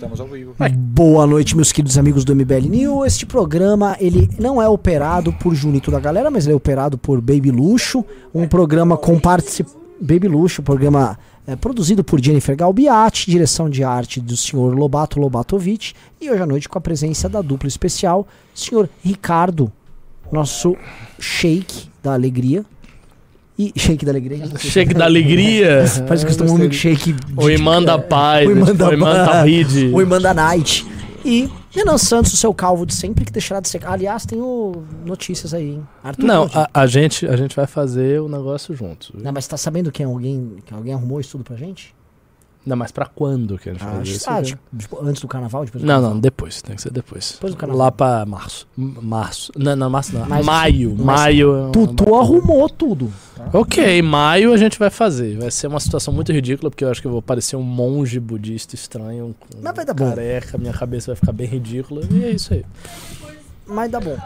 Estamos ao vivo. Boa noite, meus queridos amigos do MBL New. Este programa, ele não é operado por Junito da galera, mas ele é operado por Baby Luxo, um programa com particip... Baby Luxo, programa é, produzido por Jennifer Galbiati, direção de arte do senhor Lobato Lobatovic, e hoje à noite com a presença da dupla especial, senhor Ricardo, nosso shake da alegria. E shake da alegria. Shake da alegria. Parece que eu estou um milkshake. de- O imã da paz. O imã da O imã da paz. rede. O Irmã da Night. E Renan Santos, o seu calvo de sempre, que deixará de ser. Aliás, tenho notícias aí, hein? Arthur Não, a, a gente, a gente vai fazer o negócio juntos. Não, mas tá sabendo que alguém, que alguém arrumou isso tudo pra gente? Não, mas pra quando que a gente vai fazer isso? ah, tipo, tipo, antes do carnaval? Depois do Não, carnaval? não, depois. Tem que ser depois. Depois do carnaval. Lá pra março. Março. Não, não, março não. Maio. maio. é Tu, tu arrumou tudo. Ok, maio a gente vai fazer. Vai ser uma situação muito ridícula, porque eu acho que eu vou parecer um monge budista estranho. Com Mas vai dar bom. careca, minha cabeça vai ficar bem ridícula. E é isso aí. Mas dá bom.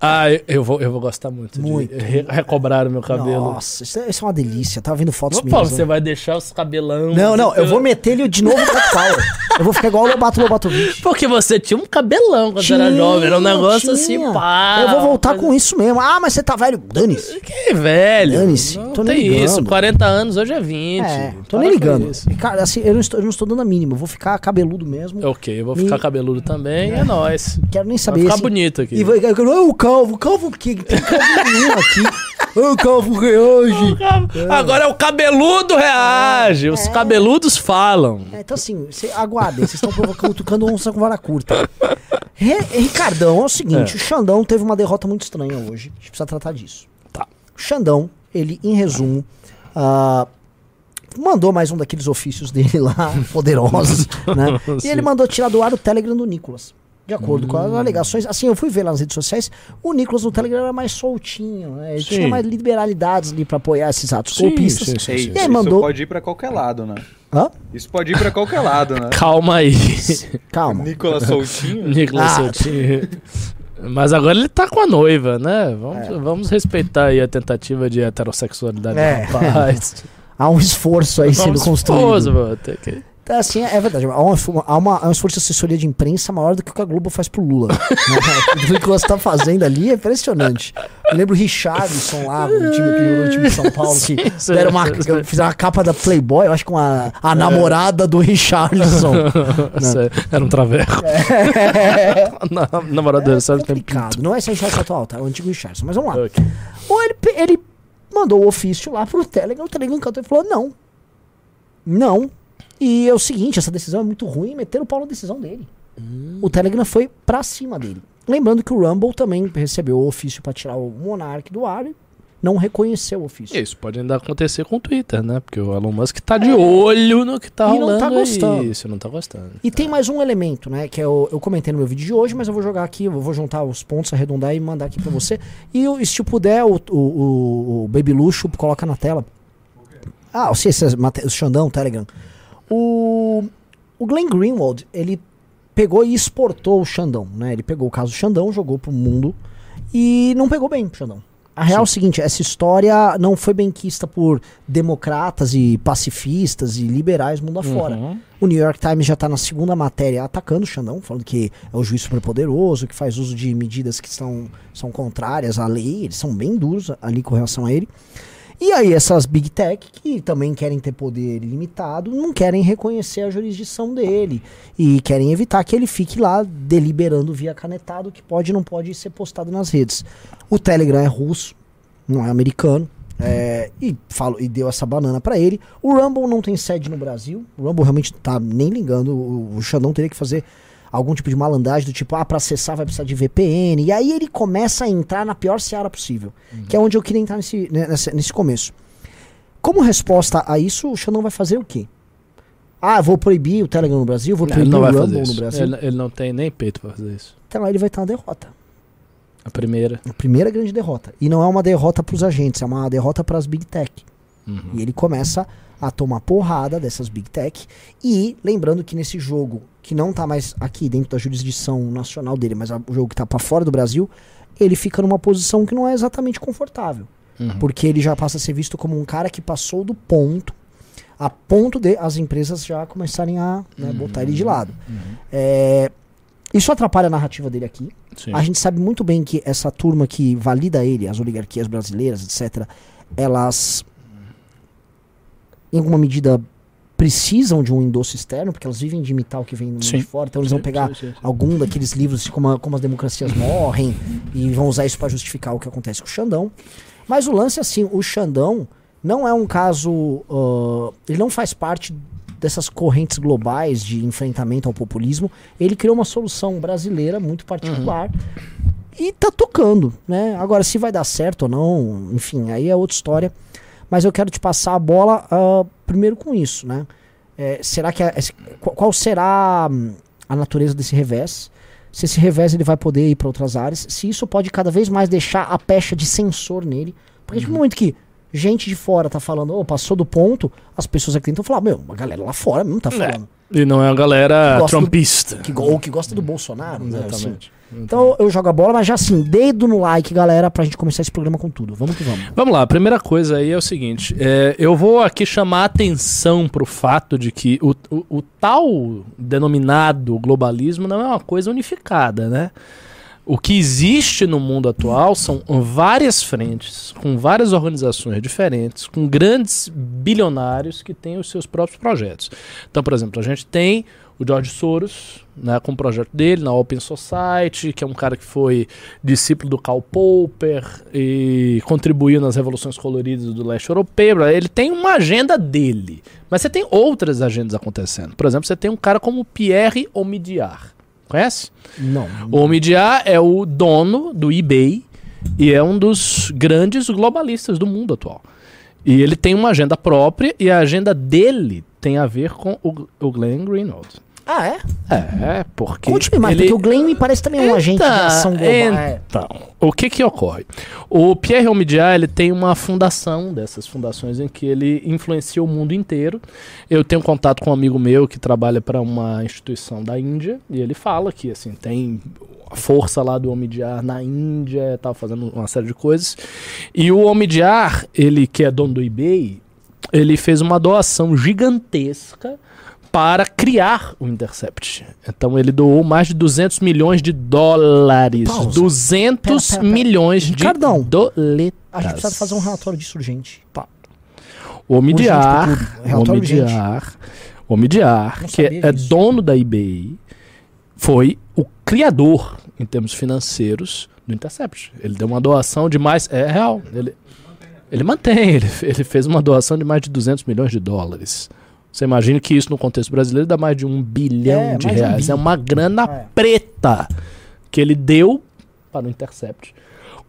Ah, eu- eu vou, eu vou gostar muito, Muito. de re- recobrar o meu cabelo. Nossa, isso é, isso é uma delícia. Tava vendo fotos minhas. você né? vai deixar os cabelão. Não, não, eu vou meter ele de novo no Power. Eu vou ficar igual o Lobato Lobatovic. Porque você tinha um cabelão quando era jovem. Era um negócio assim, tinha. pá. Eu vou voltar com isso mesmo. Ah, mas você tá velho. Dane-se. Que velho. Dane-se, tô nem tem ligando. isso. 40 anos, hoje é 20. É, tô Para nem ligando. E, Cara, assim, eu não, estou, eu não estou dando a mínima. Eu vou ficar cabeludo mesmo. Ok, eu vou Me- ficar cabeludo também. É, nóis. Quero nem Vai saber. ficar esse- bonito aqui. E vai, eu "Ah, o calvo, calvo o quê? Tem calvo nenhum aqui. Ô, calvo reage. Agora é o cabeludo reage. Os cabeludos falam. É, então assim, cê, aguardem, vocês estão provocando, tocando onça com vara curta. Re- Ricardão, é o seguinte, o Xandão teve uma derrota muito estranha hoje. A gente precisa tratar disso. Tá. O Xandão, ele, em resumo, ah, mandou mais um daqueles ofícios dele lá, poderosos, né? E ele mandou tirar do ar o Telegram do Nicolas. De acordo com as alegações. Assim, eu fui ver lá nas redes sociais, o Nicolas no Telegram era mais soltinho, né? Ele Sim. tinha mais liberalidades ali pra apoiar esses atos Sim, golpistas. sim, sim, sim. E aí isso mandou- pode ir pra qualquer lado, né? Hã? Isso pode ir pra qualquer lado, né? Calma aí. Calma. Nicolas Soutinho. Nicolas Ah. Soutinho. Mas agora ele tá com a noiva, né? Vamos, É. vamos respeitar aí a tentativa de heterossexualidade É. do rapaz. Há um esforço aí sendo Vamos construído. esposo, mano, tem que- Então, assim, é verdade. Há, uma, há, uma- há um esforço de assessoria de imprensa maior do que o que a Globo faz pro Lula. Né? o que Nicolas tá fazendo ali é impressionante. Eu lembro o Richardson lá, o time, que jogou no time de São Paulo, que deram uma, fizeram a capa da Playboy, eu acho com a, a namorada do Richardson. Nossa, Era um traveco. Na, namorado É do Sérgio tem complicado. Não é esse Richardson atual, tá? É o antigo Richardson. Mas vamos lá. Ok. Ou ele, ele mandou o ofício lá pro Telegram, o Telegram cantou e falou: não. Não. E é o seguinte, essa decisão é muito ruim, meteram o pau na decisão dele. O Telegram foi pra cima dele. Lembrando que o Rumble também recebeu o ofício pra tirar o Monark do ar e não reconheceu o ofício. Isso pode ainda acontecer com o Twitter, né? Porque o Elon Musk tá de olho no que tá É. E não rolando tá gostando. Isso, não tá gostando. E tem mais um elemento, né? Que eu, eu comentei no meu vídeo de hoje, mas eu vou jogar aqui, eu vou juntar os pontos, arredondar e mandar aqui pra você. E o- se puder, o, o, o- o Baby Luxo coloca na tela. Ah, se é mate- o Xandão, Telegram. O, o Glenn Greenwald, ele pegou e exportou o Xandão, né? Ele pegou o caso do Xandão, jogou pro mundo e não pegou bem pro Xandão. A real é o seguinte, essa história não foi bem quista por democratas e pacifistas e liberais mundo afora. Uhum. O New York Times já está na segunda matéria atacando o Xandão, falando que é o juiz superpoderoso, que faz uso de medidas que são, são contrárias à lei, eles são bem duros ali com relação a ele. E aí essas Big Tech, que também querem ter poder ilimitado, não querem reconhecer a jurisdição dele e querem evitar que ele fique lá deliberando via canetado que pode e não pode ser postado nas redes. O Telegram é russo, não é americano. é, e, falo, e deu essa banana pra ele. O Rumble não tem sede no Brasil. O Rumble realmente tá nem ligando. O, o Xandão teria que fazer algum tipo de malandragem do tipo, ah, pra acessar vai precisar de VPN. E aí ele começa a entrar na pior seara possível. Que é onde eu queria entrar nesse, né, nesse, nesse começo. Como resposta a isso, o Xandão vai fazer o quê? Ah, vou proibir o Telegram no Brasil, vou Não, proibir ele não o vai Rumble fazer no isso. Brasil. Ele, ele não tem nem peito pra fazer isso. Então aí ele vai ter uma derrota. A primeira. A primeira grande derrota. E não é uma derrota pros agentes, é uma derrota pras Big Tech. Uhum. E ele começa a tomar porrada dessas Big Tech. E lembrando que nesse jogo, que não tá mais aqui dentro da jurisdição nacional dele, mas o jogo que tá pra fora do Brasil, ele fica numa posição que não é exatamente confortável. Uhum. Porque ele já passa a ser visto como um cara que passou do ponto a ponto de as empresas já começarem a né, botar ele de Uhum. lado. É, isso atrapalha a narrativa dele aqui. Sim. A gente sabe muito bem que essa turma que valida ele, as oligarquias brasileiras, etc., elas, em alguma medida, precisam de um endosso externo, porque elas vivem de imitar o que vem mundo Sim. de fora. Então eles vão pegar sim, sim, algum daqueles livros como, a- como as democracias morrem e vão usar isso para justificar o que acontece com o Xandão. Mas o lance é assim, o Xandão não é um caso, ah, ele não faz parte dessas correntes globais de enfrentamento ao populismo. Ele criou uma solução brasileira muito particular e tá tocando, né? Agora se vai dar certo ou não, enfim, aí é outra história. Mas eu quero te passar a bola ah, primeiro com isso, né? É, será que a- qual, será hum, a natureza desse revés? Se esse revés ele vai poder ir para outras áreas? Se isso pode cada vez mais deixar a pecha de censor nele? Porque Uhum. no momento que gente de fora tá falando, ô, passou do ponto, as pessoas aqui dentro falar, meu, a galera lá fora mesmo tá falando. E não é a galera do- trumpista. Que, go- ou que gosta do Bolsonaro, né? assim. Então eu jogo a bola, mas já assim, dedo no like, galera, pra gente começar esse programa com tudo. Vamos que vamos. Vamos lá, a primeira coisa aí é o seguinte: é, eu vou aqui chamar atenção para o fato de que o, o, o tal denominado globalismo não é uma coisa unificada, né? O que existe no mundo atual são várias frentes, com várias organizações diferentes, com grandes bilionários que têm os seus próprios projetos. Então, por exemplo, a gente tem o George Soros, né, com o projeto dele na Open Society, que é um cara que foi discípulo do Karl Popper e contribuiu nas revoluções coloridas do leste europeu. Ele tem uma agenda dele, mas você tem outras agendas acontecendo. Por exemplo, você tem um cara como Pierre Omidyar. Conhece? Não. O Omidyar é o dono do eBay e é um dos grandes globalistas do mundo atual. E ele tem uma agenda própria e a agenda dele tem a ver com o, o Glenn Greenwald. Ah, é? É, porque. Conte-me mais, ele... porque o Glenn me parece também um agente de ação global. Então, o que que ocorre? O Pierre Omidyar, ele tem uma fundação, dessas fundações em que ele influencia o mundo inteiro. Eu tenho contato com um amigo meu que trabalha para uma instituição da Índia e ele fala que assim tem a força lá do Omidyar na Índia, tá fazendo uma série de coisas. E o Omidyar, ele que é dono do eBay, ele fez uma doação gigantesca para criar o Intercept. Então ele doou mais de 200 milhões de dólares. Pausa. 200 Pera, pera, pera. milhões de doletas. A gente precisa fazer um relatório disso urgente. O Omidyar, Urgente pro clube. o Relatório Omidyar, que é disso. dono da eBay, foi o criador, em termos financeiros, do Intercept. Ele deu uma doação de mais... É real. Ele, ele mantém. Ele, ele fez uma doação de mais de 200 milhões de dólares. Você imagina que isso no contexto brasileiro dá mais de um bilhão É, de um reais. bi. é uma grana É. preta que ele deu para o Intercept.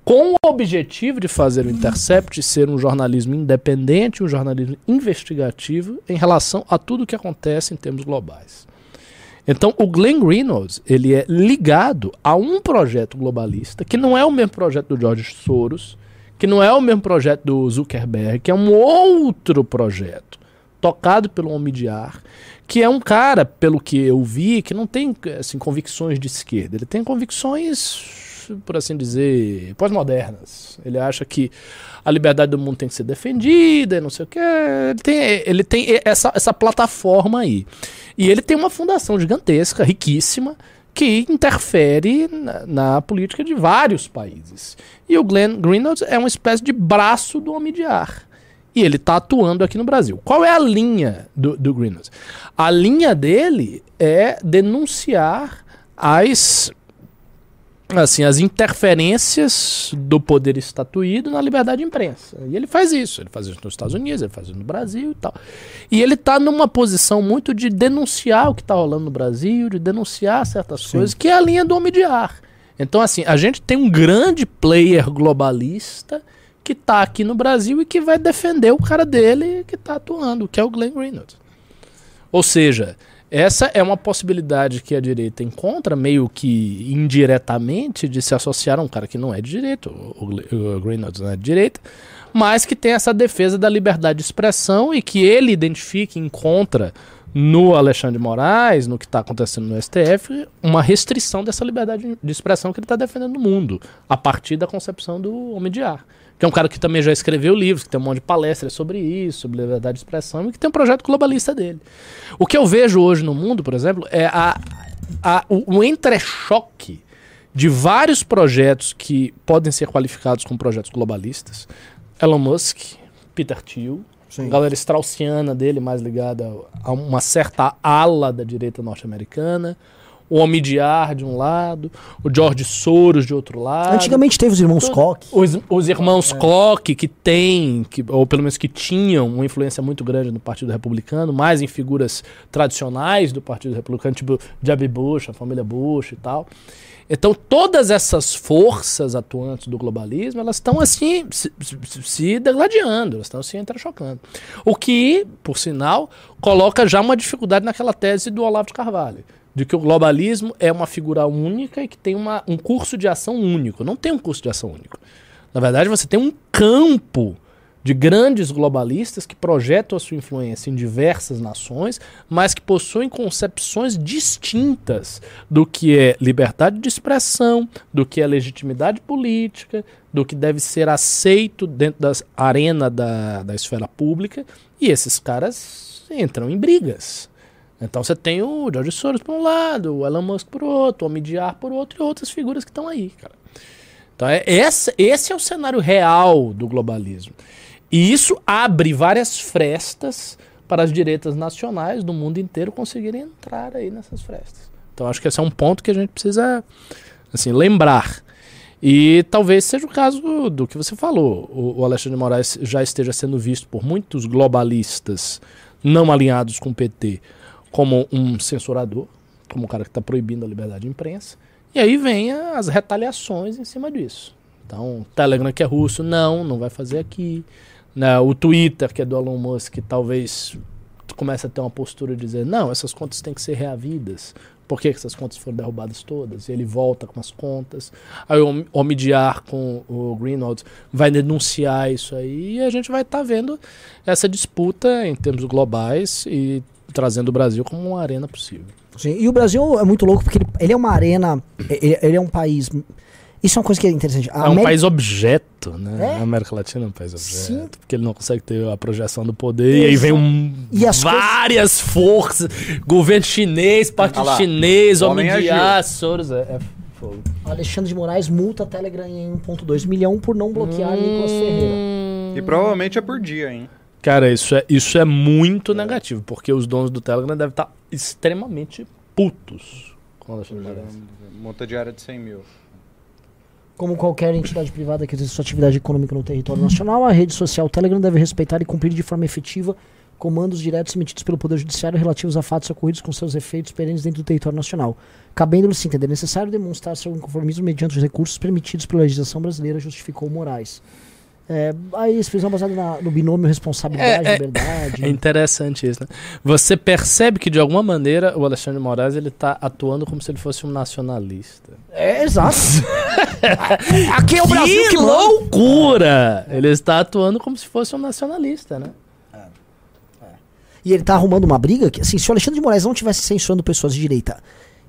Com o objetivo de fazer o Intercept ser um jornalismo independente, um jornalismo investigativo em relação a tudo o que acontece em termos globais. Então, o Glenn Reynolds, ele é ligado a um projeto globalista, que não é o mesmo projeto do George Soros, que não é o mesmo projeto do Zuckerberg, que é um outro projeto, tocado pelo Omidyar, que é um cara, pelo que eu vi, que não tem assim, convicções de esquerda. Ele tem convicções, por assim dizer, pós-modernas. Ele acha que a liberdade do mundo tem que ser defendida não sei o que. Ele tem, ele tem essa, essa plataforma aí. E ele tem uma fundação gigantesca, riquíssima, que interfere na, na política de vários países. E o Glenn Greenwald é uma espécie de braço do Omidyar. E ele está atuando aqui no Brasil. Qual é a linha do, do Greenwald? A linha dele é denunciar as assim, as interferências do poder estatuído na liberdade de imprensa. E ele faz isso. Ele faz isso nos Estados Unidos, ele faz isso no Brasil e tal. E ele está numa posição muito de denunciar o que está rolando no Brasil, de denunciar certas Sim. coisas, que é a linha do Omidyar. Então, assim, a gente tem um grande player globalista que está aqui no Brasil e que vai defender o cara dele que está atuando, que é o Glenn Greenwald. Ou seja, essa é uma possibilidade que a direita encontra, meio que indiretamente, de se associar a um cara que não é de direita, o, Greenwald não é de direita, mas que tem essa defesa da liberdade de expressão e que ele identifica e encontra no Alexandre de Moraes, no que está acontecendo no STF, uma restrição dessa liberdade de expressão que ele está defendendo no mundo, a partir da concepção do Omidyar, que é um cara que também já escreveu livros, que tem um monte de palestras sobre isso, sobre liberdade de expressão, e que tem um projeto globalista dele. O que eu vejo hoje no mundo, por exemplo, é a, a, o, o entrechoque de vários projetos que podem ser qualificados como projetos globalistas. Elon Musk, Peter Thiel, Sim. galera straussiana dele, mais ligada a uma certa ala da direita norte-americana, o Omidyar de um lado, o George Soros de outro lado. Antigamente teve os irmãos Koch. Os, os irmãos É. Koch, que têm, que, ou pelo menos que tinham uma influência muito grande no Partido Republicano, mais em figuras tradicionais do Partido Republicano, tipo Jeb Bush, a família Bush e tal. Então, todas essas forças atuantes do globalismo, elas estão assim, se, se- se degladiando, elas estão se entrechocando. O que, por sinal, coloca já uma dificuldade naquela tese do Olavo de Carvalho, de que o globalismo é uma figura única e que tem uma, um curso de ação único. Não tem um curso de ação único. Na verdade, você tem um campo de grandes globalistas que projetam a sua influência em diversas nações, mas que possuem concepções distintas do que é liberdade de expressão, do que é legitimidade política, do que deve ser aceito dentro da arena da, da esfera pública, e esses caras entram em brigas. Então você tem o George Soros por um lado, o Elon Musk por outro, o Omidyar por outro e outras figuras que estão aí, cara. Então é, essa, esse é o cenário real do globalismo. E isso abre várias frestas para as direitas nacionais do mundo inteiro conseguirem entrar aí nessas frestas. Então acho que esse é um ponto que a gente precisa assim, lembrar. E talvez seja o caso do que você falou. O, o Alexandre de Moraes já esteja sendo visto por muitos globalistas não alinhados com o PT como um censurador, como um cara que está proibindo a liberdade de imprensa. E aí vem as retaliações em cima disso. Então, o Telegram que é russo, não, não vai fazer aqui. Né, o Twitter, que é do Elon Musk, talvez comece a ter uma postura de dizer, não, essas contas têm que ser reavidas. Por que essas contas foram derrubadas todas? E ele volta com as contas. Aí o Omidyar com o Greenwald vai denunciar isso aí e a gente vai estar vendo essa disputa em termos globais e trazendo o Brasil como uma arena possível. Sim, E o Brasil é muito louco porque ele, ele é uma arena. Ele, ele é um país. Isso é uma coisa que é interessante. A é um América- país objeto, né? É? A América Latina é um país objeto. Sim. Porque ele não consegue ter a projeção do poder. E aí vem um, E as várias forças. Governo chinês, Ah partido lá, chinês, o homem Omidyar, Soros. É, é fogo. Alexandre de Moraes multa a Telegram em 1,2 milhão por não bloquear Nicolas Ferreira. E provavelmente é por dia, hein? Cara, isso é, isso é muito negativo. Porque os donos do Telegram devem estar extremamente putos com o Alexandre de Moraes. Multa diária de 100 mil. Como qualquer entidade privada que exerce sua atividade econômica no território nacional, a rede social Telegram deve respeitar e cumprir de forma efetiva comandos diretos emitidos pelo Poder Judiciário relativos a fatos ocorridos com seus efeitos perenes dentro do território nacional, cabendo-lhe se entender necessário demonstrar seu inconformismo mediante os recursos permitidos pela legislação brasileira, justificou Moraes. É, aí eles fizeram baseado na- no binômio responsabilidade, É, é- liberdade. É interessante isso, né? Você percebe que, de alguma maneira, o Alexandre Moraes ele tá atuando como se ele fosse um nacionalista. É, exato. Aqui é o Brasil que que manda. loucura! Ele está atuando como se fosse um nacionalista, né? E ele tá arrumando uma briga que, assim, se o Alexandre de Moraes não tivesse censurando pessoas de direita,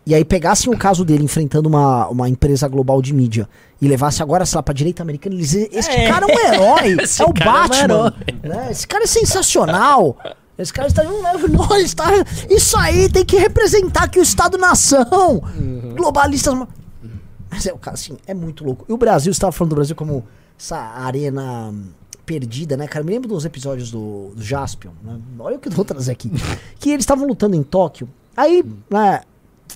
e aí pegassem o caso dele enfrentando uma, uma empresa global de mídia e levasse agora, sei lá, pra direita americana, eles este É. cara é um herói, Esse é o cara é um Batman. né? Esse cara é sensacional. Esse cara está. Não, está. Isso aí tem que representar que o Estado-nação. Uhum. Globalistas. Mas é, o cara, assim, é muito louco. E o Brasil, você estava falando do Brasil como essa arena perdida, né, cara? Me lembro dos episódios do, do Jaspion, né? Olha o que eu vou trazer aqui. que eles estavam lutando em Tóquio. Aí, né,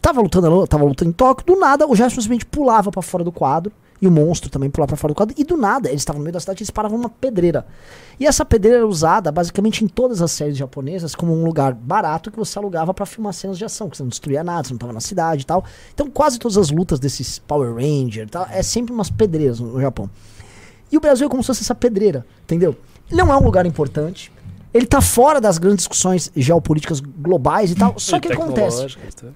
tava lutando, tava lutando em Tóquio, do nada o Jaspion simplesmente pulava pra fora do quadro. E o monstro também pulava pra fora do quadro. E do nada, eles estavam no meio da cidade e eles paravam numa pedreira. E essa pedreira era usada basicamente em todas as séries japonesas como um lugar barato que você alugava pra filmar cenas de ação, que você não destruía nada, você não tava na cidade e tal. Então quase todas as lutas desses Power Ranger e tal, é sempre umas pedreiras no, no Japão. E o Brasil é como se fosse essa pedreira, entendeu? Não é um lugar importante. Ele tá fora das grandes discussões geopolíticas globais e tal. Só que acontece tá?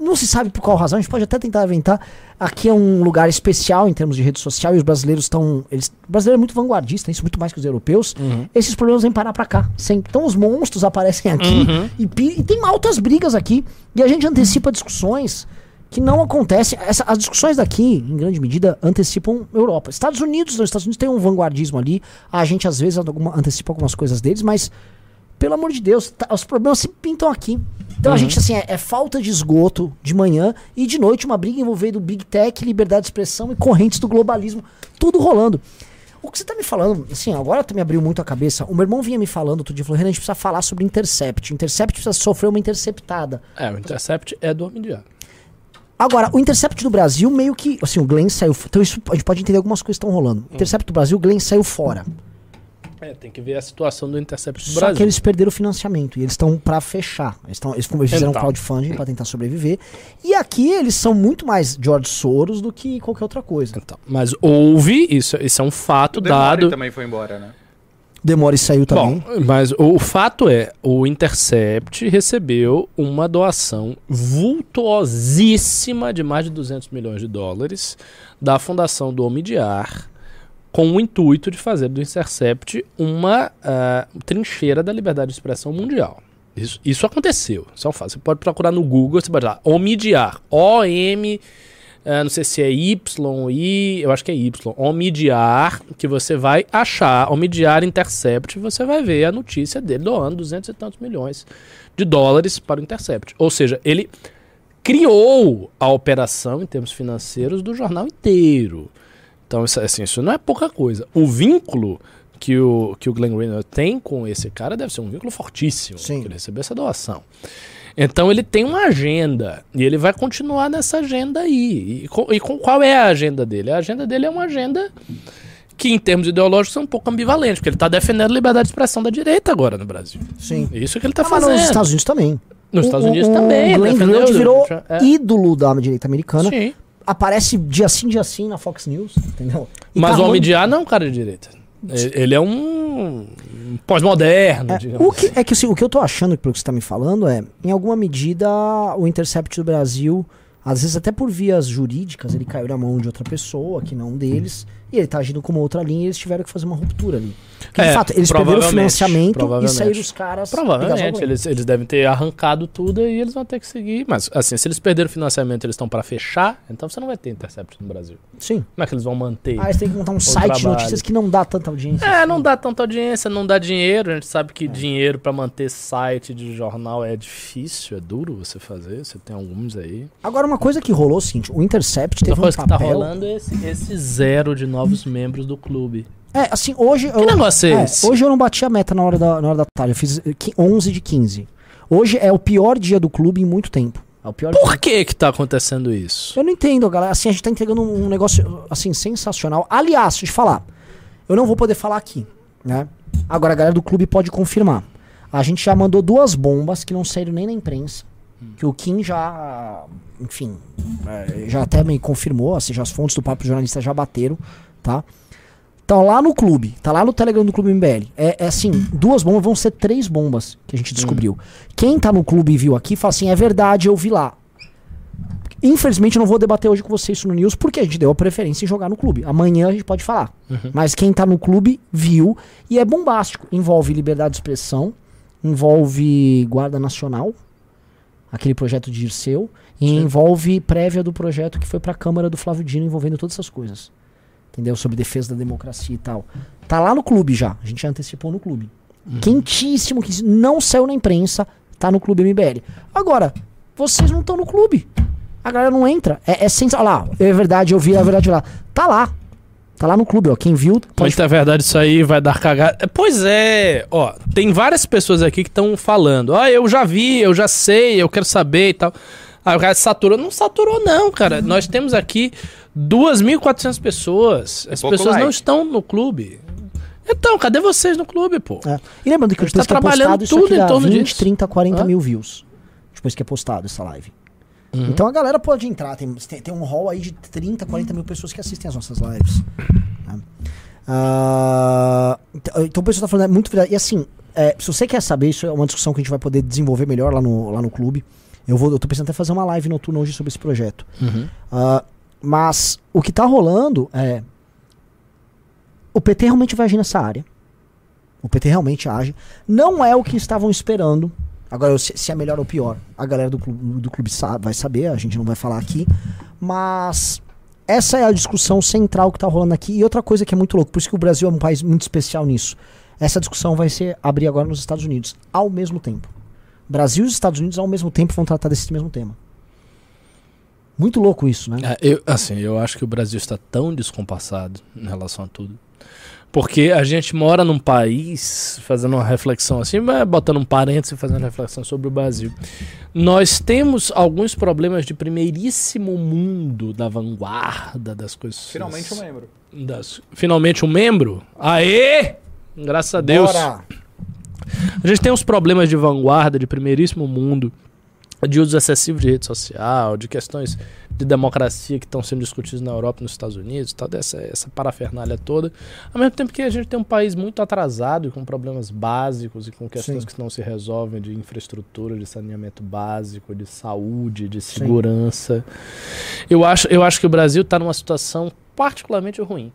Não se sabe por qual razão, a gente pode até tentar inventar. Aqui é um lugar especial em termos de rede social e os brasileiros estão. Eles, o brasileiro é muito vanguardista, isso muito mais que os europeus. Uhum. Esses problemas vêm parar pra cá. Sempre. Então os monstros aparecem aqui Uhum. e, e tem altas brigas aqui. E a gente antecipa discussões que não acontece. Essa- as discussões daqui, em grande medida, antecipam Europa. Estados Unidos, os Estados Unidos tem um vanguardismo ali. A gente às vezes alguma- antecipa algumas coisas deles, mas pelo amor de Deus, tá- os problemas se pintam aqui. Então a gente, assim, é, é falta de esgoto de manhã e de noite uma briga envolvendo Big Tech, liberdade de expressão e correntes do globalismo, tudo rolando. O que você tá me falando, assim, agora tu me abriu muito a cabeça. O meu irmão vinha me falando outro dia, falou, Renan, a gente precisa falar sobre Intercept. O Intercept precisa sofrer uma interceptada. É, o Intercept é do Homem de. Agora, o Intercept do Brasil, meio que. Assim, o Glenn saiu. Então, isso a gente pode entender algumas coisas que estão rolando. O Intercept do Brasil, o Glenn saiu fora. É, tem que ver a situação do Intercept do Só Brasil. que eles perderam o financiamento e eles estão pra fechar. Eles, tão, eles fizeram um Então. crowdfunding pra tentar sobreviver. E aqui eles são muito mais George Soros do que qualquer outra coisa. Então, mas houve, isso, isso é um fato O Demore dado. também foi embora, né? Demore saiu também. Bom, mas o, o fato é, o Intercept recebeu uma doação vultuosíssima de mais de 200 milhões de dólares da Fundação do Homem de Ar, com o intuito de fazer do Intercept uma ah, trincheira da liberdade de expressão mundial. Isso, isso aconteceu. Isso é um fato. Você pode procurar no Google, você pode lá, Omidiar, O-M, ah, não sei se é Y, I, eu acho que é Y, Omidiar, que você vai achar, Omidiar Intercept, você vai ver a notícia dele doando 200 e tantos milhões de dólares para o Intercept. Ou seja, ele criou a operação em termos financeiros do jornal inteiro. Então, isso, assim, isso não é pouca coisa. O vínculo que o, que o Glenn Greenwald tem com esse cara deve ser um vínculo fortíssimo. Sim. Ele recebeu essa doação. Então ele tem uma agenda e ele vai continuar nessa agenda aí. E com, e com qual é a agenda dele? A agenda dele é uma agenda que, em termos ideológicos, é um pouco ambivalente, porque ele está defendendo a liberdade de expressão da direita agora no Brasil. Sim. É Isso que ele está Ah, mas fazendo. nos Estados Unidos também. Nos Estados Unidos o- também. O Glenn Greenwald virou. É. ídolo da direita americana. Sim. Aparece dia sim, dia sim na Fox News, entendeu? E Mas tá o Homem de Ar não é um cara de direita. Ele é um pós-moderno, É, digamos. o que, é que assim, o que eu tô achando, pelo que você tá me falando, é, em alguma medida, o Intercept do Brasil, às vezes até por vias jurídicas, ele caiu na mão de outra pessoa, que não deles, e ele tá agindo como outra linha e eles tiveram que fazer uma ruptura ali. Porque, de É, fato, eles perderam o financiamento e saíram os caras. Provavelmente, eles, eles devem ter arrancado tudo e eles vão ter que seguir. Mas, assim, se eles perderam o financiamento e eles estão para fechar, então você não vai ter Intercept no Brasil. Sim. Como é que eles vão manter? Ah, eles têm que montar um site de trabalho. notícias que não dá tanta audiência. É, não dá tanta audiência, não dá dinheiro. A gente sabe que dinheiro para manter site de jornal é difícil, é duro você fazer. Você tem alguns aí. Agora, uma coisa que rolou é o seguinte, o Intercept teve Outra um coisa que tá papel... rolando é esse, esse zero de novos membros do clube. É, assim, hoje... Que eu- negócio é É, esse? hoje eu não bati a meta na hora da, na hora da tarde. Eu fiz eh, qui- 11 de 15. Hoje é o pior dia do clube em muito tempo. É o pior Por que que tá acontecendo isso? Eu não entendo, galera. Assim, a gente tá entregando um, negócio, assim, sensacional. Aliás, te falar. Eu não vou poder falar aqui, né? Agora, a galera do clube pode confirmar. A gente já mandou duas bombas que não saíram nem na imprensa. Que o Kim já, enfim, é, já até me confirmou, assim, já as fontes do papo jornalista já bateram, tá? Tá lá no clube, tá lá no Telegram do Clube MBL. É, é assim, duas bombas vão ser três bombas que a gente descobriu. Quem tá no clube e viu aqui, fala assim, é verdade, eu vi lá. Infelizmente eu não vou debater hoje com vocês isso no News, porque a gente deu a preferência em jogar no clube. Amanhã a gente pode falar. Mas quem tá no clube viu e é bombástico. Envolve liberdade de expressão, envolve Guarda Nacional, aquele projeto de Dirceu, e envolve prévia do projeto que foi pra Câmara do Flávio Dino envolvendo todas essas coisas. Entendeu? Sobre defesa da democracia e tal. Tá lá no clube já. A gente já antecipou no clube. Quentíssimo, que não saiu na imprensa, tá no clube MBL. Agora, vocês não estão no clube. A galera não entra. É, é sensacional. Olha lá, é verdade, eu vi, é verdade lá. Tá lá. Tá lá no clube, ó. Quem viu, pode Muita verdade isso aí vai dar cagada. É, Pois é, ó, tem várias pessoas aqui que estão falando. Ó, eu já vi, eu já sei, eu quero saber e tal. Aí o cara saturou. Não saturou, não, cara. Nós temos aqui 2.400 pessoas. As pouco pessoas não like. estão no clube. Então, cadê vocês no clube, pô? É. E lembrando que A gente depois tá que é trabalhando postado, isso tudo aqui em torno 20, disso. 30, 40 Hã? mil views. Depois que é postado essa live. Uhum. Então a galera pode entrar. Tem, tem, tem um hall aí de 30, 40 mil pessoas que assistem as nossas lives. né? Ah, então, então o pessoal tá falando, é muito verdade. E assim, é, se você quer saber, isso é uma discussão que a gente vai poder desenvolver melhor lá no, lá no clube. Eu, vou, eu tô pensando até fazer uma live noturna hoje sobre esse projeto. Uhum. Ah, mas o que tá rolando é. O PT realmente vai agir nessa área. O PT realmente age. Não é o que estavam esperando Agora, se, se é melhor ou pior, a galera do clube, do clube sa- vai saber, a gente não vai falar aqui. Mas essa é a discussão central que tá rolando aqui. E outra coisa que é muito louco, por isso que o Brasil é um país muito especial nisso. Essa discussão vai ser abrir agora nos Estados Unidos, ao mesmo tempo. Brasil e os Estados Unidos, ao mesmo tempo, vão tratar desse mesmo tema. Muito louco isso, né? É, eu, assim, eu acho que o Brasil está tão descompassado em relação a tudo. Porque a gente mora num país, fazendo uma reflexão assim, mas botando um parênteses e fazendo uma reflexão sobre o Brasil. Nós temos alguns problemas de primeiríssimo mundo, da vanguarda das coisas. Finalmente um membro. das- finalmente um membro? Aê! Graças a Deus. Bora! A gente tem uns problemas de vanguarda, de primeiríssimo mundo, de uso excessivo de rede social, de questões de democracia que estão sendo discutidas na Europa e nos Estados Unidos, tal, dessa essa parafernália toda. Ao mesmo tempo que a gente tem um país muito atrasado e com problemas básicos e com questões Sim. que não se resolvem de infraestrutura, de saneamento básico, de saúde, de segurança. Eu acho, eu acho que o Brasil está numa situação particularmente ruim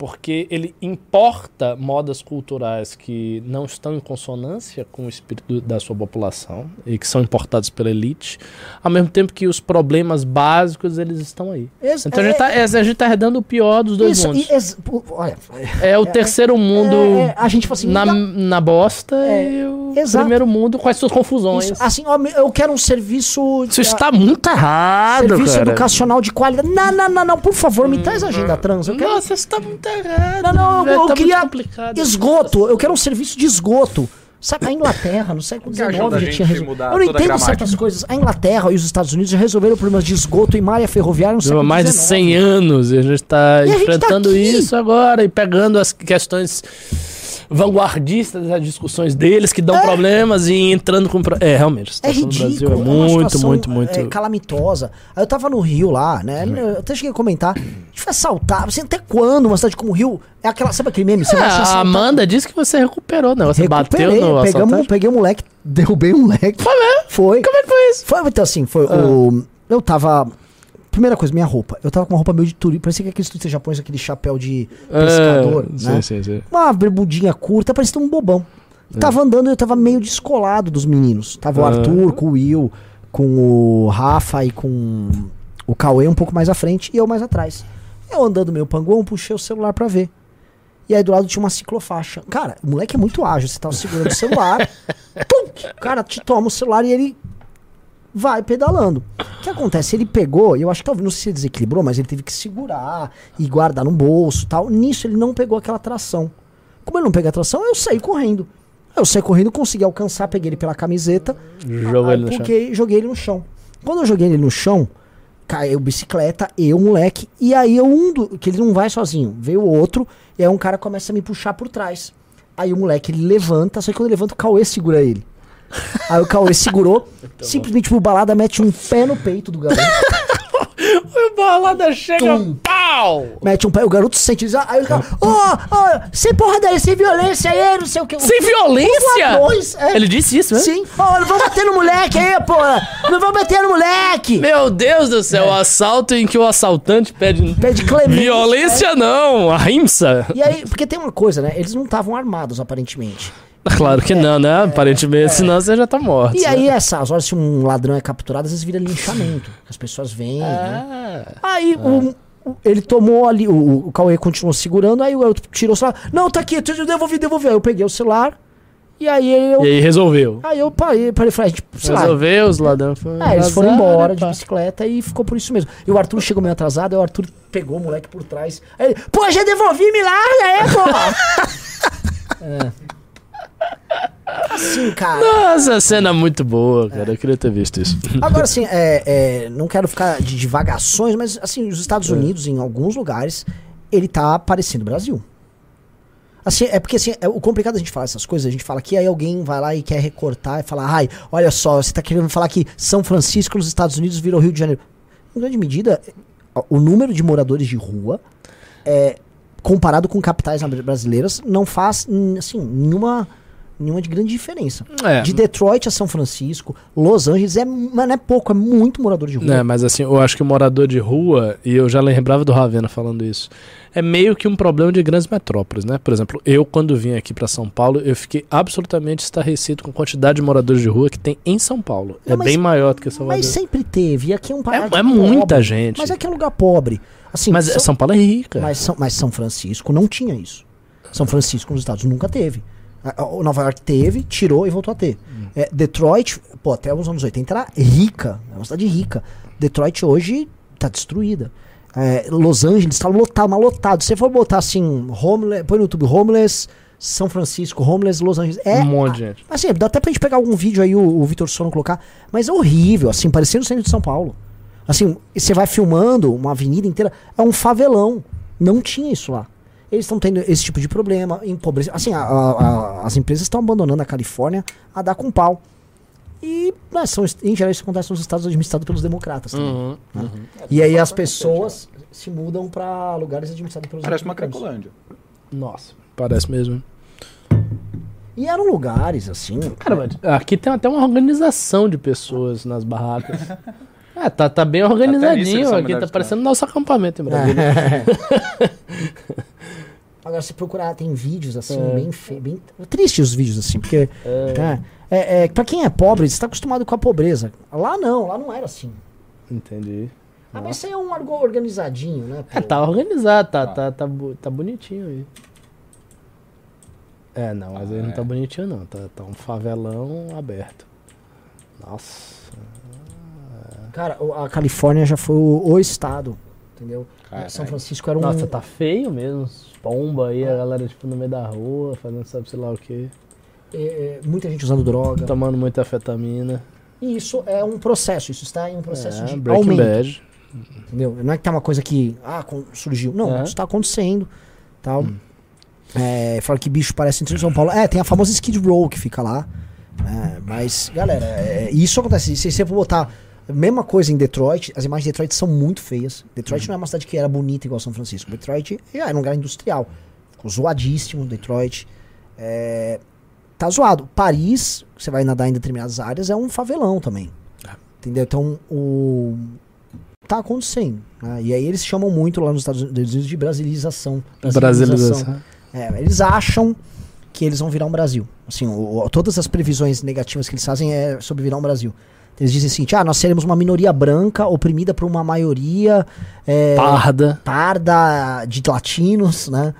porque ele importa modas culturais que não estão em consonância com o espírito da sua população e que são importados pela elite, ao mesmo tempo que os problemas básicos eles estão aí. Ex- Então a gente tá, é, a gente tá herdando o pior dos dois isso, mundos. olha, É o terceiro mundo é, é, a gente assim, na, na bosta É, e o exato. primeiro mundo com as suas confusões. isso, Isso, assim, ó, eu quero um serviço está muito errado, serviço cara. educacional de qualidade. Não, não, não, não, por favor, me traz a agenda trans. Eu quero Nossa, isso tá muito errado. Não, não, eu- velho, eu tá queria esgoto. Eu quero um serviço de esgoto. Sabe, a Inglaterra, no século XIX, a já gente tinha resolvido. Eu não entendo certas coisas. A Inglaterra e os Estados Unidos já resolveram problemas de esgoto em malha ferroviária no Há século mais de XIX. 100 anos e a gente está E tá enfrentando aqui. isso agora e pegando as questões vanguardistas das discussões deles que dão problemas e entrando com. pro- É, realmente, a É Brasil ridículo, é muito, muito, muito. é, calamitosa. Aí eu tava no Rio lá, né? Eu até cheguei a comentar. A gente foi. Você até quando uma cidade como o Rio é aquela. Sabe aquele meme? Você vai Ah, a. Amanda disse que você recuperou, né? Você bateu Recuperei, no pegamos? Peguei o moleque, derrubei o moleque. Foi mesmo? Foi. Como é que foi isso? Foi, então assim, foi o. Eu tava. Primeira coisa, minha roupa. Eu tava com uma roupa meio de turista. Parecia que aqueles turistas japoneses, aquele chapéu de pescador, É, né? Sim, sim, sim. Uma bermudinha curta, parecia um bobão. Tava andando e eu tava meio descolado dos meninos. Tava o Ah. Arthur com o Will, com o Rafa e com o Cauê um pouco mais à frente e eu mais atrás. Eu andando meio panguão, puxei o celular pra ver. E aí do lado tinha uma ciclofaixa. Cara, o moleque é muito ágil. Você tava segurando o celular. tum, o cara te toma o celular e ele vai pedalando. O que acontece? Ele pegou, eu acho que talvez, não sei se desequilibrou, mas ele teve que segurar e guardar no bolso tal. Nisso ele não pegou aquela tração. Como ele não pegou a tração, eu saí correndo. Eu saí correndo, consegui alcançar, peguei ele pela camiseta, Jogou aí ele no chão. porque joguei ele no chão. Quando eu joguei ele no chão, caiu bicicleta, eu, moleque, e aí eu um do, que ele não vai sozinho, veio outro, e aí um cara começa a me puxar por trás. Aí o moleque ele levanta, só que quando ele levanta, o Cauê segura ele. Aí o Cauê segurou, simplesmente por balada mete um pé no peito do garoto. O balada chega, Tum. pau! mete um pé, o garoto se sente. Aí o cara, ô, ô, sem porradaria, sem violência aí, não sei o que. Sem violência? É. Ele disse isso, né? Sim. Ó, não vamos bater no moleque aí, porra. Não vamos bater no moleque. Meu Deus do céu, o assalto em que o assaltante pede. Pede clemência. Violência não, a rimsa. E aí, porque tem uma coisa, né? Eles não estavam armados, aparentemente. Claro que não, né? Aparentemente, senão você já tá morto. E né? aí, essas horas, se um ladrão é capturado, às vezes vira linchamento. As pessoas vêm, né? Ah, Aí o- o- ele tomou ali, o, o Cauê continuou segurando, aí o outro tirou o celular. Não, tá aqui, eu devolvi, devolvi. Aí eu peguei o celular, e aí eu. e aí resolveu. Aí eu parei, parei falei, tipo, sei lá. Resolveu, os ladrões foram. É, eles foram embora de bicicleta e ficou por isso mesmo. E o Arthur chegou meio atrasado, aí o Arthur pegou o moleque por trás. Aí ele, pô, já devolvi, me larga, é, pô! é. Assim, cara. Nossa, cena muito boa, cara. Eu queria ter visto isso. Agora, assim, é, é, não quero ficar de divagações, mas, assim, os Estados Unidos, em alguns lugares, ele tá parecendo o Brasil. Assim, é porque assim, é, o complicado a gente falar essas coisas, a gente fala que aí alguém vai lá e quer recortar e falar, ai, olha só, você tá querendo falar que São Francisco nos Estados Unidos virou Rio de Janeiro. Em grande medida, o número de moradores de rua, é, comparado com capitais brasileiras, não faz, hum, assim, nenhuma, nenhuma de grande diferença. É, De Detroit a São Francisco, Los Angeles é, mas não é pouco, é muito morador de rua. né, mas assim, eu acho que o morador de rua, e eu já lembrava do Ravena falando isso, é meio que um problema de grandes metrópoles, né? Por exemplo, eu quando vim aqui pra São Paulo, eu fiquei absolutamente estarrecido com a quantidade de moradores de rua que tem em São Paulo. Não, é mas- bem maior do que Salvador. Mas sempre teve. E aqui é um É, país. é muita gente. Mas aqui é um lugar pobre. Assim, Mas São, São Paulo é rica. mas, São, mas São Francisco não tinha isso. São Francisco nos Estados nunca teve. O Nova York teve, tirou e voltou a ter. Hum. É, Detroit, pô, até os anos 80 era rica. É uma cidade rica. Detroit hoje tá destruída. É, Los Angeles tá lotado, mas lotado. Se você for botar assim, homeless, põe no YouTube homeless, São Francisco, homeless, Los Angeles. É um monte de gente. Assim, dá até pra gente pegar algum vídeo aí, o, o Vitor Sono colocar, mas é horrível, assim, parecendo o centro de São Paulo. Assim, você vai filmando uma avenida inteira, é um favelão. Não tinha isso lá. Eles estão tendo esse tipo de problema, empobrece. Assim, a- a- a- as empresas estão abandonando a Califórnia a dar com pau. E, né, são, em geral, isso acontece nos estados administrados pelos democratas também. Uhum. E aí as pessoas se mudam pra lugares administrados pelos Parece uma. Cracolândia. Nossa, parece mesmo. E eram lugares, assim. Cara, mas aqui tem até uma organização de pessoas nas barracas. É, tá, tá bem organizadinho aqui, tá parecendo nosso acampamento em Brasília. Agora, se procurar, tem vídeos assim, É. bem, fe... bem tristes os vídeos, assim, porque. É. É, é, pra quem é pobre, você tá acostumado com a pobreza. Lá não, lá não era assim. Entendi. Ah, mas isso aí é um algo organizadinho, né? É, pô? tá organizado, tá, tá, tá, bu- tá bonitinho aí. É, não, mas aí não tá bonitinho não, tá, tá um favelão aberto. Nossa. Cara, a Califórnia já foi o, o estado, entendeu? São Francisco era um. Nossa, tá feio mesmo. Pomba aí, a galera tipo no meio da rua, fazendo sabe sei lá o que. é, é, muita gente usando droga. Tomando muita afetamina. E isso é um processo, isso está em um processo É, de Breaking aumento. Bad. Entendeu? Não é que tá uma coisa que ah, surgiu. Não, É. isso tá acontecendo. Tal. É, fala que bicho parece em São Paulo. É, tem a famosa Skid Row que fica lá. né? mas, galera, é, isso acontece. Se você for botar mesma coisa em Detroit, as imagens de Detroit são muito feias. Detroit não é uma cidade que era bonita igual São Francisco. Detroit já era um lugar industrial. Ficou zoadíssimo, Detroit. É, tá zoado. Paris, você vai nadar em determinadas áreas, é um favelão também. Entendeu? Então, o. Tá acontecendo. né? E aí eles chamam muito lá nos Estados Unidos de brasilização. Brasilização. É, eles acham que eles vão virar um Brasil. Assim, o- todas as previsões negativas que eles fazem é sobre virar um Brasil. Eles dizem assim, ah, nós seremos uma minoria branca oprimida por uma maioria é, Parda. parda de latinos, né?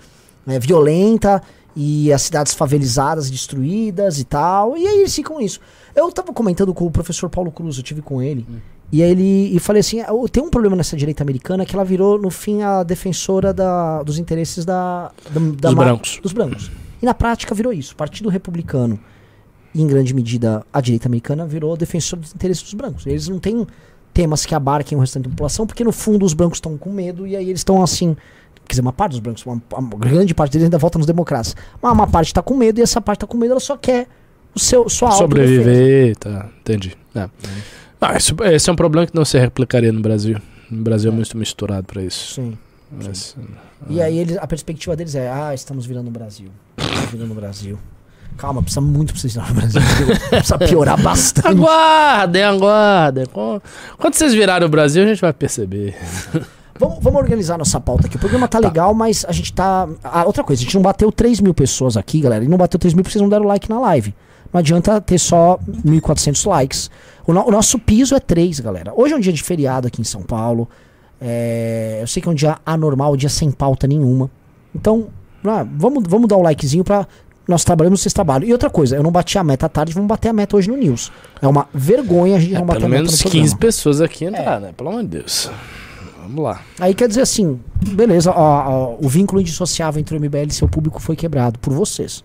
É, violenta e as cidades favelizadas destruídas e tal. E aí eles ficam nisso. Eu tava comentando com o professor Paulo Cruz, eu tive com ele. E aí ele e falei assim, "Ah, tem um problema nessa direita americana que ela virou no fim a defensora da- dos interesses da, da, da Dos brancos. dos brancos. E na prática virou isso. O Partido Republicano em grande medida a direita americana virou defensor dos interesses dos brancos. Eles não têm temas que abarquem o restante da população, porque no fundo os brancos estão com medo e aí eles estão assim. Quer dizer, uma parte dos brancos, uma, uma grande parte deles ainda vota nos democratas. Mas uma parte está com medo e essa parte está com medo, ela só quer o seu, sua. Sobreviver, tá. Entendi. É. Ah, isso- esse é um problema que não se replicaria no Brasil. No Brasil é muito misturado pra isso. Sim. Mas, E aí eles, a perspectiva deles é, ah, estamos virando o Brasil. Estamos virando o Brasil. Calma, precisa muito pra vocês virarem o Brasil. precisa piorar bastante. Aguardem, aguardem. Quando vocês virarem o Brasil, a gente vai perceber. Vamos, vamos organizar nossa pauta aqui. O programa tá, legal, mas a gente tá. Ah, outra coisa, a gente não bateu 3 mil pessoas aqui, galera. E não bateu 3 mil porque vocês não deram like na live. Não adianta ter só 1.400 likes. O, no- o nosso piso é 3, galera. Hoje é um dia de feriado aqui em São Paulo. É, eu sei que é um dia anormal, um dia sem pauta nenhuma. Então, ah, vamos, vamos dar o likezinho pra. Nós trabalhamos, vocês trabalham. E outra coisa, eu não bati a meta à tarde, vamos bater a meta hoje no News. É uma vergonha a gente não bater É, Pelo a meta menos no 15 programa. pessoas aqui entrar, né? Pelo amor de Deus. Vamos lá. Aí quer dizer assim, beleza, ó, ó, o vínculo indissociável entre o MBL e seu público foi quebrado por vocês.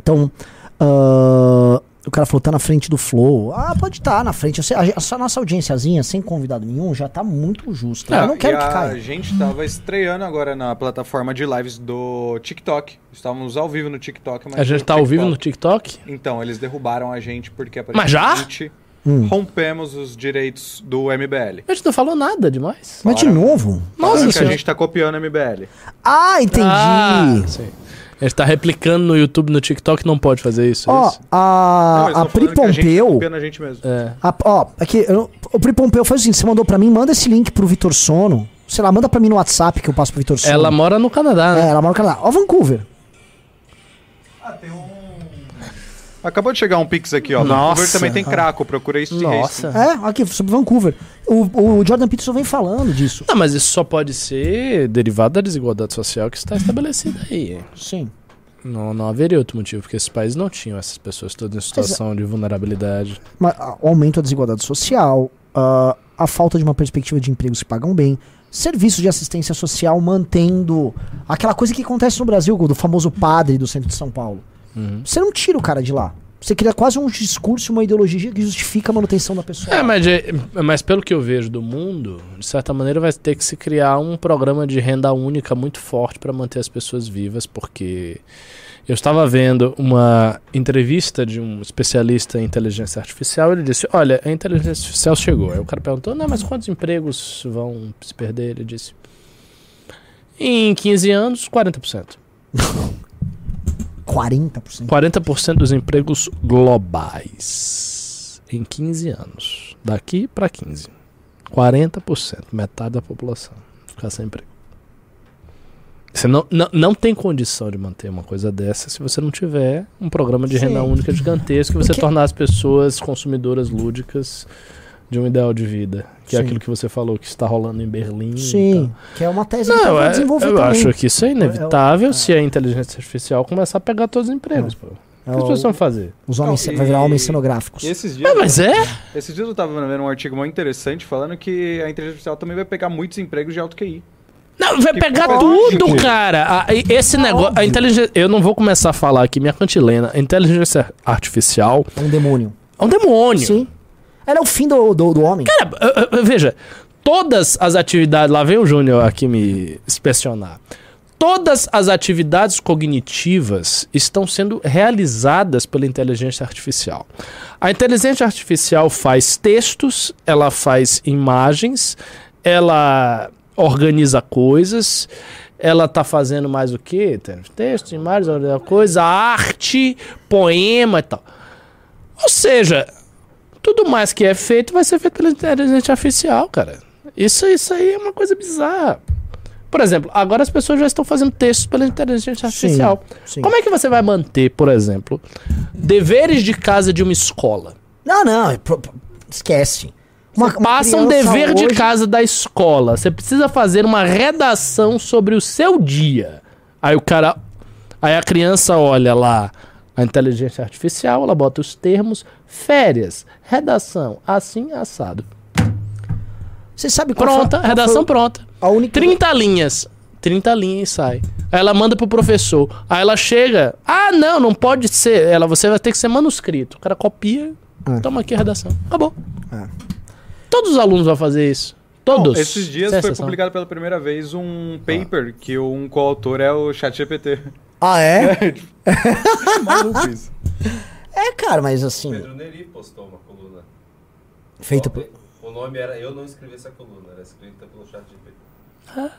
Então, ah, o cara falou, tá na frente do Flow. Ah, pode estar na frente. Eu sei, a, a nossa audiênciazinha, sem convidado nenhum, já tá muito justa. eu não quero e que a caia. gente tava estreando agora na plataforma de lives do TikTok. Estávamos ao vivo no TikTok. Mas A gente tá ao vivo no TikTok. Então, eles derrubaram a gente porque Mas já? aparentemente Hum. rompemos os direitos do MBL. A gente não falou nada demais. Mas de novo? Nossa que a gente tá copiando o MBL. Ah, entendi. Ah, sim. A gente tá replicando no YouTube, no TikTok, não pode fazer isso. é Ó, isso? a, Não, a Pri falando que a gente tá Pompeu. a gente mesmo. É. a- ó, aqui, eu- o Pri Pompeu faz o seguinte: você mandou pra mim, manda esse link pro Vitor Sono. Sei lá, manda pra mim no WhatsApp que eu passo pro Vitor Sono. Ela mora no Canadá, É, né? ela mora no Canadá. Ó, Vancouver. Ah, tem um. Acabou de chegar um Pix aqui, ó. Nossa. Vancouver também tem craco, procura isso de Nossa. É, aqui, sobre Vancouver. O, o Jordan Peterson vem falando disso. Não, mas isso só pode ser derivado da desigualdade social que está estabelecida aí. Sim. Não, não haveria outro motivo, porque esses países não tinham essas pessoas todas em situação de vulnerabilidade. Mas, ah, o aumento da desigualdade social, ah, a falta de uma perspectiva de empregos que pagam bem, serviços de assistência social mantendo aquela coisa que acontece no Brasil, do famoso padre do centro de São Paulo. Uhum. Você não tira o cara de lá. Você cria quase um discurso, uma ideologia que justifica a manutenção da pessoa. É, mas, de- mas pelo que eu vejo do mundo, de certa maneira vai ter que se criar um programa de renda única muito forte para manter as pessoas vivas, porque eu estava vendo uma entrevista de um especialista em inteligência artificial, ele disse: "Olha, a inteligência artificial chegou". Aí o cara perguntou: "Não, mas quantos empregos vão se perder?" Ele disse: "Em 15 anos, 40%. 40%. 40% dos empregos globais em 15 anos. Daqui para 15. 40%, metade da população ficar sem emprego. Você não, não, não tem condição de manter uma coisa dessa se você não tiver um programa de Sim. renda única gigantesco e você Porque- tornar as pessoas consumidoras lúdicas de um ideal de vida. Que é Sim. aquilo que você falou que está rolando em Berlim. e Sim, que é uma tese que Não, eu é- desenvolver eu também. acho que isso é inevitável É, é, se a inteligência artificial começar a pegar todos os empregos. Pô. O que É as pessoas vão fazer? os homens, Não, vai virar e- homens cenográficos. E esses dias, Ah, mas é? esses dias eu tava vendo um artigo muito interessante falando que a inteligência artificial também vai pegar muitos empregos de alto QI. Não, vai Que pegar lógico. tudo, cara. A- e- esse negócio. A inteligência. Eu não vou começar a falar aqui minha cantilena. A inteligência artificial É um demônio. é um demônio. Sim. Ela é o fim do, do, do homem. Cara, veja, todas as atividades. Lá vem o Júnior aqui me inspecionar. Todas as atividades cognitivas estão sendo realizadas pela inteligência artificial. A inteligência artificial faz textos, ela faz imagens, ela organiza coisas, ela tá fazendo mais o quê? Tem Texto, imagens, coisa, arte, poema e tal. Ou seja, tudo mais que é feito vai ser feito pela inteligência artificial, cara. Isso, isso aí é uma coisa bizarra. Por exemplo, agora as pessoas já estão fazendo textos pela inteligência artificial. sim. Como é que você vai manter, por exemplo, deveres de casa de uma escola? Não, não, é esquece. Uma, passa um dever de hoje- casa da escola. Você precisa fazer uma redação sobre o seu dia. Aí o cara. Aí a criança olha lá a inteligência artificial, ela bota os termos, férias, redação, assim, assado. Você sabe qual Pronta, foi- qual redação foi pronta. A única 30 linhas. 30 linhas e sai. Aí ela manda pro professor. Aí ela chega. Ah, não, não pode ser. Ela, você vai ter que ser manuscrito. O cara copia. É. Toma aqui a redação. Acabou. É. Todos os alunos vão fazer isso. Todos. Não, esses dias Sem foi exceção. publicado pela primeira vez um paper que um coautor é o ChatGPT. Ah, é? Maluco isso. É, cara, mas assim, Pedro Neri postou uma coluna. feito O- por... O nome era Eu Não Escrevi Essa Coluna, era escrita pelo chat GPT.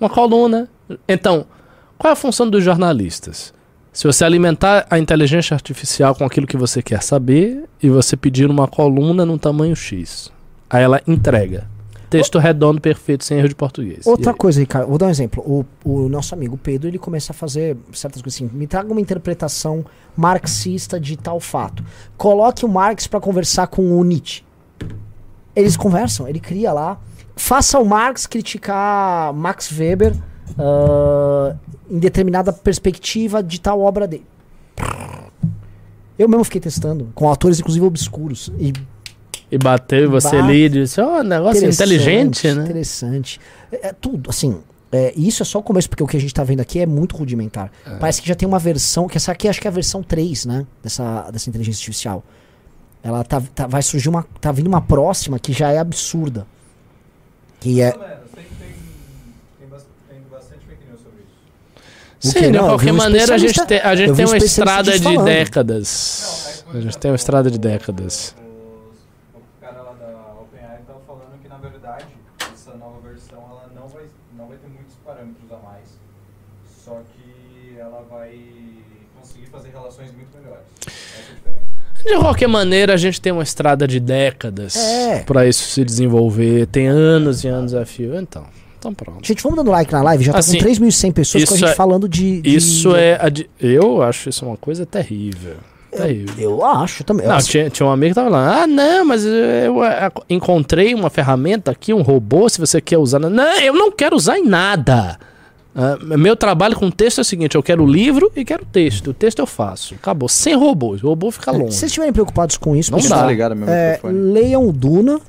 Uma coluna. Então, qual é a função dos jornalistas? Se você alimentar a inteligência artificial com aquilo que você quer saber e você pedir uma coluna num tamanho X. Aí ela entrega. Texto redondo, perfeito, sem erro de português. Outra coisa, Ricardo, vou dar um exemplo. O, o nosso amigo Pedro, ele começa a fazer certas coisas assim. Me traga uma interpretação marxista de tal fato. Coloque o Marx pra conversar com o Nietzsche. Eles conversam, ele cria lá. Faça o Marx criticar Max Weber ah, em determinada perspectiva de tal obra dele. Eu mesmo fiquei testando, com atores inclusive obscuros. E E bateu e você ali e disse, ó, negócio inteligente, né? Interessante. É, é tudo, assim. é, isso é só o começo, porque o que a gente tá vendo aqui é muito rudimentar. Parece que já tem uma versão, que essa aqui acho que é a versão 3, né? Dessa, dessa inteligência artificial. Ela tá, tá- vai surgir uma. Tá vindo uma próxima que já é absurda. Que é. Sim, de Não, qualquer maneira a gente a gente tem um uma estrada de falando. décadas. A gente tem uma estrada de décadas. Os, o cara lá da OpenAI tava falando que, na verdade, essa nova versão ela não vai, não vai ter muitos parâmetros a mais. Só que De qualquer maneira, a gente tem uma estrada de décadas É. pra isso se desenvolver. Tem anos e anos a fio. Então, então pronto. Gente, vamos dando like na live, já tá Assim, com 3.100 pessoas com a gente é- falando de, de- Isso é. Eu acho isso uma coisa terrível. Terrível. Eu acho também. Não, Assim, tinha, tinha um amigo que tava falando, ah, não, mas eu, eu, encontrei uma ferramenta aqui, um robô, se você quer usar. Não, eu não quero usar em nada. Ah, meu trabalho com texto é o seguinte, eu quero o livro e quero o texto. O texto eu faço. Acabou. Sem robôs. O robô fica Se longe. vocês estiverem preocupados com isso, Não pessoal, dá. Tá ligado meu é, leiam o Duna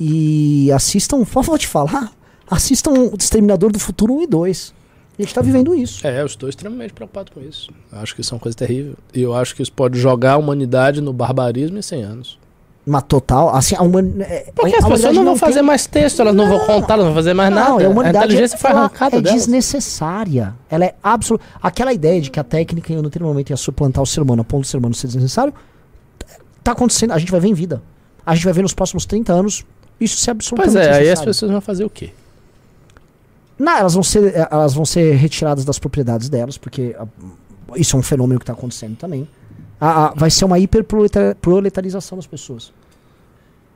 e assistam, só vou te falar, assistam o Exterminador do Futuro 1 e 2. A gente tá vivendo isso. É, eu estou extremamente preocupado com isso. Acho que isso é uma coisa terrível. E eu acho que isso pode jogar a humanidade no barbarismo em 100 anos. Uma total, assim, a humanidade... Porque as pessoas não vão fazer mais texto, elas não, vão contar, elas não vão fazer mais Não, nada. a humanidade inteligência foi ela arrancada é delas. desnecessária. Ela é absoluta. Aquela ideia de que a técnica em um determinado momento ia suplantar o ser humano a ponto do ser humano ser desnecessário, tá acontecendo. A gente vai ver em vida. A gente vai ver nos próximos 30 anos isso ser absolutamente Pois é, aí as pessoas vão fazer o quê? Não, elas vão ser, elas vão ser retiradas das propriedades delas, porque ah, isso é um fenômeno que está acontecendo também. Ah, ah, vai ser uma hiperproletarização das pessoas.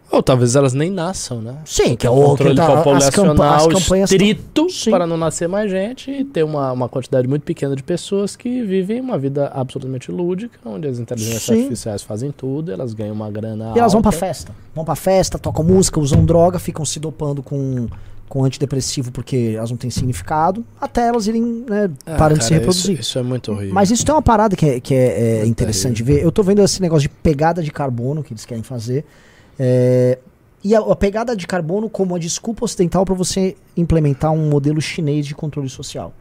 Ou talvez elas nem nasçam, né? Sim, que é o controle tá- as, populacional as campanhas tão- estrito Sim. para não nascer mais gente e ter uma, uma quantidade muito pequena de pessoas que vivem uma vida absolutamente lúdica, onde as inteligências Sim. artificiais fazem tudo, elas ganham uma grana E elas vão pra alta. festa. Vão pra festa, tocam música, usam droga, ficam se dopando com, com antidepressivo porque elas não têm significado, até elas irem né, Ah, parando de se reproduzir. Isso, isso é muito horrível. Mas isso tem uma parada que é, que é, é interessante de ver. Eu tô vendo esse negócio de pegada de carbono que eles querem fazer. É, e a, a pegada de carbono como uma desculpa ocidental para você implementar um modelo chinês de controle social.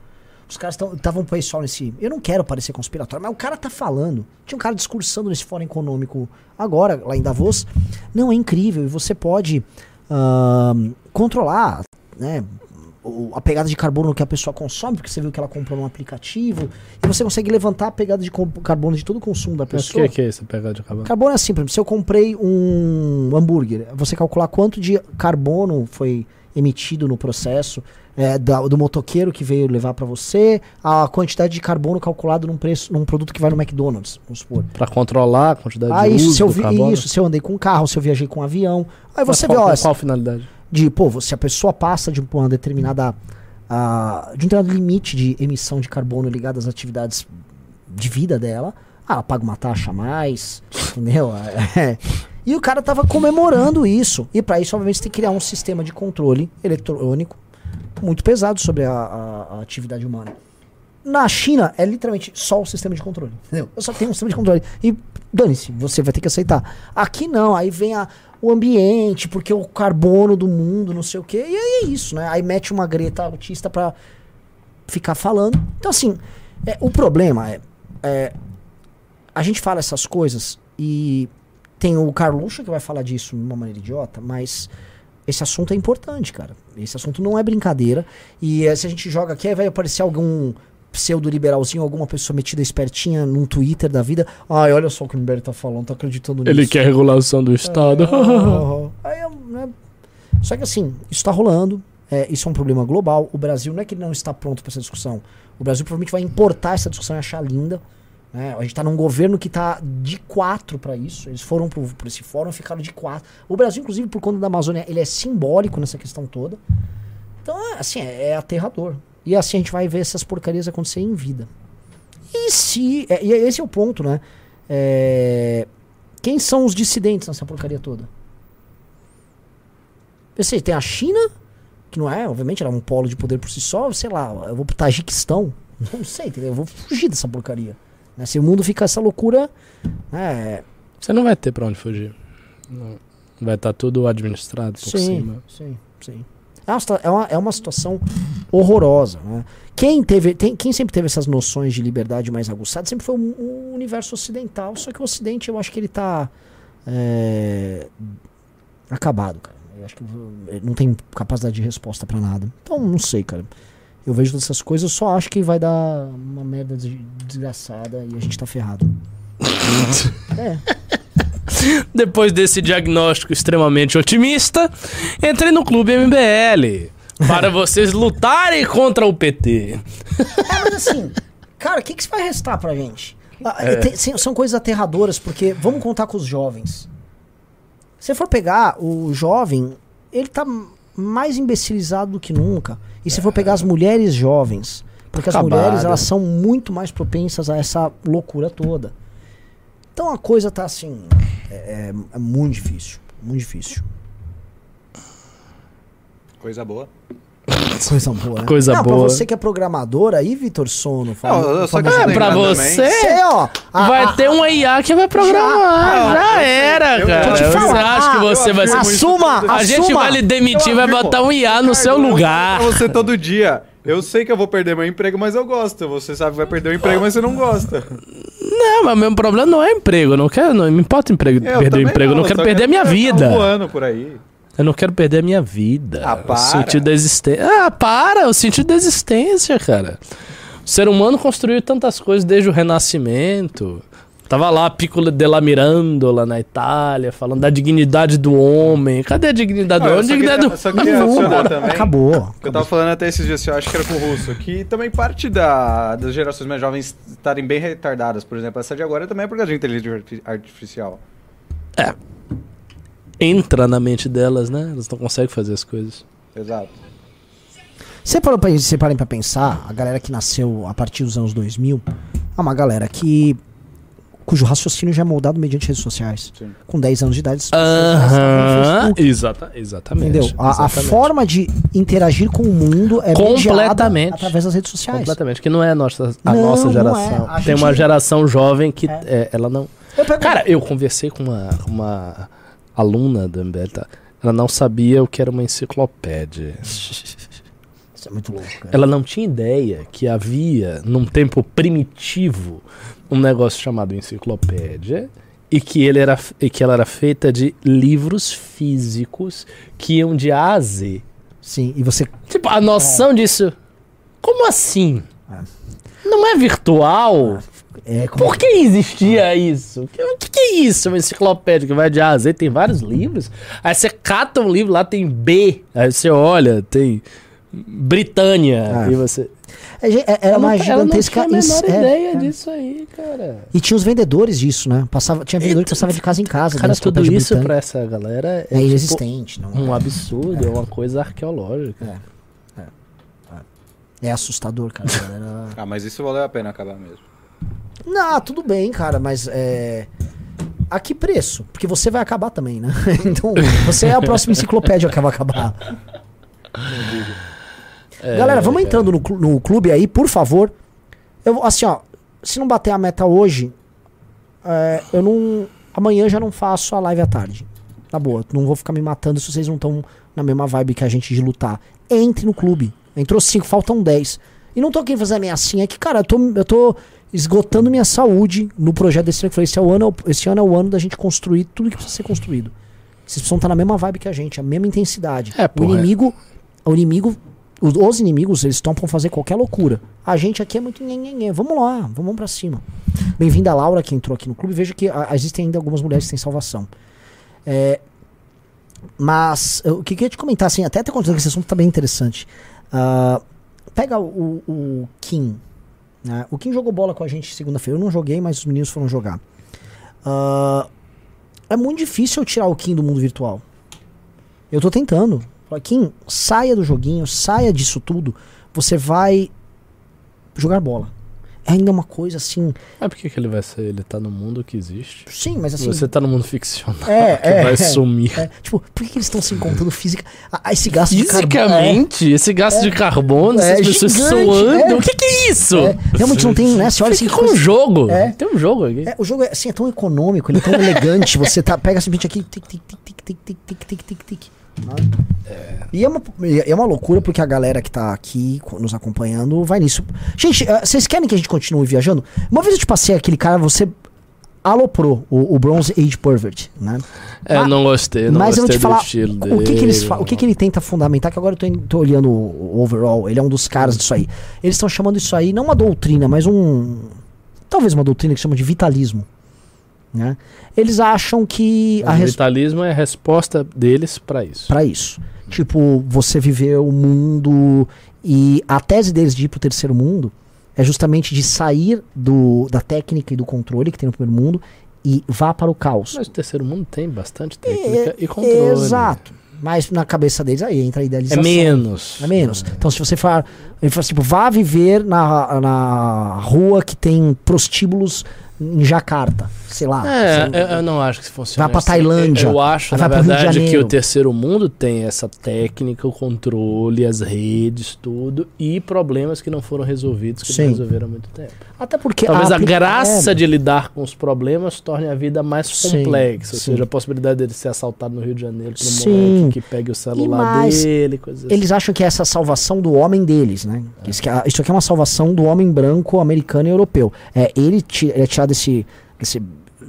Os caras estavam pessoal nesse. Eu não quero parecer conspiratório, mas o cara tá falando. Tinha um cara discursando nesse fórum econômico agora, lá em Davos. Não, é incrível. E você pode ahn, controlar, né? A pegada de carbono que a pessoa consome, porque você viu que ela comprou num aplicativo, e você consegue levantar a pegada de carbono de todo o consumo da Mas o pessoa. que, que é essa pegada de carbono? Carbono é assim, por exemplo, se eu comprei um hambúrguer, você calcular quanto de carbono foi emitido no processo é, da- do motoqueiro que veio levar pra você, a quantidade de carbono calculado num preço, num produto que vai no McDonald's, vamos supor. Pra controlar a quantidade Ah, de isso, se eu vi, carbono? isso, se eu andei com carro, se eu viajei com avião. Aí Mas você qual, vê, ó, qual finalidade? de, pô, se a pessoa passa de uma determinada. ah, de um determinado limite de emissão de carbono ligado às atividades de vida dela, ah, ela paga uma taxa a mais, entendeu? É. E o cara tava comemorando isso. E para isso, obviamente, você tem que criar um sistema de controle eletrônico muito pesado sobre a, a- a atividade humana. Na China, é literalmente só o sistema de controle. Entendeu? Eu só tenho um sistema de controle. E dane-se, você vai ter que aceitar. Aqui não, aí vem a, o ambiente, porque o carbono do mundo, não sei o quê. E aí é isso, né? Aí mete uma greta autista pra ficar falando. Então, assim, é, o problema é, é, A gente fala essas coisas e tem o Carluxo que vai falar disso de uma maneira idiota, mas esse assunto é importante, cara. Esse assunto não é brincadeira. E eh, se a gente joga aqui, aí vai aparecer algum pseudo-liberalzinho, alguma pessoa metida espertinha num Twitter da vida. Ai, olha só o que o MBL tá falando, tá acreditando nisso. Ele quer regulação do Estado. Aí, é, né? Só que assim, isso tá rolando. é, isso é um problema global. O Brasil não é que não está pronto para essa discussão. O Brasil provavelmente vai importar essa discussão e achar linda. Né? A gente tá num governo que tá de quatro para isso. Eles foram por esse fórum ficaram de quatro. O Brasil, inclusive, por conta da Amazônia, ele é simbólico nessa questão toda. Então, é, assim, é, é aterrador. E assim a gente vai ver essas porcarias acontecer em vida. E se. é, e esse é o ponto, né? É, quem são os dissidentes nessa porcaria toda? Eu sei, tem a China, que não é, obviamente, ela é um polo de poder por si só, sei lá, eu vou pro Tajiquistão, não sei, entendeu? Eu vou fugir dessa porcaria. Né? Se o mundo fica essa loucura, né? Você não vai ter pra onde fugir. Não. Vai estar tudo administrado por sim, cima. sim, sim. É uma, é uma, é uma situação horrorosa. Né? Quem, teve, tem, quem sempre teve essas noções de liberdade mais aguçadas sempre foi o, o universo ocidental. Só que o ocidente eu acho que ele tá é, acabado, cara. Eu acho que ele não tem capacidade de resposta pra nada. Então, não sei, cara. Eu vejo todas essas coisas, eu só acho que vai dar uma merda des- desgraçada e a gente tá ferrado. é. Depois desse diagnóstico extremamente otimista, entrei no Clube MBL para vocês lutarem contra o PT. É, mas assim, cara, o que, que vai restar pra gente? Ah, tem- sim, são coisas aterradoras, porque vamos contar com os jovens. Se você for pegar o jovem, ele tá mais imbecilizado do que nunca. E se for pegar as mulheres jovens, porque as mulheres elas são muito mais propensas a essa loucura toda. Então a coisa tá assim, é, é- é muito difícil, muito difícil. Coisa boa. Coisa boa, né? Coisa Não, boa. Pra você que é programador aí, Vitor Sono, fala, Não, eu só quero É, pra você, Você, ó, a- vai a- ter um IA que vai programar. Já, eu sei. era, Eu- cara. eu te Você falar, acha que você vai ser. assuma, A gente assuma. vai lhe demitir, Eu vai botar um IA no seu eu lugar. falo pra você todo dia. Eu sei que eu vou perder meu emprego, mas eu gosto. Você sabe que vai perder o emprego, mas você não gosta. Não, mas o meu problema não é emprego. Eu não quero, não me importa emprego, Eu perder o emprego. Eu não quero perder a minha vida. voando por aí. Eu não quero perder a minha vida. Ah, O para. sentido da existência. Ah, para! O sentido da existência, cara. O ser humano construiu tantas coisas desde o Renascimento. Tava lá Piccolo della Mirandola na Itália, falando da dignidade do homem. Cadê a dignidade do Não, eu homem? só Dignidade queria- do só queria adicionar também. Acabou. Eu tava falando até esses dias, eu acho que era com o Russo, que também parte da, das gerações mais jovens estarem bem retardadas. Por exemplo, essa de agora também é por causa de inteligência arti- artificial. Entra na mente delas, né? Elas não conseguem fazer as coisas. Exato. Você parou pra, você parem pra pensar, a galera que nasceu a partir dos anos 2000 é uma galera que cujo raciocínio já é moldado mediante redes sociais. Sim. Com 10 anos de idade, Aham. Facebook, Exata, exatamente. Entendeu? A, a exatamente. forma de interagir com o mundo é Completamente. através das redes sociais. Completamente, que não é a nossa, a Não, nossa não geração. é. A Tem gente- uma geração jovem que É. é, ela não. Eu pego- Cara, eu conversei com uma, uma aluna do MBL, tá? ela não sabia o que era uma enciclopédia. Isso é muito louco, cara. Ela não tinha ideia que havia, num tempo primitivo, um negócio chamado enciclopédia e que, ele era, e que ela era feita de livros físicos que iam de A a Z. Sim, e você. Tipo, a noção disso. Como assim? É. Não é virtual? É, como- Por que existia isso? O que, que é isso? Uma enciclopédia que vai de A a Z, tem vários livros. Aí você cata um livro, lá tem B. Aí você olha, tem Britânia. É. E você. É, ge- é, era uma gigantesca. Ela não tinha a menor é, ideia é. disso aí, cara. E tinha os vendedores disso, né? Passava, tinha vendedor que passava de casa em casa. Cara, tudo isso britânica. pra essa galera é, é tipo, inexistente. Não, um absurdo, é. uma coisa arqueológica. É assustador, cara. galera- Ah, mas isso valeu a pena acabar mesmo. Não, tudo bem, cara, mas é. A que preço? Porque você vai acabar também, né? Então, você é a próxima enciclopédia que vai acabar. É, Galera, vamos cara. entrando no, no clube aí, por favor. Eu, assim, ó, se não bater a meta hoje, é, eu não. Amanhã já não faço a live à tarde. Na boa, não vou ficar me matando se vocês não estão na mesma vibe que a gente de lutar. Entre no clube. Entrou cinco, faltam 10. E não tô querendo fazer ameaçinha, é que, cara, eu tô, eu tô esgotando minha saúde no projeto desse ano. que eu falei, esse, é o ano, esse ano é o ano da gente construir tudo que precisa ser construído. Vocês precisam estar na mesma vibe que a gente, a mesma intensidade. É, o porra, é. inimigo, o inimigo, os, os inimigos, eles estão pra fazer qualquer loucura. A gente aqui é muito nhenhenhê. Vamos lá, vamos pra cima. Bem-vinda a Laura, que entrou aqui no clube. Veja que ah, existem ainda algumas mulheres que têm salvação. É, mas eu queria te comentar, assim, até até continuando que esse assunto tá bem interessante. Ah, pega o, o Kim. Né? O Kim jogou bola com a gente segunda-feira. Eu não joguei, mas os meninos foram jogar. Ah, é muito difícil eu tirar o Kim do mundo virtual. Eu tô tentando. Kim, saia do joguinho, saia disso tudo. Você vai jogar bola. É ainda uma coisa assim. Mas por que, que ele vai ser? Ele tá no mundo que existe. Sim, mas assim. Você tá no mundo ficcional É, que é, vai é. sumir. é, tipo, por que, que eles estão se encontrando física? Ah, esse gasto de carbono. Fisicamente, esse gasto de carbono, É essas pessoas gigante, suando. é. O que, que é isso? É, realmente não tem, né? Você olha assim. Com um jogo. É. Tem um jogo aqui. É, o jogo é, assim, é tão econômico, ele é tão elegante. Você tá, pega simplesmente aqui. Tic, tic, tic, tic, tic, tic, tic, tic, tic, tic. Né? E é uma, é uma loucura porque a galera que tá aqui nos acompanhando vai nisso. Gente, eh, vocês querem que a gente continue viajando? Uma vez eu te passei aquele cara, você aloprou o, o Bronze Age Pervert, né? É, Mas- não gostei, não Mas eu vou gostei te falar do estilo dele. o que, que eles o que, que ele tenta fundamentar, que agora eu tô, tô olhando o, o overall, ele é um dos caras disso aí. Eles estão chamando isso aí, não uma doutrina, mas um. Talvez uma doutrina que chama de vitalismo. Né? Eles acham que O res... vitalismo é a resposta deles pra isso. para isso. Tipo, você viver o mundo e a tese deles de ir pro terceiro mundo é justamente de sair do, da técnica e do controle que tem no primeiro mundo e vá para o caos. Mas o terceiro mundo tem bastante técnica e controle. Exato. Mas na cabeça deles aí entra a É idealização. menos. É menos. Então, se você falar, ele fala tipo, vá viver na, na rua que tem prostíbulos em Jacarta, sei lá. É, eu, eu não acho que funciona Vai pra assim. Tailândia, Eu acho, na verdade, que o terceiro mundo tem essa técnica, o controle, as redes, tudo, e problemas que não foram resolvidos, que Sim. não resolveram há muito tempo. Até porque Talvez a apli- graça é, de lidar com os problemas torne a vida mais Sim, complexa. Ou sim. seja, a possibilidade dele ser assaltado no Rio de Janeiro por um Sim. moleque que pegue o celular dele, coisas assim. Eles acham que é essa salvação do homem deles, né? É- isso aqui é uma salvação do homem branco, americano e europeu. É, ele, ele é tirado desse, desse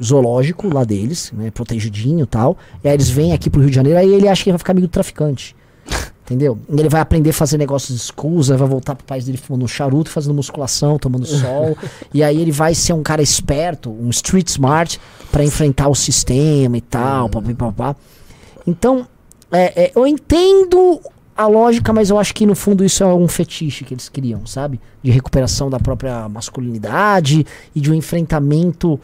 zoológico lá deles, né? Protegidinho e tal. E aí eles vêm aqui pro Rio de Janeiro, aí ele acha que vai ficar amigo do traficante. Entendeu? E ele vai aprender a fazer negócios escusa, vai voltar pro país dele fumando um charuto, fazendo musculação, tomando sol. e aí ele vai ser um cara esperto, um street smart, pra enfrentar o sistema e tal, papapá. Então, é, é, eu entendo a lógica, mas eu acho que no fundo isso é um fetiche que eles criam, sabe? De recuperação da própria masculinidade e de um enfrentamento.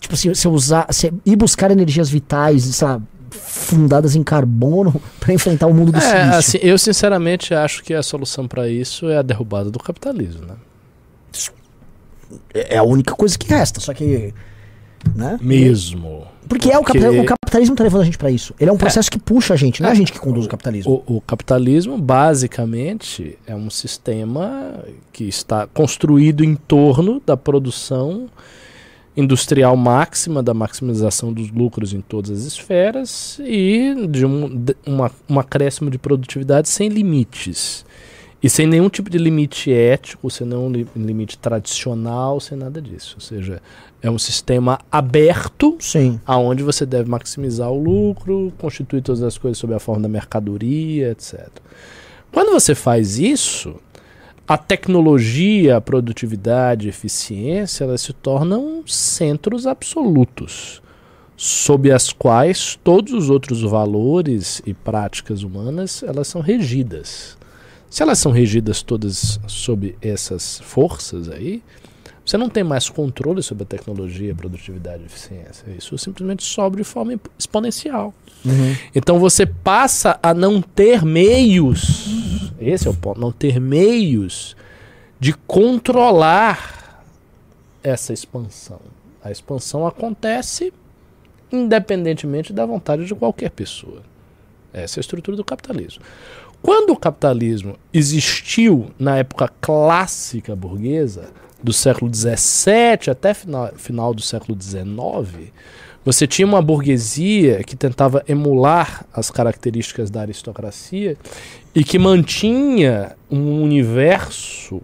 Tipo assim, se eu usar. Se ir buscar energias vitais, lá, fundadas em carbono pra enfrentar o mundo do É, silício. assim, eu sinceramente acho que a solução para isso é a derrubada do capitalismo, né? É a única coisa que resta, só que. Né? Mesmo. Porque é o, Porque- capitalismo, o capitalismo tá levando a gente pra isso. Ele é um processo que puxa a gente, não é a gente que conduz o capitalismo. O, o capitalismo, basicamente, é um sistema que está construído em torno da produção industrial máxima, da maximização dos lucros em todas as esferas e de um, de- uma, um acréscimo de produtividade sem limites. E sem nenhum tipo de limite ético, sem nenhum li- limite tradicional, sem nada disso. Ou seja, é um sistema aberto Sim. aonde você deve maximizar o lucro, constituir todas as coisas sob a forma da mercadoria, etc. Quando você faz isso, a tecnologia, a produtividade, a eficiência, elas se tornam centros absolutos, sob as quais todos os outros valores e práticas humanas elas são regidas. Se elas são regidas todas sob essas forças aí, você não tem mais controle sobre a tecnologia, produtividade e eficiência. Isso simplesmente sobe de forma exponencial. Então você passa a não ter meios, esse é o ponto, não ter meios de controlar essa expansão. A expansão acontece independentemente da vontade de qualquer pessoa. Essa é a estrutura do capitalismo. Quando o capitalismo existiu na época clássica burguesa, do século XVII até final, final do século XIX, você tinha uma burguesia que tentava emular as características da aristocracia e que mantinha um universo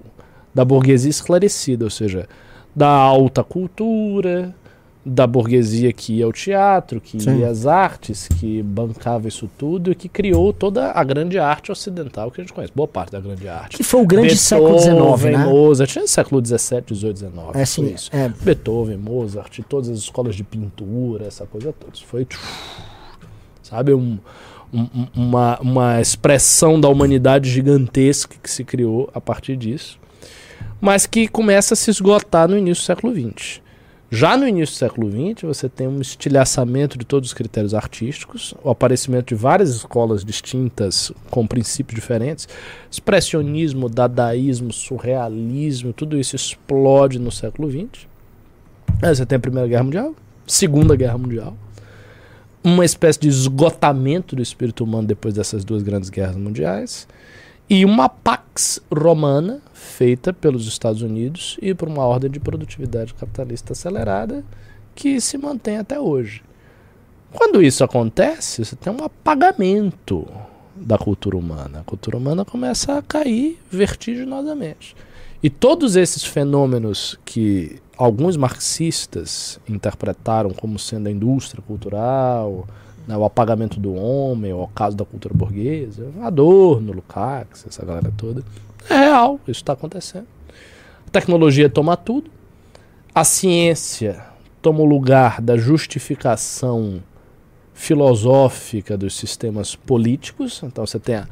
da burguesia esclarecida, ou seja, da alta cultura, da burguesia que ia ao teatro, que Sim. ia às artes, que bancava isso tudo e que criou toda a grande arte ocidental que a gente conhece, boa parte da grande arte. Que foi o grande século XIX, Beethoven, né? Mozart, tinha século XVII, XVIII, XIX. É assim, isso. é, Beethoven, Mozart, todas as escolas de pintura, essa coisa toda. Isso foi, sabe, um- um- uma, uma expressão da humanidade gigantesca que se criou a partir disso, mas que começa a se esgotar no início do século XX. Já no início do século XX, você tem um estilhaçamento de todos os critérios artísticos, o aparecimento de várias escolas distintas com princípios diferentes, expressionismo, dadaísmo, surrealismo, tudo isso explode no século XX. Aí você tem a Primeira Guerra Mundial, Segunda Guerra Mundial, uma espécie de esgotamento do espírito humano depois dessas duas grandes guerras mundiais, e uma pax romana feita pelos Estados Unidos e por uma ordem de produtividade capitalista acelerada que se mantém até hoje. Quando isso acontece, você tem um apagamento da cultura humana. A cultura humana começa a cair vertiginosamente. E todos esses fenômenos que alguns marxistas interpretaram como sendo a indústria cultural, né, o apagamento do homem, o caso da cultura burguesa, Adorno, Lukács, essa galera toda, é real, isso está acontecendo. A tecnologia toma tudo, a ciência toma o lugar da justificação filosófica dos sistemas políticos, então você tem a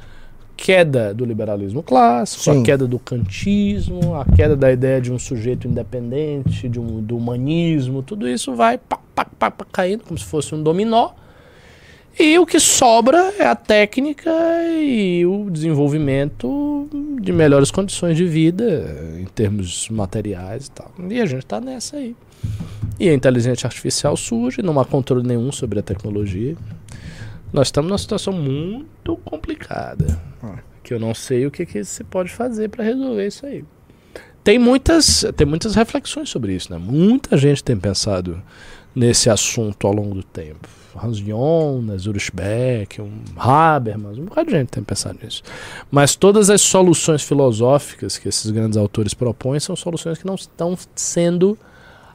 queda do liberalismo clássico, Sim. a queda do kantismo, a queda da ideia de um sujeito independente, de um, do humanismo, tudo isso vai pá, pá, pá, caindo como se fosse um dominó. E o que sobra é a técnica e o desenvolvimento de melhores condições de vida em termos materiais e tal. E a gente está nessa aí. E a inteligência artificial surge, não há controle nenhum sobre a tecnologia. Nós estamos numa situação muito complicada. Ah. Que eu não sei o que, que se pode fazer para resolver isso aí. Tem muitas, tem muitas reflexões sobre isso, né? Muita gente tem pensado nesse assunto ao longo do tempo. Hans Jonas, Ulrich Beck, um Habermas, um bocado de gente tem pensado nisso. Mas todas as soluções filosóficas que esses grandes autores propõem são soluções que não estão sendo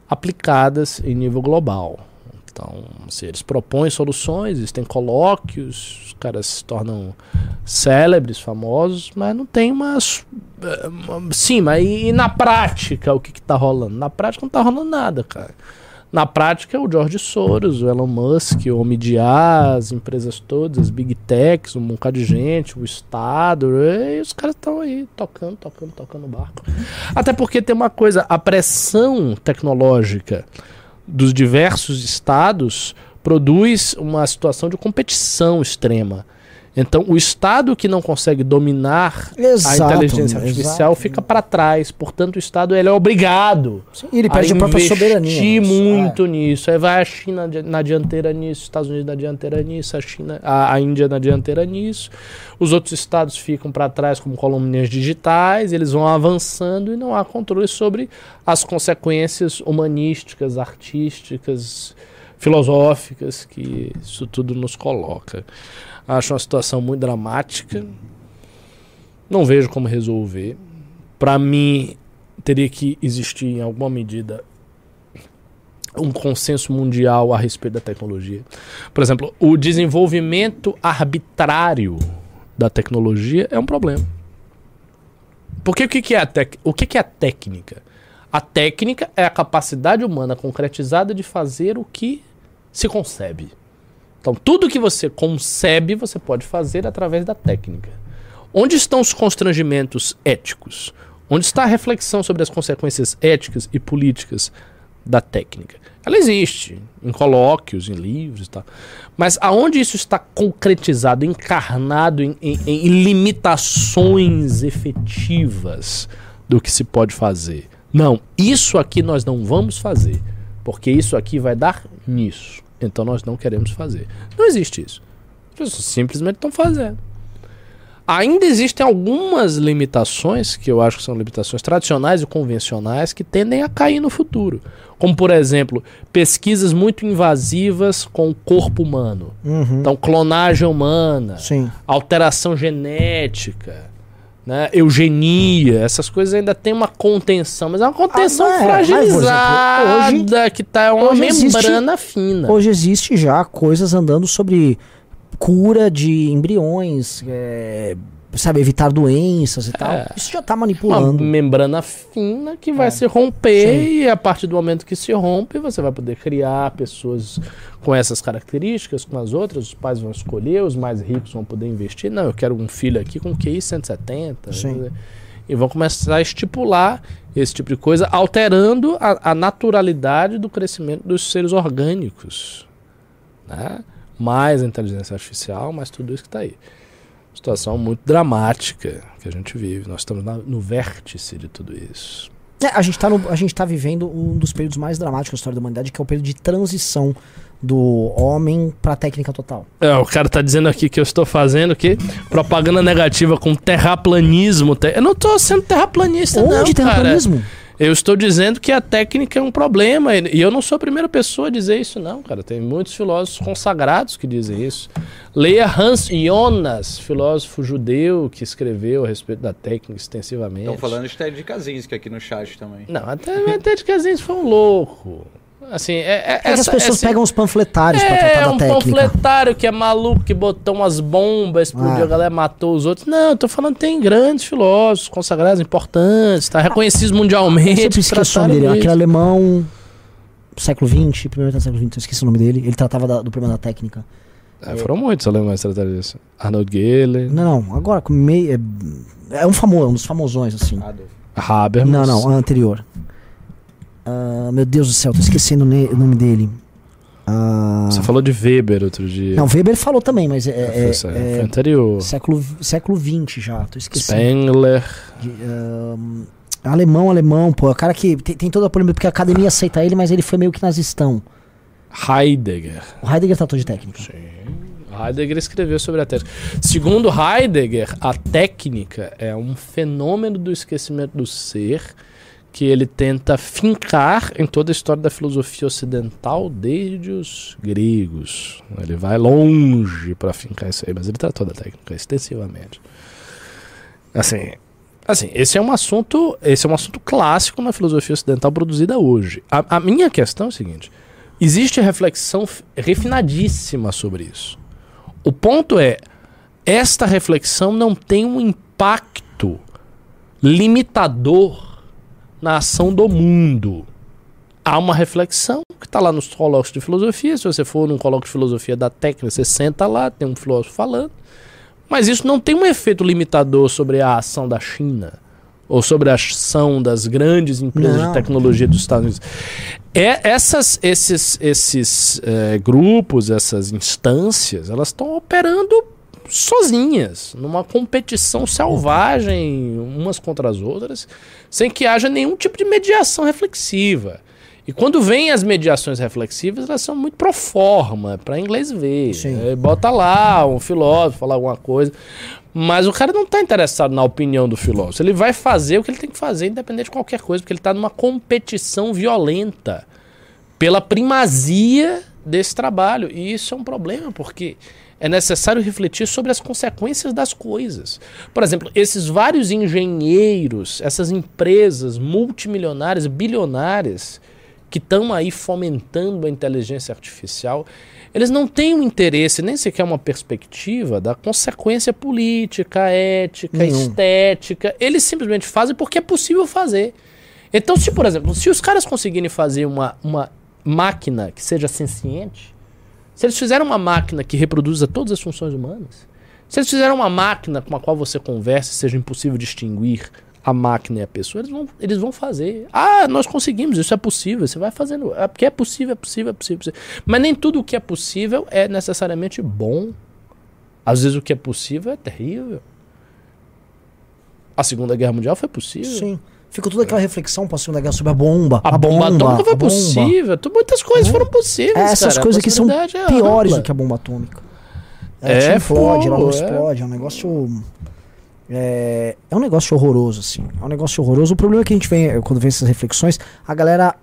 aplicadas em nível global. Então, se eles propõem soluções, existem colóquios, os caras se tornam célebres, famosos, mas não tem umas. eh, uma- Sim, mas e, e na prática o que, que tá rolando? Na prática não tá rolando nada, cara. Na prática, o George Soros, o Elon Musk, o Homem as empresas todas, as big techs, um bocado de gente, o Estado, e os caras estão aí tocando, tocando, tocando o barco. Até porque tem uma coisa, a pressão tecnológica dos diversos estados produz uma situação de competição extrema. Então, o estado que não consegue dominar Exato, a inteligência artificial fica para trás. Portanto, o estado ele é obrigado Sim, ele perde a, própria soberania. investir né? muito nisso. Aí vai a China na dianteira nisso, os Estados Unidos na dianteira nisso, a China, a, a Índia na dianteira nisso. Os outros estados ficam para trás como colônias digitais, eles vão avançando e não há controle sobre as consequências humanísticas, artísticas, filosóficas que isso tudo nos coloca. Acho uma situação muito dramática. Não vejo como resolver. Para mim, teria que existir em alguma medida um consenso mundial a respeito da tecnologia. Por exemplo, o desenvolvimento arbitrário da tecnologia é um problema. Porque o que, é a tec... o que, que é a técnica? A técnica é a capacidade humana concretizada de fazer o que se concebe. Então, tudo que você concebe, você pode fazer através da técnica. Onde estão os constrangimentos éticos? Onde está a reflexão sobre as consequências éticas e políticas da técnica? Ela existe em colóquios, em livros e tal. Mas aonde isso está concretizado, encarnado em, em- em limitações efetivas do que se pode fazer? Não, isso aqui nós não vamos fazer, porque isso aqui vai dar nisso. Então nós não queremos fazer. Não existe isso. As pessoas simplesmente estão fazendo. Ainda existem algumas limitações, que eu acho que são limitações tradicionais e convencionais, que tendem a cair no futuro. Como, por exemplo, pesquisas muito invasivas com o corpo humano. Uhum. Então, clonagem humana, Sim. alteração genética, né, eugenia, essas coisas ainda tem uma contenção, mas é uma contenção Ah, é, por exemplo, fragilizada, que tá uma hoje existe- membrana fina. Hoje existe já coisas andando sobre cura de embriões, é, sabe, evitar doenças e tal. É. Isso já tá uma manipulando. membrana fina que vai É. se romper Sim. e a partir do momento que se rompe você vai poder criar pessoas com essas características, com as outras, os pais vão escolher, os mais ricos vão poder investir. Não, eu quero um filho aqui com QI 170. Sim. E vão começar a estipular esse tipo de coisa, alterando a, a naturalidade do crescimento dos seres orgânicos. Né? Mais a inteligência artificial, mais tudo isso que está aí. Situação muito dramática que a gente vive. Nós estamos na- no vértice de tudo isso. É, a, gente tá a gente tá vivendo um dos períodos mais dramáticos da história da humanidade, que é o período de transição do homem pra técnica total. É, o cara tá dizendo aqui que eu estou fazendo que propaganda negativa com terraplanismo. Te- Eu não tô sendo terraplanista, não, Onde cara. Eu estou dizendo que a técnica é um problema. E eu não sou a primeira pessoa a dizer isso, não, cara. Tem muitos filósofos consagrados que dizem isso. Leia Hans Jonas, filósofo judeu que escreveu a respeito da técnica extensivamente. Estão falando de Ted Kaczynski aqui no chat também. Não, até, de casinhos foi um louco. Assim, é, é, É que as essa- pessoas essa- pegam os panfletários pra é, tratar da um técnica. panfletário que é maluco, que botou umas bombas, explodiu, Ah. a galera matou os outros. Não, eu tô falando que tem grandes filósofos consagrados, importantes, tá? Reconhecidos Eu mundialmente. sempre esqueço o nome dele. Aquele alemão século XX, primeiro século XX, eu esqueci o nome dele. Ele tratava da- do problema da técnica. É, foram muitos alemães que trataram disso. Arnold Gehlen, Não, não, agora meio. É, é um famoso, um dos famosões, assim. Adolf. Habermas. Não, não, anterior. Ah, meu Deus do céu, tô esquecendo o nome dele. Ah, Você falou de Weber outro dia. não, Weber falou também, mas é, foi, é- aí, é foi anterior. século, século XX já, tô esquecendo. Spengler. De, ahn, alemão, alemão, pô. O cara que tem, tem toda a polêmica, porque a academia aceita ele, mas ele foi meio que nazistão. Heidegger. O Heidegger tratou de técnica. Heidegger escreveu sobre a técnica. Segundo Heidegger, a técnica é um fenômeno do esquecimento do ser que ele tenta fincar em toda a história da filosofia ocidental desde os gregos. Ele vai longe para fincar isso aí, mas ele tratou da técnica extensivamente. Assim, assim, esse é um assunto, esse é um assunto clássico na filosofia ocidental produzida hoje. A, a minha questão é o seguinte: existe reflexão refinadíssima sobre isso. O ponto é, esta reflexão não tem um impacto limitador na ação do mundo. Há uma reflexão que está lá nos colóquios de filosofia. Se você for num colóquio de filosofia da técnica, você senta lá, tem um filósofo falando. Mas isso não tem um efeito limitador sobre a ação da China ou sobre a ação das grandes empresas Não. de tecnologia dos Estados Unidos. É, essas, esses esses eh, grupos, essas instâncias, elas estão operando sozinhas, numa competição selvagem umas contra as outras, sem que haja nenhum tipo de mediação reflexiva. E quando vem as mediações reflexivas, elas são muito pro forma, para inglês ver. Sim. É, bota lá um filósofo falar alguma coisa. Mas o cara não está interessado na opinião do filósofo. Ele vai fazer o que ele tem que fazer, independente de qualquer coisa, porque ele está numa competição violenta pela primazia desse trabalho. E isso é um problema, porque é necessário refletir sobre as consequências das coisas. Por exemplo, esses vários engenheiros, essas empresas multimilionárias, bilionárias, que estão aí fomentando a inteligência artificial, eles não têm um interesse, nem sequer uma perspectiva da consequência política, ética, Nenhum. estética. Eles simplesmente fazem porque é possível fazer. Então, se, por exemplo, se os caras conseguirem fazer uma, uma máquina que seja senciente, se eles fizerem uma máquina que reproduza todas as funções humanas, se eles fizerem uma máquina com a qual você conversa seja impossível distinguir a máquina e a pessoa, eles vão, eles vão fazer. Ah, nós conseguimos, isso é possível. Você vai fazendo. É porque é possível, é possível, é possível, é possível. Mas nem tudo o que é possível é necessariamente bom. Às vezes o que é possível é terrível. A Segunda Guerra Mundial foi possível. Sim. Ficou toda aquela reflexão pra Segunda Guerra sobre a bomba. A, bomba, atômica foi a bomba. possível. Tu- Muitas coisas É. foram possíveis. É, essas cara. A coisas aqui são é piores ampla. do que a bomba atômica. É, É, explode, ela não fogo, é. explode, é um negócio. É, é um negócio horroroso, assim. É um negócio horroroso. O problema é que a gente vem, quando vê essas reflexões, a galera.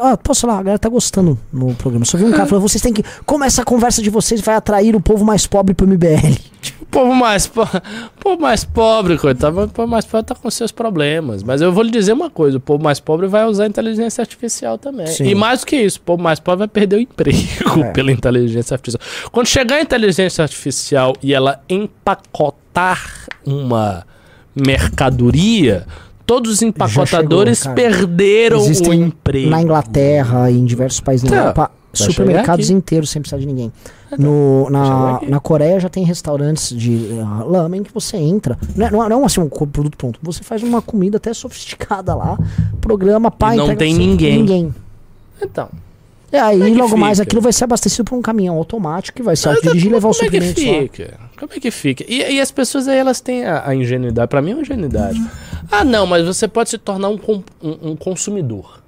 Ah, posso falar, a galera tá gostando no programa. Só vi um cara falando, vocês têm que. Como essa conversa de vocês vai atrair o povo mais pobre pro MBL? O povo mais, po... o povo mais pobre, coitado, o povo mais pobre tá com seus problemas. Mas eu vou lhe dizer uma coisa: o povo mais pobre vai usar a inteligência artificial também. Sim. E mais do que isso, o povo mais pobre vai perder o emprego É. pela inteligência artificial. Quando chegar a inteligência artificial e ela empacotar uma mercadoria, todos os empacotadores chegou, perderam o Existem emprego. Na Inglaterra e em diversos países da Tá, Europa, chegar supermercados inteiros sem precisar de ninguém. No, chegar na, aqui. na Coreia já tem restaurantes de uh, lamen que você entra. Não é, não é- é assim um produto pronto. Você faz uma comida até sofisticada lá, programa, pá, E não tem você. ninguém. Ninguém. Então. E aí Como é logo mais fica? aquilo vai ser abastecido por um caminhão automático que vai se autodirigir e levar os como é que suprimentos lá. fica? Como é que fica? E, e as pessoas aí, elas têm a, a ingenuidade. Pra mim é uma ingenuidade. Ah, não, mas você pode se tornar um, um- um consumidor.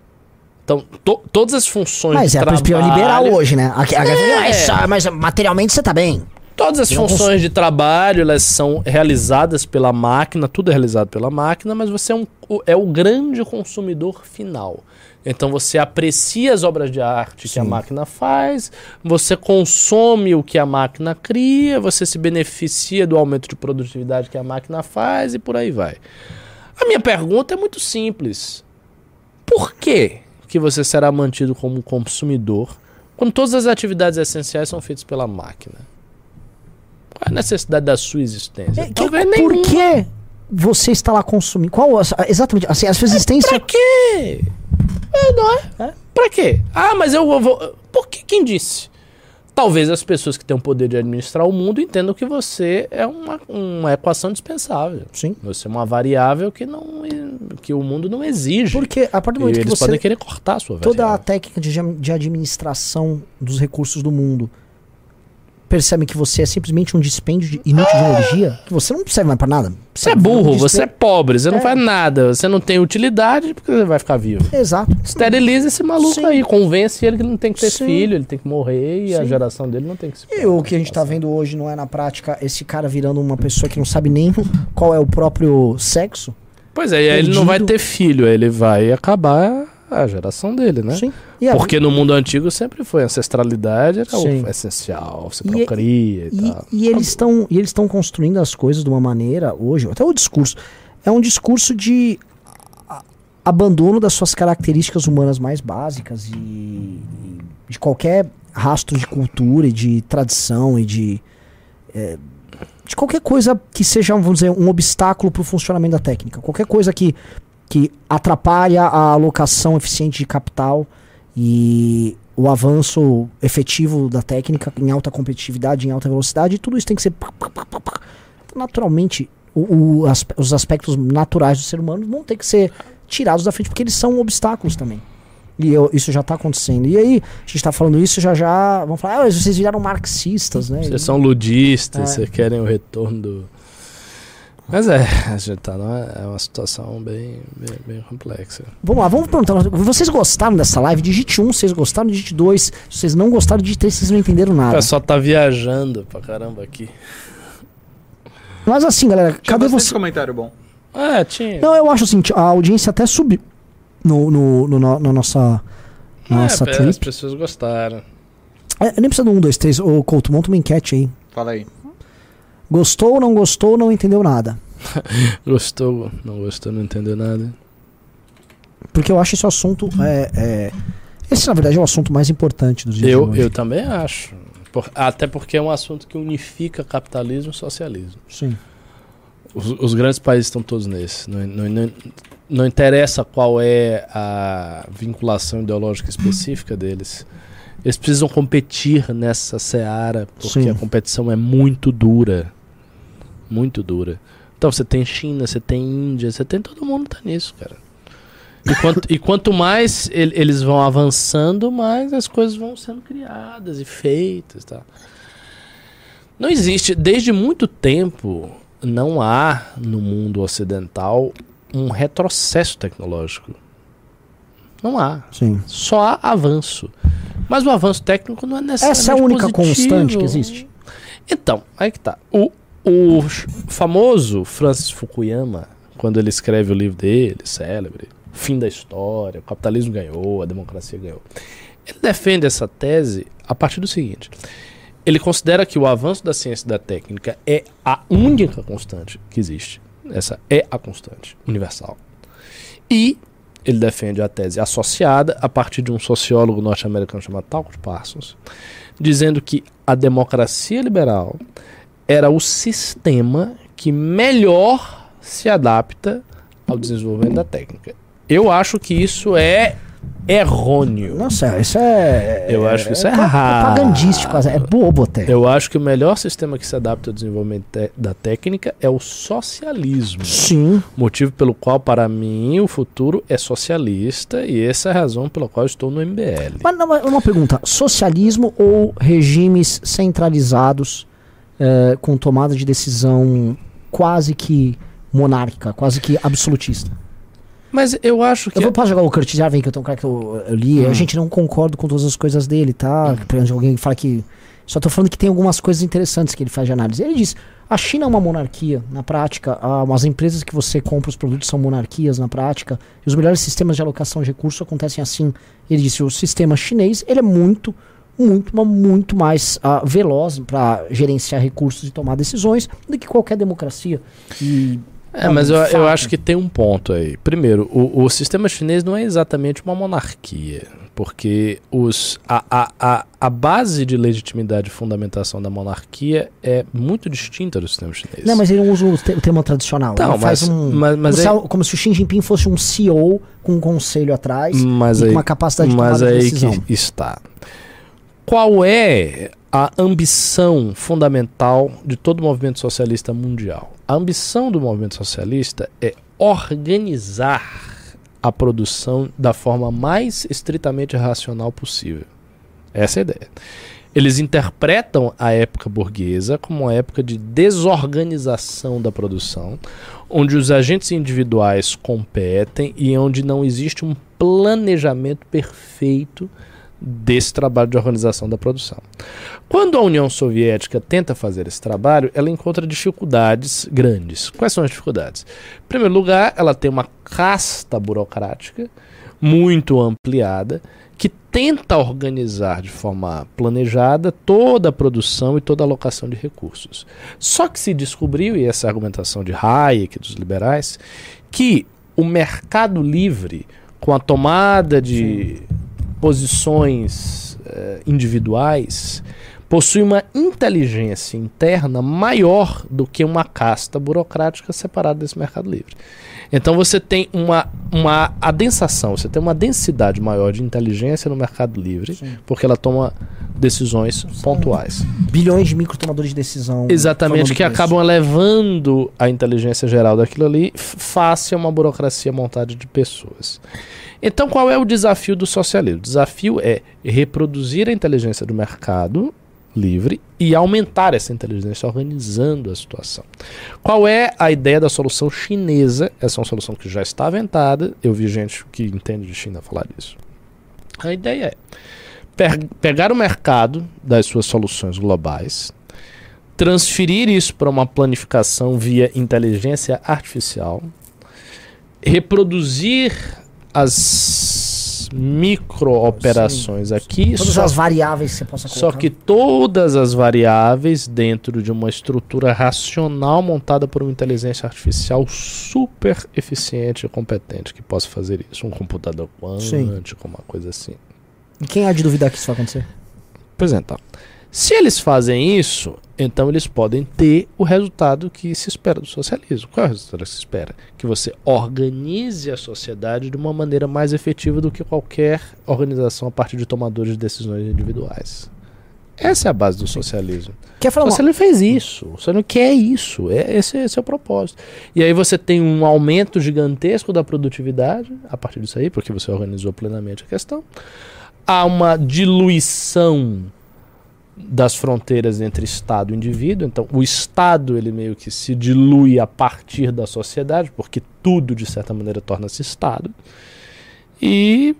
Então, to- todas as funções Mas de é a perspectiva trabalho... liberal hoje, né? Aqui, aqui, É. é só, mas materialmente você tá bem. Todas as funções de trabalho, elas são realizadas pela máquina, tudo é realizado pela máquina, mas você é, um, o- é o grande consumidor final. Então você aprecia as obras de arte que a Sim. máquina faz, você consome o que a máquina cria, você se beneficia do aumento de produtividade que a máquina faz e por aí vai. A minha pergunta é muito simples. Por que, que você será mantido como consumidor quando todas as atividades essenciais são feitas pela máquina? Qual é a necessidade da sua existência? É, que- Talvez por nenhuma. que você está lá consumindo? Qual exatamente assim, a sua existência Pra quê? É, não é? Pra quê? Ah, mas eu vou. Por que? Quem disse? Talvez as pessoas que têm o poder de administrar o mundo entendam que você é uma, uma equação dispensável. Sim. Você é uma variável que, não, que o mundo não exige. Porque a partir do E momento que eles você podem querer cortar a sua toda a variável. técnica de, de administração dos recursos do mundo percebem que você é simplesmente um dispêndio de, inútil de energia, que você não serve mais pra nada. Você é burro, você é pobre, você não É. faz nada, você não tem utilidade porque você vai ficar vivo. Exato. Esteriliza esse maluco Sim. aí, convence ele que ele não tem que ter Sim. filho, ele tem que morrer e a Sim. geração dele não tem que se E o que a gente tá vendo hoje não é na prática esse cara virando uma pessoa que não sabe nem qual é o próprio sexo. Pois é, e aí ele não vai ter filho, ele vai acabar a geração dele, né? Sim. E Porque no mundo antigo sempre foi ancestralidade, era Sim. o essencial, você E- procria e, E, tal. e eles estão e eles estão construindo as coisas de uma maneira hoje, até o discurso é um discurso de abandono das suas características humanas mais básicas e, e de qualquer rastro de cultura e de tradição e de é, de qualquer coisa que seja, vamos dizer, um obstáculo para o funcionamento da técnica. Qualquer coisa que, que atrapalha a alocação eficiente de capital e o avanço efetivo da técnica em alta competitividade, em alta velocidade, tudo isso tem que ser. pá. Naturalmente, o- o aspe- os aspectos naturais do ser humano vão ter que ser tirados da frente, porque eles são obstáculos também. E eu- isso já está acontecendo. E aí, a gente está falando isso, já já. Vão falar, ah, mas vocês viraram marxistas, né? Vocês são ludistas, É. vocês querem o retorno do. Mas é, a gente tá numa é uma situação bem, bem, bem complexa. Vamos lá, vamos perguntar. Vocês gostaram dessa live? Digite 1, vocês gostaram, digite 2. Se vocês não gostaram, digite 3, vocês não entenderam O nada. pessoal tá viajando pra caramba aqui. Mas assim, galera, Tinha cadê você? comentário bom. É, tinha. Não, eu acho assim, a audiência até subiu no, no, no- no- na nossa, nossa é, as trip. pessoas gostaram. É, nem precisa do 1, 2, 3. Ô, Couto, monta uma enquete aí. Fala aí. Gostou, não gostou, não entendeu nada. Gostou, não gostou, não entendeu nada. Porque eu acho esse assunto. É, é- esse, na verdade, é o assunto mais importante dos dias Eu, hoje. eu também acho. Por- até porque é um assunto que unifica capitalismo e socialismo. Sim. Os, os grandes países estão todos nesse. Não, não, não, não interessa qual é a vinculação ideológica específica deles. Eles precisam competir nessa seara, porque Sim. a competição é muito dura. Muito dura. Então você tem China, você tem Índia, você tem todo mundo tá nisso, cara. E quanto, e quanto mais el- eles vão avançando, mais as coisas vão sendo criadas e feitas, tá? Não existe, desde muito tempo, não há no mundo ocidental um retrocesso tecnológico. Não há. Sim. Só há avanço. Mas o avanço técnico não é necessariamente Essa é a única positivo. constante que existe. Então, aí que tá. O, o famoso Francis Fukuyama, quando ele escreve o livro dele, célebre, Fim da História, o capitalismo ganhou, a democracia ganhou. Ele defende essa tese a partir do seguinte: ele considera que o avanço da ciência e da técnica é a única constante que existe. Essa é a constante universal. E ele defende a tese associada a partir de um sociólogo norte-americano chamado Talcott Parsons, dizendo que a democracia liberal era o sistema que melhor se adapta ao desenvolvimento da técnica. Eu acho que isso é errôneo. Nossa, isso é. Eu acho que isso é pro- errado. propagandístico, é bobo até. Eu acho que o melhor sistema que se adapta ao desenvolvimento da técnica é o socialismo. Sim. Motivo pelo qual, para mim, o futuro é socialista e essa é a razão pela qual eu estou no MBL. Mas não, uma pergunta: socialismo ou regimes centralizados eh, com tomada de decisão quase que monárquica, quase que absolutista? Mas eu acho que. Eu vou posso jogar o Curtis Jarvin, que eu tenho um cara que eu, eu li. Hum. A gente não concorda com todas as coisas dele, tá? Por exemplo, alguém fala que. Só tô falando que tem algumas coisas interessantes que ele faz de análise. Ele diz: a China é uma monarquia, na prática. as empresas que você compra os produtos são monarquias, na prática. E os melhores sistemas de alocação de recursos acontecem assim. Ele disse: o sistema chinês ele é muito, muito, mas muito mais ah, veloz para gerenciar recursos e tomar decisões do que qualquer democracia. E É, mas eu, eu acho que tem um ponto aí. Primeiro, o, o sistema chinês não é exatamente uma monarquia, porque os, a, a, a, a base de legitimidade e fundamentação da monarquia é muito distinta do sistema chinês. Não, mas ele não usa o, te- o termo tradicional. Não, ele faz mas- um. mas- mas como, é- se, como se o Xi Jinping fosse um CEO com um conselho atrás mas e aí, com uma capacidade de mas tomada de aí decisão. que está. Qual é a ambição fundamental de todo o movimento socialista mundial. A ambição do movimento socialista é organizar a produção da forma mais estritamente racional possível. Essa é a ideia. Eles interpretam a época burguesa como uma época de desorganização da produção, onde os agentes individuais competem e onde não existe um planejamento perfeito desse trabalho de organização da produção. Quando a União Soviética tenta fazer esse trabalho, ela encontra dificuldades grandes. Quais são as dificuldades? Em primeiro lugar, ela tem uma casta burocrática muito ampliada que tenta organizar de forma planejada toda a produção e toda a alocação de recursos. Só que se descobriu, e essa é a argumentação de Hayek, dos liberais, que o mercado livre, com a tomada de Sim. Posições eh, individuais, possui uma inteligência interna maior do que uma casta burocrática separada desse mercado livre. Então você tem uma, uma adensação, você tem uma densidade maior de inteligência no mercado livre, Sim. porque ela toma decisões São pontuais. Bilhões de microtomadores de decisão. Exatamente, que acabam elevando a inteligência geral daquilo ali face a uma burocracia montada de pessoas. Então, qual é o desafio do socialismo? O desafio é reproduzir a inteligência do mercado livre e aumentar essa inteligência organizando a situação. Qual é a ideia da solução chinesa? Essa é uma solução que já está aventada. Eu vi gente que entende de China falar disso. A ideia é pe pegar o mercado das suas soluções globais, transferir isso para uma planificação via inteligência artificial, reproduzir as micro-operações aqui. Todas só, as variáveis que você possa colocar. Só que todas as variáveis dentro de uma estrutura racional montada por uma inteligência artificial super eficiente e competente que possa fazer isso. Um computador quântico, uma coisa assim. E quem há de duvidar que isso vai acontecer? Pois é, então. Se eles fazem isso, então eles podem ter o resultado que se espera do socialismo. Qual é o resultado que se espera? Que você organize a sociedade de uma maneira mais efetiva do que qualquer organização a partir de tomadores de decisões individuais. Essa é a base do socialismo. Quer falar o socialismo fez isso. Você não quer isso. É, esse, esse, é o propósito. E aí você tem um aumento gigantesco da produtividade a partir disso aí, porque você organizou plenamente a questão. Há uma diluição das fronteiras entre Estado e indivíduo. Então, o Estado ele meio que se dilui a partir da sociedade, porque tudo de certa maneira torna-se Estado. E,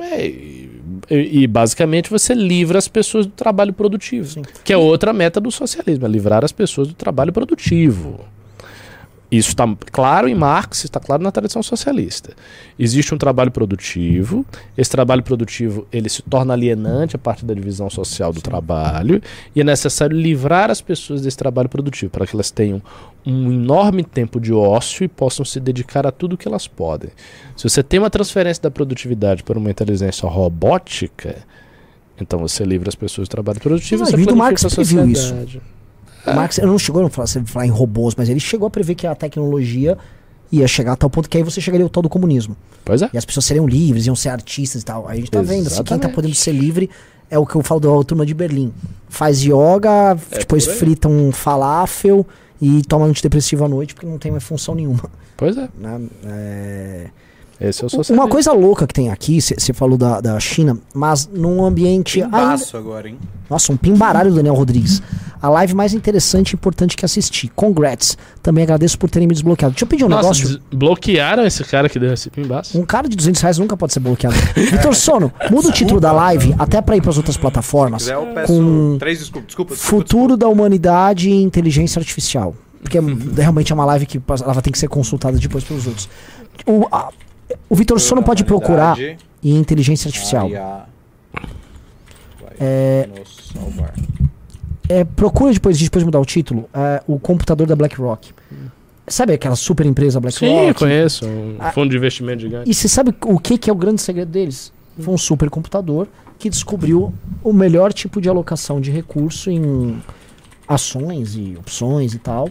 é, e, e, basicamente você livra as pessoas do trabalho produtivo, Sim. que é outra meta do socialismo, é livrar as pessoas do trabalho produtivo. Isso está claro em Marx, está claro na tradição socialista. Existe um trabalho produtivo, esse trabalho produtivo ele se torna alienante a partir da divisão social do trabalho, e é necessário livrar as pessoas desse trabalho produtivo para que elas tenham um enorme tempo de ócio e possam se dedicar a tudo que elas podem. Se você tem uma transferência da produtividade para uma inteligência robótica, então você livra as pessoas do trabalho produtivo, Mas, você a sociedade. Isso. O Marx não chegou a falar, falar em robôs, mas ele chegou a prever que a tecnologia ia chegar a tal ponto que aí você chegaria ao tal do comunismo. Pois é. E as pessoas seriam livres, iam ser artistas e tal. Aí a gente tá Exatamente. vendo, assim, quem tá podendo ser livre é o que eu falo da turma de Berlim. Faz yoga, é depois frita um falafel e toma antidepressivo à noite porque não tem mais função nenhuma. Pois é. Né? é... Esse é o Uma coisa louca que tem aqui, você falou da, da China, mas num ambiente. Pimbaço ainda... agora, hein? Nossa, um pimbaralho Daniel Rodrigues. A live mais interessante e importante que assisti. Congrats. Também agradeço por terem me desbloqueado. Deixa eu pedir um Nossa, negócio. Bloquearam esse cara que deu esse pimbaço? Um cara de 200 reais nunca pode ser bloqueado. Vitor Sono, muda o título da live até para ir para as outras plataformas. Se quiser, eu peço com três desculpas. Desculpa, desculpa, Futuro desculpa. da humanidade e inteligência artificial. Porque é, realmente é uma live que ela tem que ser consultada depois pelos outros. O, a, o Vitor Sono pode procurar em inteligência artificial. É, é, procura depois, depois de mudar o título, é, o computador da BlackRock. Sabe aquela super empresa BlackRock? Sim, eu conheço. Um ah, fundo de investimento gigante. E você sabe o que, que é o grande segredo deles? Foi um supercomputador que descobriu o melhor tipo de alocação de recurso em ações e opções e tal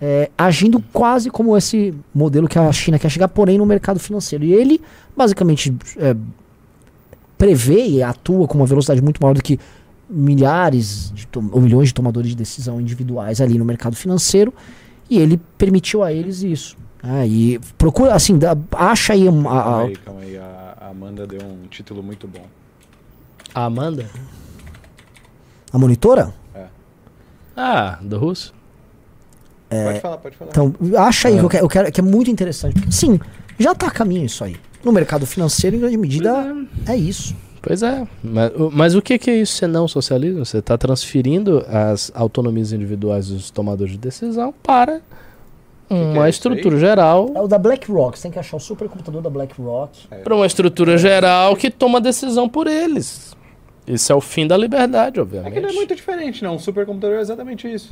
é, agindo quase como esse modelo que a China quer chegar, porém no mercado financeiro. E ele, basicamente, é, prevê e atua com uma velocidade muito maior do que milhares ou milhões de tomadores de decisão individuais ali no mercado financeiro e ele permitiu a eles isso. né? e procura, assim, dá- acha aí um- a- a- Calma aí, calma aí. A a Amanda deu um título muito bom. A Amanda? a monitora. Ah, do russo? Pode falar, pode falar. Então, acha aí É. que, eu quero, eu quero- que é muito interessante. Porque, sim, já tá a caminho isso aí. No mercado financeiro, em grande medida, é isso. Pois é. Mas, o- mas o que, que é isso senão socialismo? Você está transferindo as autonomias individuais dos tomadores de decisão para que uma é isso aí? estrutura geral. É o da BlackRock. Você tem que achar o supercomputador da BlackRock. Para uma estrutura geral que toma decisão por eles. Isso é o fim da liberdade, É obviamente. que não é muito diferente, não. Um supercomputador é exatamente isso.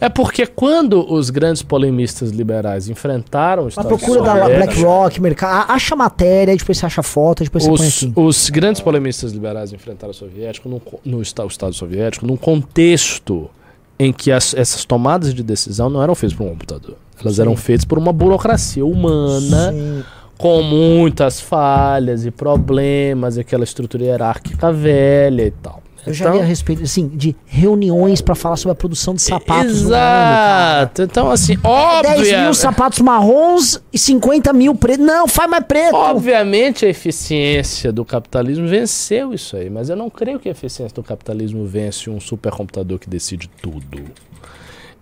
É porque quando os grandes polemistas liberais enfrentaram o A Estado procura da BlackRock, mercado, acha matéria, depois você acha foto, depois você põe os, aqui. os grandes polemistas liberais enfrentaram o soviético co- no, Esta- o Estado soviético num contexto em que as- essas tomadas de decisão não eram feitas por um computador. Elas Sim. eram feitas por uma burocracia humana Sim. Com muitas falhas e problemas, aquela estrutura hierárquica velha e tal. Eu já li a respeito, assim, de reuniões pra falar sobre a produção de sapatos no mundo. Exato. Então, assim, 10 óbvio. mil sapatos marrons e 50 mil pretos. Não, faz mais preto. Obviamente a eficiência do capitalismo venceu isso aí, mas eu não creio que a eficiência do capitalismo vence um supercomputador que decide tudo.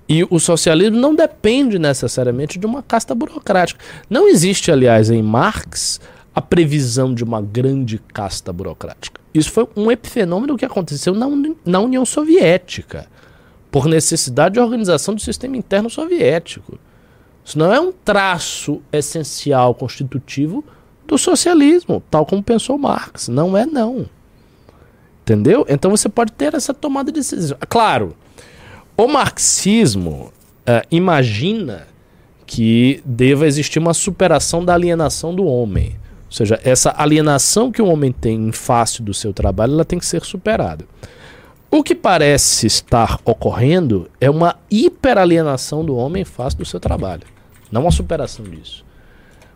E o socialismo não depende necessariamente de uma casta burocrática. Não existe, aliás, em Marx a previsão de uma grande casta burocrática. Isso foi um epifenômeno que aconteceu na, Uni- na União Soviética, por necessidade de organização do sistema interno soviético. Isso não é um traço essencial, constitutivo do socialismo, tal como pensou Marx. Não é, não. Entendeu? Então você pode ter essa tomada de decisão. Claro, o marxismo eh, imagina que deva existir uma superação da alienação do homem. Ou seja, essa alienação que o homem tem em face do seu trabalho, ela tem que ser superada. O que parece estar ocorrendo é uma hiperalienação do homem em face do seu trabalho. Não a superação disso.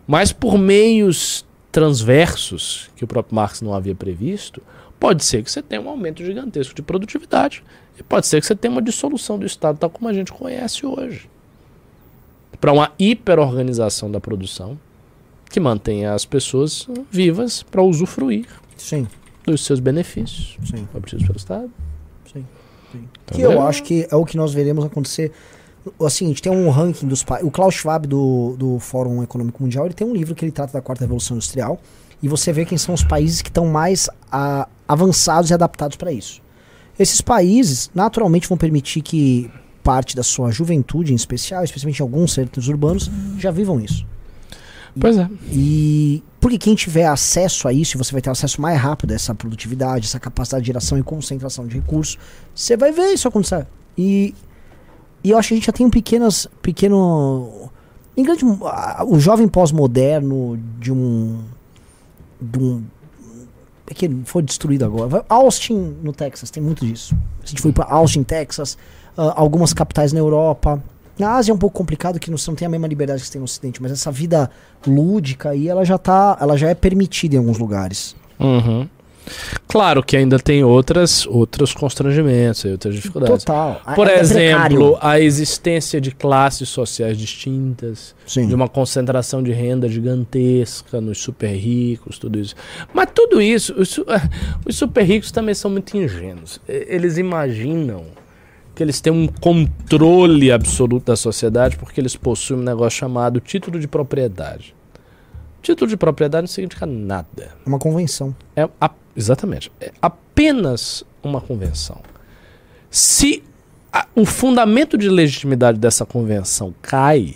Mas por meios transversos, que o próprio Marx não havia previsto, pode ser que você tenha um aumento gigantesco de produtividade. E pode ser que você tenha uma dissolução do Estado, tal como a gente conhece hoje. Para uma hiperorganização da produção que mantenha as pessoas vivas para usufruir Sim, dos seus benefícios sim, obtidos pelo Estado. sim. sim. Tá Que eu acho que é o que nós veremos acontecer. Assim, a gente tem um ranking dos países. O Klaus Schwab do, do Fórum Econômico Mundial, ele tem um livro que ele trata da quarta revolução industrial. E você vê quem são os países que estão mais a- avançados e adaptados para isso. Esses países, naturalmente, vão permitir que parte da sua juventude, em especial, especialmente em alguns centros urbanos, já vivam isso. Pois é. E porque quem tiver acesso a isso, você vai ter acesso mais rápido a essa produtividade, essa capacidade de geração e concentração de recursos, você vai ver isso acontecer. E, e eu acho que a gente já tem um pequenas, pequeno. Em grande, o jovem pós-moderno de um. De um que foi destruído agora. Austin, no Texas, tem muito disso. A gente foi para Austin, Texas, ah, algumas capitais na Europa. Na Ásia é um pouco complicado que você não tem a mesma liberdade que você tem no Ocidente, mas essa vida lúdica aí, ela já tá, ela já é permitida em alguns lugares. Uhum. Claro que ainda tem outras, outros constrangimentos e outras dificuldades. Total. Por é exemplo, precário. a existência de classes sociais distintas, Sim. de uma concentração de renda gigantesca nos super ricos, tudo isso. Mas tudo isso, os, os super ricos também são muito ingênuos. Eles imaginam que eles têm um controle absoluto da sociedade porque eles possuem um negócio chamado título de propriedade. Título de propriedade não significa nada. É uma convenção. É a- exatamente. É apenas uma convenção. Se a- o fundamento de legitimidade dessa convenção cai,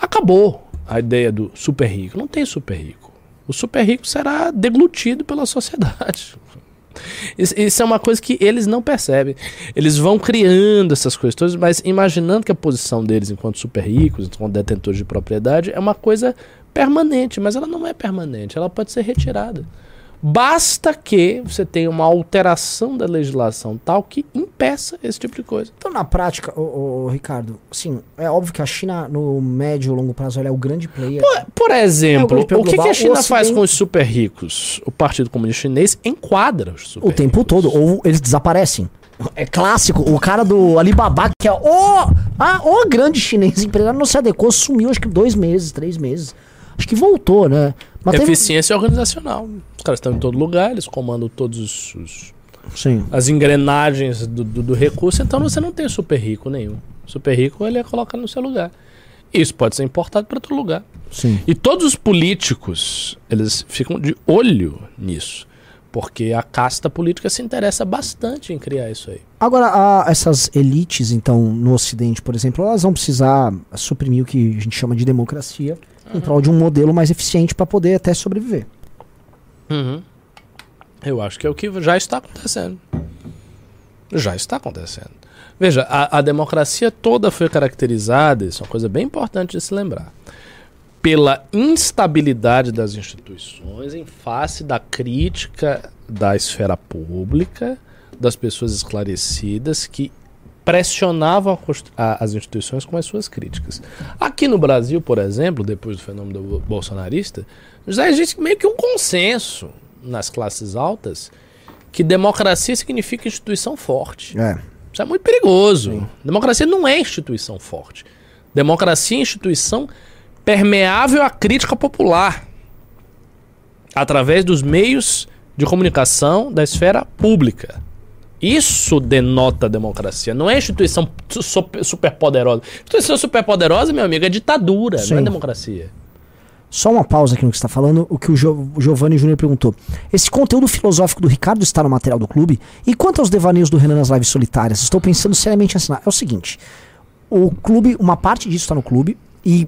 acabou a ideia do super rico. Não tem super rico. O super rico será deglutido pela sociedade. Isso, é uma coisa que eles não percebem. Eles vão criando essas coisas todas, mas imaginando que a posição deles enquanto super ricos, enquanto detentores de propriedade, é uma coisa permanente, mas ela não é permanente, ela pode ser retirada. Basta que você tenha uma alteração da legislação tal que impeça esse tipo de coisa. Então, na prática, ô, ô, Ricardo, assim, é óbvio que a China, no médio e longo prazo, ela é o grande player. Por exemplo, É, o o que, que a China o faz com os super ricos? O Partido Comunista Chinês enquadra os super o tempo ricos. todo, ou eles desaparecem. É clássico, o cara do Alibaba, que é o, ah, o grande chinês empresário, não se adequou, sumiu acho que dois meses, três meses. Acho que voltou, né? Mas teve- Eficiência organizacional. Os caras estão em todo lugar, eles comandam todos os, Sim. as engrenagens do, do- do recurso, então você não tem super rico nenhum. Super rico ele é colocado no seu lugar. Isso pode ser importado para outro lugar. Sim. E todos os políticos, eles ficam de olho nisso. Porque a casta política se interessa bastante em criar isso aí. Agora, a- essas elites, então, no Ocidente, por exemplo, elas vão precisar suprimir o que a gente chama de democracia em prol de um modelo mais eficiente para poder até sobreviver. Eu acho que é o que já está acontecendo. Já está acontecendo. Veja, a, a democracia toda foi caracterizada, isso é uma coisa bem importante de se lembrar, pela instabilidade das instituições em face da crítica da esfera pública, das pessoas esclarecidas que pressionavam as instituições com as suas críticas. Aqui no Brasil, por exemplo, depois do fenômeno do bolsonarista, já existe meio que um consenso nas classes altas que democracia significa instituição forte. É. Isso é muito perigoso. Democracia não é instituição forte. Democracia é instituição permeável à crítica popular através dos meios de comunicação da esfera pública. Isso denota democracia. Não é instituição su- super, superpoderosa. Instituição superpoderosa, meu amigo, é ditadura, não é Sim. democracia. Só uma pausa aqui no que você está falando, o que o, jo o Giovanni Júnior perguntou. Esse conteúdo filosófico do Ricardo está no material do clube? E quanto aos devaneios do Renan nas lives solitárias? Estou pensando seriamente em assinar. É o seguinte, o clube, uma parte disso está no clube, e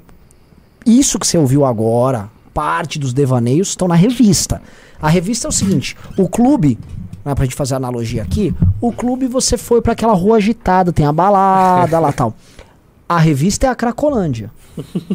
isso que você ouviu agora, parte dos devaneios, estão na revista. A revista é o seguinte, o clube, né, pra gente fazer a analogia aqui, o clube você foi para aquela rua agitada, tem a balada lá tal. A revista é a Cracolândia.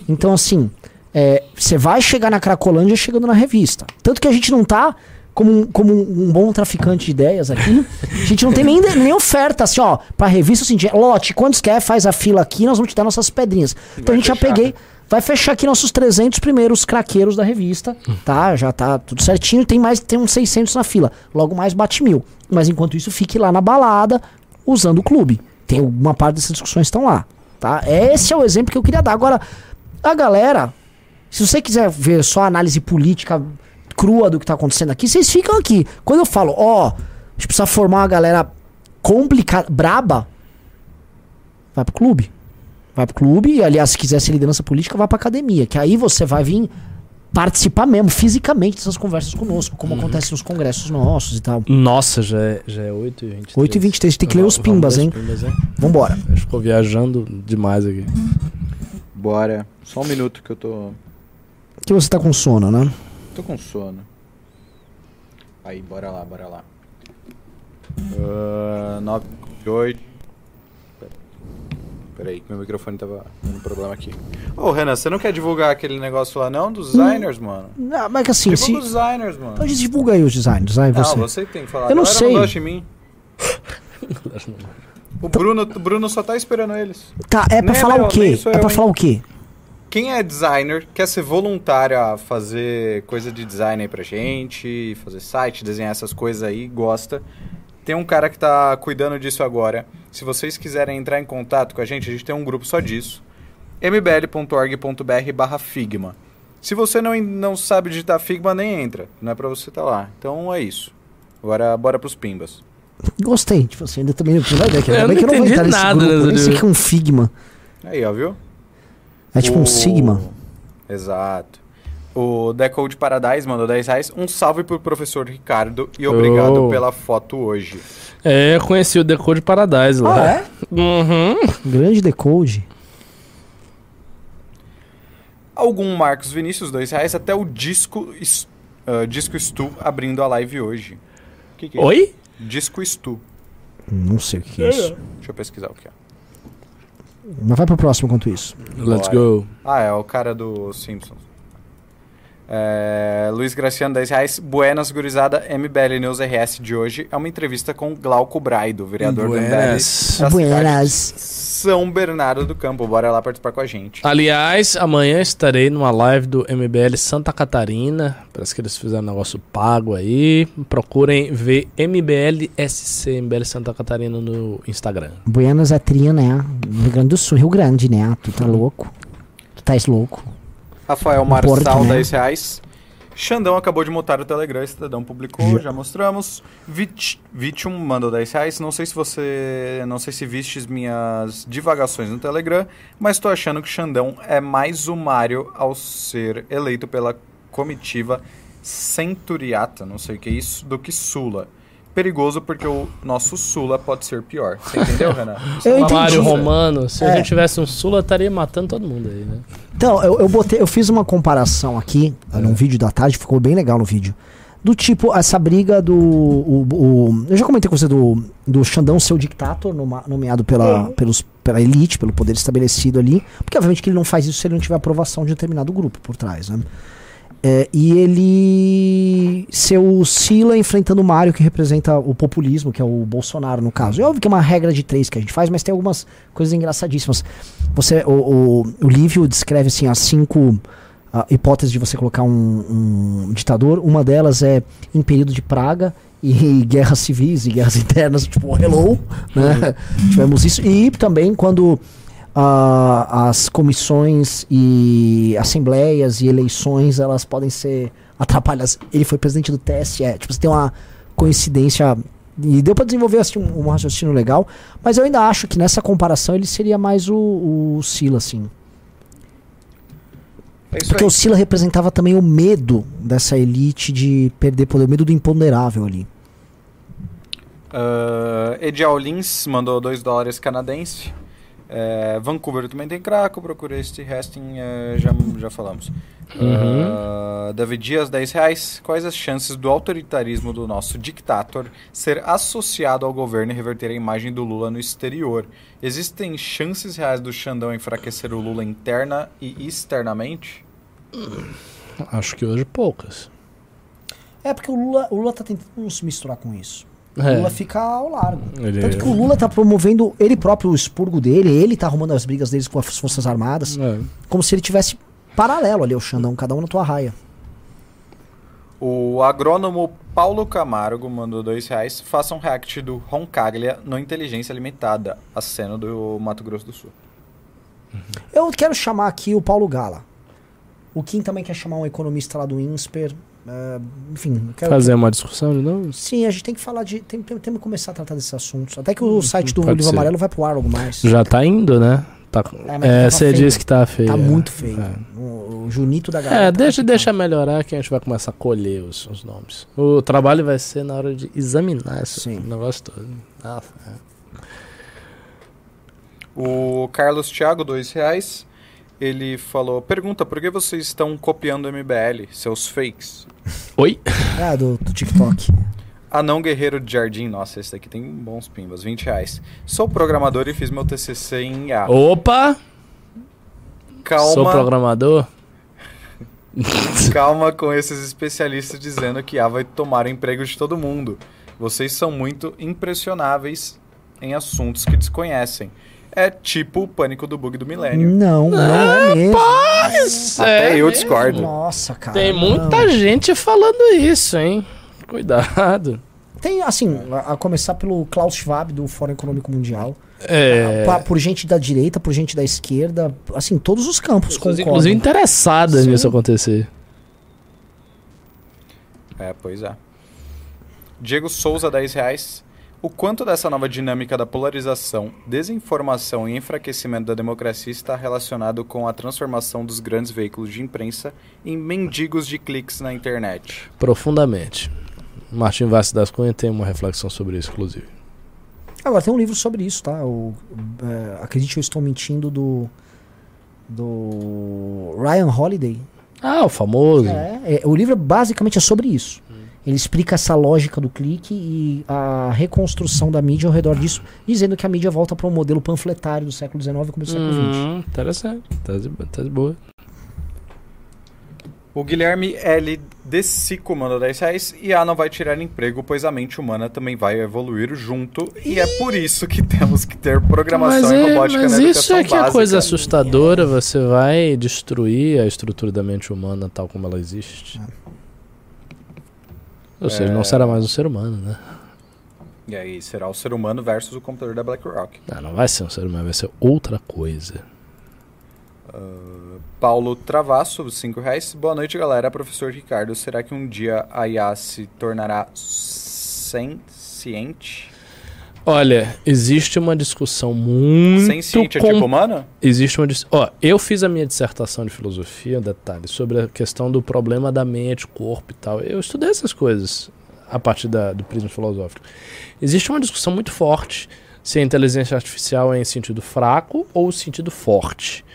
Então, assim, é, você vai chegar na Cracolândia chegando na revista. Tanto que a gente não tá como um, como um, bom traficante de ideias aqui. A gente não tem nem, nem oferta, assim, ó, pra revista, assim, lote, quantos quer, faz a fila aqui, nós vamos te dar nossas pedrinhas. Então Vai a gente já peguei, vai fechar aqui nossos 300 primeiros craqueiros da revista, tá? Já tá tudo certinho, tem mais, tem uns 600 na fila. Logo mais bate mil. Mas enquanto isso, fique lá na balada, usando o clube. Tem uma parte dessas discussões estão lá, tá? Esse é o exemplo que eu queria dar. Agora, a galera, se você quiser ver só a análise política crua do que tá acontecendo aqui, vocês ficam aqui. Quando eu falo, ó, a gente precisa formar uma galera complicada, braba, vai pro clube. Vai pro clube, e aliás, se quiser ser liderança política, vai pra academia, que aí você vai vir participar mesmo, fisicamente, dessas conversas conosco, como acontece nos congressos nossos e tal. Nossa, já é, já é 8h23. 8 e 23 tem que ler os Vamos pimbas, hein? os pimbas, hein? Vambora. Ficou viajando demais aqui. Bora. Só um minuto que eu tô. Que você tá com sono, né? tô com sono. Aí, bora lá, bora lá. Uh, 9, 8. Peraí, meu microfone tava dando problema aqui. Ô, Renan, você não quer divulgar aquele negócio lá não? Dos designers, mano? Não, mas que assim, se... Divulga os designers, mano. Então a gente divulga aí os designs, aí Não, você. você que tem que falar. Eu não sei. gosta de mim. O Bruno, o Bruno só tá esperando eles. Tá, é pra Nem falar meu, o quê? É eu, pra hein? falar o quê? Quem é designer, quer ser voluntário a fazer coisa de design aí pra gente, fazer site, desenhar essas coisas aí, gosta. Tem um cara que tá cuidando disso agora. Se vocês quiserem entrar em contato com a gente, a gente tem um grupo só disso. mbl.org.br barra Figma. Se você não, não sabe digitar Figma, nem entra. Não é pra você estar lá. Então é isso. Agora bora pros pimbas. Gostei. Tipo assim, ainda também não tinha ideia. Que Eu ainda bem não que eu não vou entendi entrar nesse nada grupo. nessa Nem sei de- que é um Figma. Aí, ó, viu? É tipo O- um Sigma. Exato. O Decode Paradise mandou 10 reais. Um salve pro professor Ricardo e obrigado Oh. pela foto hoje. É, eu conheci o Decode Paradise lá. Ah, é? Uhum. Grande decode. Algum Marcos Vinícius, 2 reais. Até o Disco, ah, Disco Stu abrindo a live hoje. O que, que é isso? Oi? Disco Stu. Não sei o que é isso. Deixa eu pesquisar o que é. Mas vai pro próximo enquanto isso. Let's Bora. go. Ah, é o cara do Simpsons. É, Luiz Graciano, 10 reais. Buenas, gurizada. MBL News RS de hoje é uma entrevista com Glauco Braido, vereador do MBL Buenas. Buenas. São Bernardo do Campo. Bora lá participar com a gente. Aliás, amanhã estarei numa live do MBL Santa Catarina. Parece que eles fizeram um negócio pago aí. Procurem ver MBL SC, MBL Santa Catarina no Instagram. Buenas é tria, né? Rio Grande do Sul, Rio Grande, né? Tu tá louco? Tu tá louco? Rafael Um Marçal, porto, né? 10 reais. Xandão acabou de mutar o Telegram, Estadão publicou, Já. já mostramos. Vit, Vitium mandou 10 reais. Não sei se você. Não sei se vistes minhas divagações no Telegram, mas tô achando que Xandão é mais sumário ao ser eleito pela comitiva Centuriata, não sei o que é isso, do que Sula. Perigoso porque o nosso Sula pode ser pior. Você entendeu, Renan? Eu é entendi. Mário. Romano, se a É. gente tivesse um Sula, estaria matando todo mundo aí, né? Então, eu, eu botei, eu fiz uma comparação aqui, num vídeo da tarde, ficou bem legal no vídeo. Do tipo, essa briga do. o- o- eu já comentei com você do, do Xandão ser o dictator, nomeado pela, pelos, pela elite, pelo poder estabelecido ali. Porque, obviamente, que ele não faz isso se ele não tiver aprovação de determinado grupo por trás, né? É, e ele ser o Sila enfrentando o Mário, que representa o populismo, que é o Bolsonaro, no caso. É óbvio que é uma regra de três que a gente faz, mas tem algumas coisas engraçadíssimas. Você, o, o, o Lívio descreve assim, as cinco ah, hipóteses de você colocar um, um ditador. Uma delas é em período de praga e guerras civis e guerras internas, tipo, hello, né? Tivemos isso. E também quando ah, as comissões e assembleias e eleições, elas podem ser atrapalhadas. Ele foi presidente do TSE. Tipo, você tem uma coincidência... E deu pra desenvolver assim, um, um raciocínio legal, mas eu ainda acho que nessa comparação ele seria mais o, o Sila, assim. É Porque aí. o Sila representava também o medo dessa elite de perder poder, o medo do imponderável ali. Uh, Edial Lins mandou 2 dólares canadense. É, Vancouver também tem Craco, procura este resting, é, já, já falamos. Uh, David Dias, 10 reais. Quais as chances do autoritarismo do nosso dictator ser associado ao governo e reverter a imagem do Lula no exterior? Existem chances reais do Xandão enfraquecer o Lula interna e externamente? Acho que hoje poucas. É porque o Lula, o Lula tá tentando não se misturar com isso. O É. Lula fica ao largo. Ele- Tanto que o Lula tá promovendo ele próprio, o expurgo dele, ele tá arrumando as brigas deles com as Forças Armadas, É. como se ele tivesse paralelo ali ao Xandão, cada um na tua raia. O agrônomo Paulo Camargo mandou dois reais. Faça um react do Roncaglia no Inteligência Limitada, a cena do Mato Grosso do Sul. Eu quero chamar aqui o Paulo Gala. O Kim também quer chamar um economista lá do INSPER. É, enfim, quero Fazer uma discussão de novo? Sim, a gente tem que falar de. Tem, tem, temos que começar a tratar desses assuntos. Até que o site do Hum, pode Livro ser. Amarelo vai pro ar logo mais. Já tá indo, né? Tá, É, é, tava você disse que tá feio. Tá é. muito feio. É. O, o Junito da galera. É, tá deixa, complicado. deixa melhorar que a gente vai começar a colher os, os nomes. O trabalho vai ser na hora de examinar esse Sim. negócio todo. Ah, é. O Carlos Thiago, dois reais. Ele falou: Pergunta, por que vocês estão copiando o MBL, seus fakes? Oi? Ah, do, do TikTok. Anão Guerreiro de Jardim, nossa, esse daqui tem bons pimbas, 20 reais. Sou programador e fiz meu TCC em IA. Opa! Calma, Sou programador? calma com esses especialistas dizendo que IA vai tomar o emprego de todo mundo. Vocês são muito impressionáveis em assuntos que desconhecem. É tipo o pânico do bug do milênio. Não, não é mesmo. Mas Até é eu mesmo. discordo. Nossa, cara. Tem muita não. gente falando isso, hein? Cuidado. Tem, assim, a, a começar pelo Klaus Schwab do Fórum Econômico Mundial. É. Pa- por gente da direita, por gente da esquerda. Assim, todos os campos concordam. inclusive interessadas Sim. nisso acontecer. É, pois é. Diego Souza, 10 reais. O quanto dessa nova dinâmica da polarização, desinformação e enfraquecimento da democracia está relacionado com a transformação dos grandes veículos de imprensa em mendigos de cliques na internet? Profundamente. Martin Vassi das Cunha tem uma reflexão sobre isso, inclusive. Agora, tem um livro sobre isso, tá? O, é, Acredite, eu estou mentindo do. Do Ryan Holiday. Ah, o famoso. É, é, o livro basicamente é sobre isso. Ele explica essa lógica do clique e a reconstrução da mídia ao redor disso, dizendo que a mídia volta para um modelo panfletário do século XIX e começo do século XX. Hum, interessante. Tá de, tá de boa. O Guilherme L. De Sico mandou 10 reais. E A não vai tirar emprego, pois a mente humana também vai evoluir junto. E é por isso que temos que ter programação Mas, e é, robótica mas na isso educação é que é básica. coisa assustadora. Você vai destruir a estrutura da mente humana tal como ela existe. Ou seja, não será mais um ser humano, né? E aí será o ser humano versus o computador da BlackRock. Não, não vai ser um ser humano, vai ser outra coisa. Paulo Travasso, 5 reais. Boa noite, galera. Professor Ricardo, será que um dia a IA se tornará senciente? Olha, existe uma discussão muito Senciente é com- tipo humano? Existe uma. dis- Ó, eu fiz a minha dissertação de filosofia, um detalhe, sobre a questão do problema da mente, corpo e tal. Eu estudei essas coisas a partir da- do prisma filosófico. Existe uma discussão muito forte se a inteligência artificial é em sentido fraco ou sentido forte.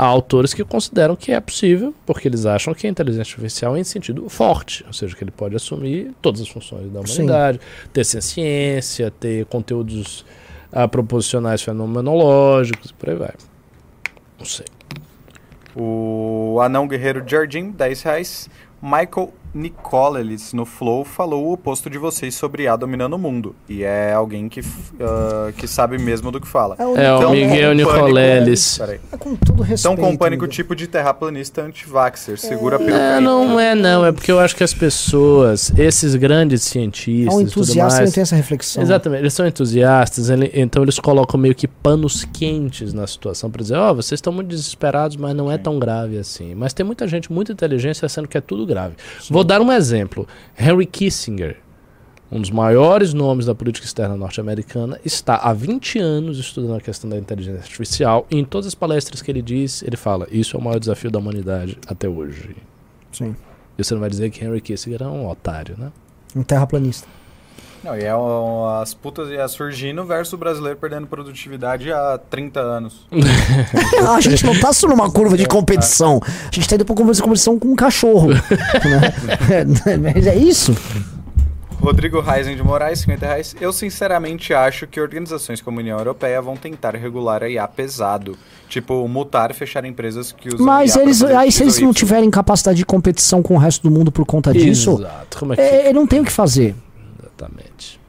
Há autores que consideram que é possível, porque eles acham que a inteligência artificial é em sentido forte, ou seja, que ele pode assumir todas as funções da Sim. humanidade, ter ciência, ter conteúdos ah, proposicionais fenomenológicos, por aí vai. Não sei. O Anão Guerreiro Jardim, 10 reais. Michael Nicoleles, no Flow, falou o oposto de vocês sobre IA dominando o mundo. E é alguém que, ah, que sabe mesmo do que fala. É o, É, o Tão Miguel com pânico- Nicoleles. Peraí. é com todo respeito. Tão com pânico Miguel. tipo de terraplanista anti-vaxxer. Segura a peruca É, não é não, é porque eu acho que as pessoas, esses grandes É cientistas um e tudo entusiasta mais, não tem essa reflexão. Exatamente, eles são entusiastas, ele- então eles colocam meio que panos quentes na situação para dizer, ó, vocês estão muito desesperados, mas não é tão grave assim. Mas tem muita gente muito inteligente achando que é tudo grave. Vou dar um exemplo. Henry Kissinger, um dos maiores nomes da política externa norte-americana, está há 20 anos estudando a questão da inteligência artificial e em todas as palestras que ele diz, ele fala, isso é o maior desafio da humanidade até hoje. Sim. E você não vai dizer que Henry Kissinger é um otário, né? Um terraplanista. Não, e é o- as putas ia surgindo versus o brasileiro perdendo produtividade há 30 anos. Ah, a gente não tá só numa curva de competição. A gente tá indo pra competição com um cachorro. né? Mas é isso. Rodrigo Reisen de Moraes, 50 reais. Eu sinceramente acho que organizações como a União Europeia vão tentar regular a IA pesado. Tipo, multar e fechar empresas que usam Mas IA eles, aí se eles não tiverem capacidade de competição com o resto do mundo por conta disso, Exato. Como é que é, ele não tem o que fazer. Exatamente.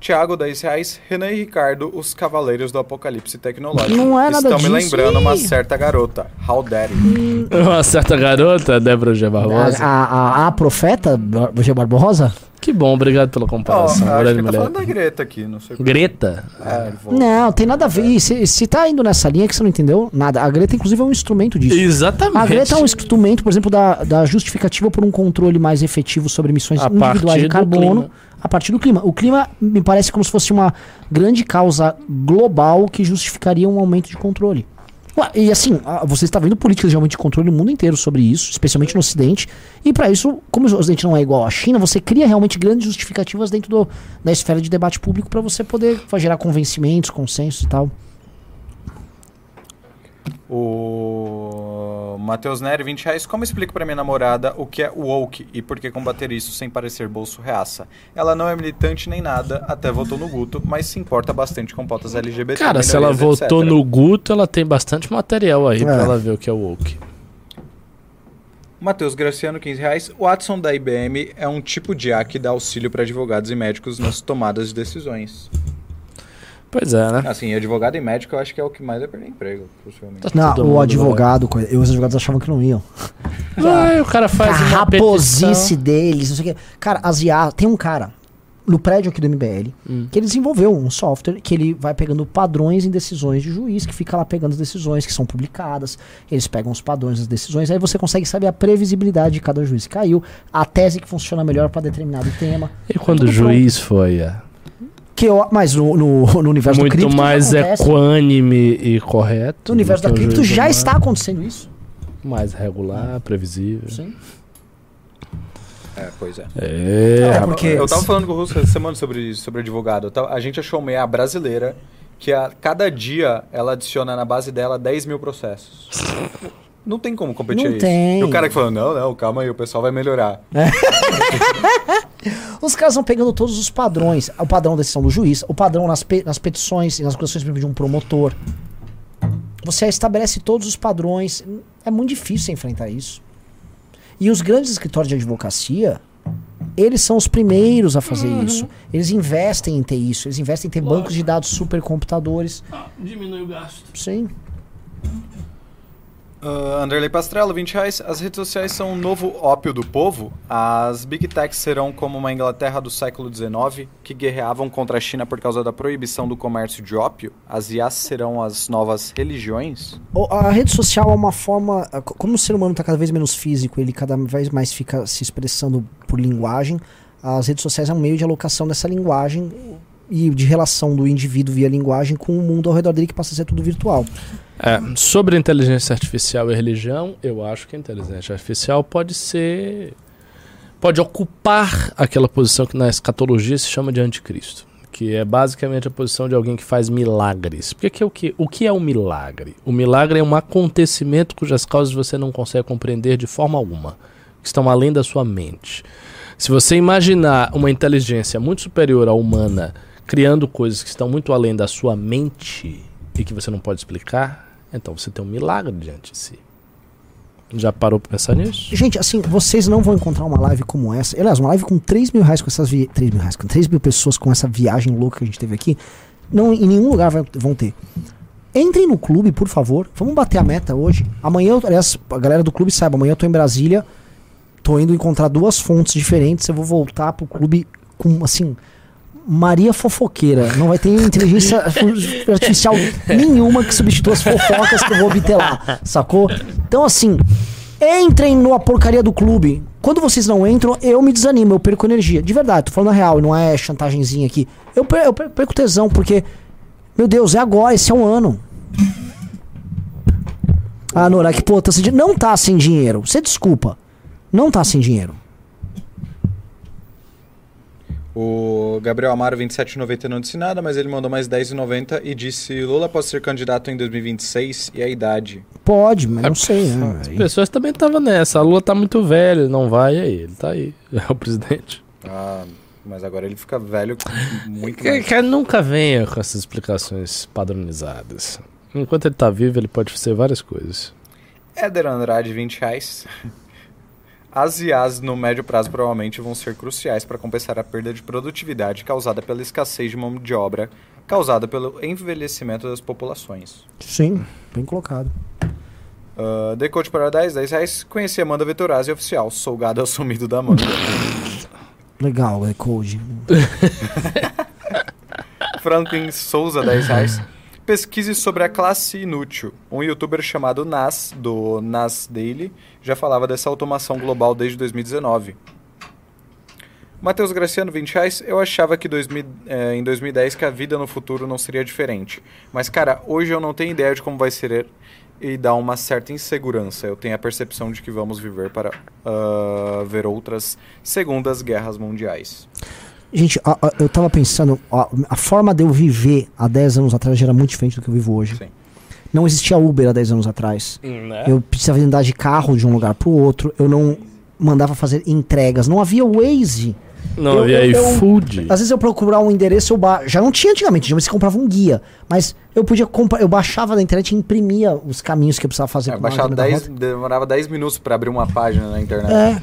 Tiago, 10 reais. Renan e Ricardo, os cavaleiros do apocalipse tecnológico. Não é nada Estão me disso. lembrando uma certa garota, How Daddy. Uma certa garota, Débora G. A, Barbosa. a, a- a profeta, G. Barbosa? Que bom, obrigado pela comparação. acho grande que tá falando da Greta aqui, não sei. Greta? É. Não, tem nada a ver. E Se, se tá indo nessa linha que você não entendeu nada. A Greta, inclusive, é um instrumento disso. Exatamente. A Greta é um instrumento, por exemplo, da, da justificativa por um controle mais efetivo sobre emissões A individuais de do carbono clima. A partir do clima. O clima me parece como se fosse uma grande causa global que justificaria um aumento de controle. E assim, você está vendo políticas de aumento de controle no mundo inteiro sobre isso, especialmente no Ocidente. E para isso, como o Ocidente não é igual à China, você cria realmente grandes justificativas dentro do- da esfera de debate público para você poder gerar convencimentos, consensos e tal. O Matheus Neri, 20 reais. Como explico pra minha namorada o que é woke e por que combater isso sem parecer bolso reaça? Ela não é militante nem nada, até votou no Guto, mas se importa bastante com pautas LGBT. Cara, se ela votou etc. no Guto, ela tem bastante material aí É. pra ela ver o que é woke. Matheus Graciano, 15 reais. O Watson da IBM é um tipo de IA que dá auxílio para advogados e médicos nas tomadas de decisões. Pois é, né? Assim, advogado e médico eu acho que é o que mais vai perder emprego, possivelmente. Tá Não, todo o mundo advogado, coi- eu, os advogados achavam que não iam. Ah, o cara faz a uma raposice petição. deles, não sei o quê. Cara, as IA, tem um cara no prédio aqui do MBL Hum. que ele desenvolveu um software que ele vai pegando padrões em decisões de juiz, que fica lá pegando as decisões que são publicadas, eles pegam os padrões das decisões, aí você consegue saber a previsibilidade de cada juiz que caiu, a tese que funciona melhor para determinado tema. E quando o juiz foi é, Que eu, mas no, no, no universo do muito cripto mais isso acontece. equânime e correto. No universo do da o cripto já humano. está acontecendo isso. Mais regular, previsível. Sim. É, pois é. É, É, porque- Eu tava falando com o Russo essa semana sobre, sobre advogado. A gente achou uma IA brasileira que a cada dia ela adiciona na base dela 10 mil processos. Não tem como competir Não isso. tem. E o cara que falou, não, não, calma aí, o pessoal vai melhorar. Os caras vão pegando todos os padrões. O padrão da decisão do juiz, o padrão nas, pe- nas petições e nas acusações de um promotor. Você estabelece todos os padrões. É muito difícil você enfrentar isso. E os grandes escritórios de advocacia, eles são os primeiros a fazer isso. Eles investem em ter isso. Eles investem em ter bancos de dados supercomputadores. diminui o gasto. Sim. Uh, Anderley Pastrello, 20 reais. As redes sociais são o novo ópio do povo. As big techs serão como uma Inglaterra do século XIX, que guerreavam contra a China por causa da proibição do comércio de ópio. As IAs serão as novas religiões. A rede social é uma forma. a- Como o ser humano está cada vez menos físico, ele cada vez mais fica se expressando por linguagem. As redes sociais é um meio de alocação dessa linguagem e de relação do indivíduo via linguagem com o mundo ao redor dele que passa a ser tudo virtual. É, sobre inteligência artificial e religião, eu acho que a inteligência artificial pode ser. pode ocupar aquela posição que na escatologia se chama de anticristo. Que é basicamente a posição de alguém que faz milagres. Porque que é o, que, o que é um milagre? O milagre é um acontecimento cujas causas você não consegue compreender de forma alguma. Que estão além da sua mente. Se você imaginar uma inteligência muito superior à humana criando coisas que estão muito além da sua mente e que você não pode explicar, então você tem um milagre diante de si. Já parou pra pensar nisso? Gente, assim, vocês não vão encontrar uma live como essa. Aliás, uma live com 3 mil reais com essas vi 3 mil reais, com 3 mil pessoas com essa viagem louca que a gente teve aqui. Não, em nenhum lugar vai- vão ter. Entrem no clube, por favor. Vamos bater a meta hoje. Amanhã, aliás, a galera do clube saiba, amanhã eu tô em Brasília. Tô indo encontrar duas fontes diferentes. Eu vou voltar pro clube com, assim, Maria fofoqueira. Não vai ter inteligência artificial nenhuma que substitua as fofocas que eu vou obter lá. Sacou? Então, assim, entrem numa porcaria do clube. Quando vocês não entram, eu me desanimo, eu perco energia. De verdade, tô falando a real, não é chantagemzinha aqui. Eu, per- eu per- perco tesão, porque, meu Deus, é agora, esse é um ano. Ah, Norak, pô, tá sem dinheiro. Não tá sem dinheiro. Você desculpa. Não tá sem dinheiro. O Gabriel Amaro, 27,90 não disse nada, mas ele mandou mais 10,90 e disse: Lula pode ser candidato em 2026 e a idade. Pode, mas não sei, né? As pessoas também estavam nessa. A Lula tá muito velho, não vai, e aí? Ele tá aí. É o presidente. Ah, mas agora ele fica velho muito Que, que nunca venha com essas explicações padronizadas. Enquanto ele tá vivo, ele pode ser várias coisas. Éder Andrade, 20 reais. As IAs no médio prazo provavelmente vão ser cruciais para compensar a perda de produtividade causada pela escassez de mão de obra causada pelo envelhecimento das populações. Sim, bem colocado. Uh, Decode Paradise, 10 reais. Conheci Amanda Vettorazzi oficial. Sou gado assumido da Amanda. Legal, é code. Franklin Souza, 10 reais. Pesquise sobre a classe inútil. Um youtuber chamado Nas, do Nas Daily, já falava dessa automação global desde 2019. Matheus Graciano, 20 reais. Eu achava que 2000, eh, em 2010 que a vida no futuro não seria diferente. Mas, cara, hoje eu não tenho ideia de como vai ser e dá uma certa insegurança. Eu tenho a percepção de que vamos viver para ah, ver outras segundas guerras mundiais. Gente, a- a- eu tava pensando, a, a forma de eu viver há 10 anos atrás já era muito diferente do que eu vivo hoje. Sim. Não existia Uber há 10 anos atrás. Né? Eu precisava andar de carro de um lugar pro outro. Eu não mandava fazer entregas. Não havia Waze. Não, eu- e aí, eu- food. Às vezes eu procurar um endereço, eu ba... já não tinha antigamente, você comprava um guia. Mas eu podia comprar, eu baixava na internet e imprimia os caminhos que eu precisava fazer É, baixava máquina da 10, rota. demorava 10 minutos para abrir uma página na internet. É,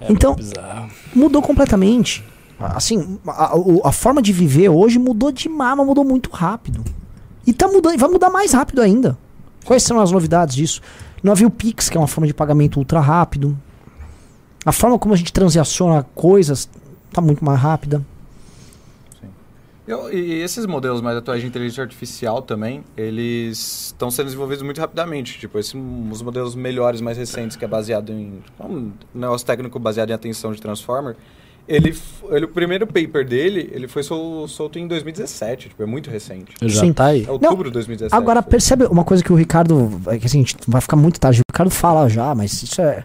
É então- mudou completamente. Assim, a, a forma de viver hoje mudou demais, mas mudou muito rápido. E tá mudando, vai mudar mais rápido ainda. Quais são as novidades disso? Não havia o Pix, que é uma forma de pagamento ultra rápido. A forma como a gente transaciona coisas tá muito mais rápida. Eu- e esses modelos mais atuais de inteligência artificial também, eles estão sendo desenvolvidos muito rapidamente. Tipo, esses, os modelos melhores, mais recentes, que é baseado em... Um negócio técnico baseado em atenção de Transformer. Ele, ele, o primeiro paper dele, ele foi sol- solto em 2017. Tipo, é muito recente. Já Sim. tá aí. É outubro de 2017. Agora, foi. percebe uma coisa que o Ricardo. É que assim, a gente vai ficar muito tarde. O Ricardo fala já, mas isso é.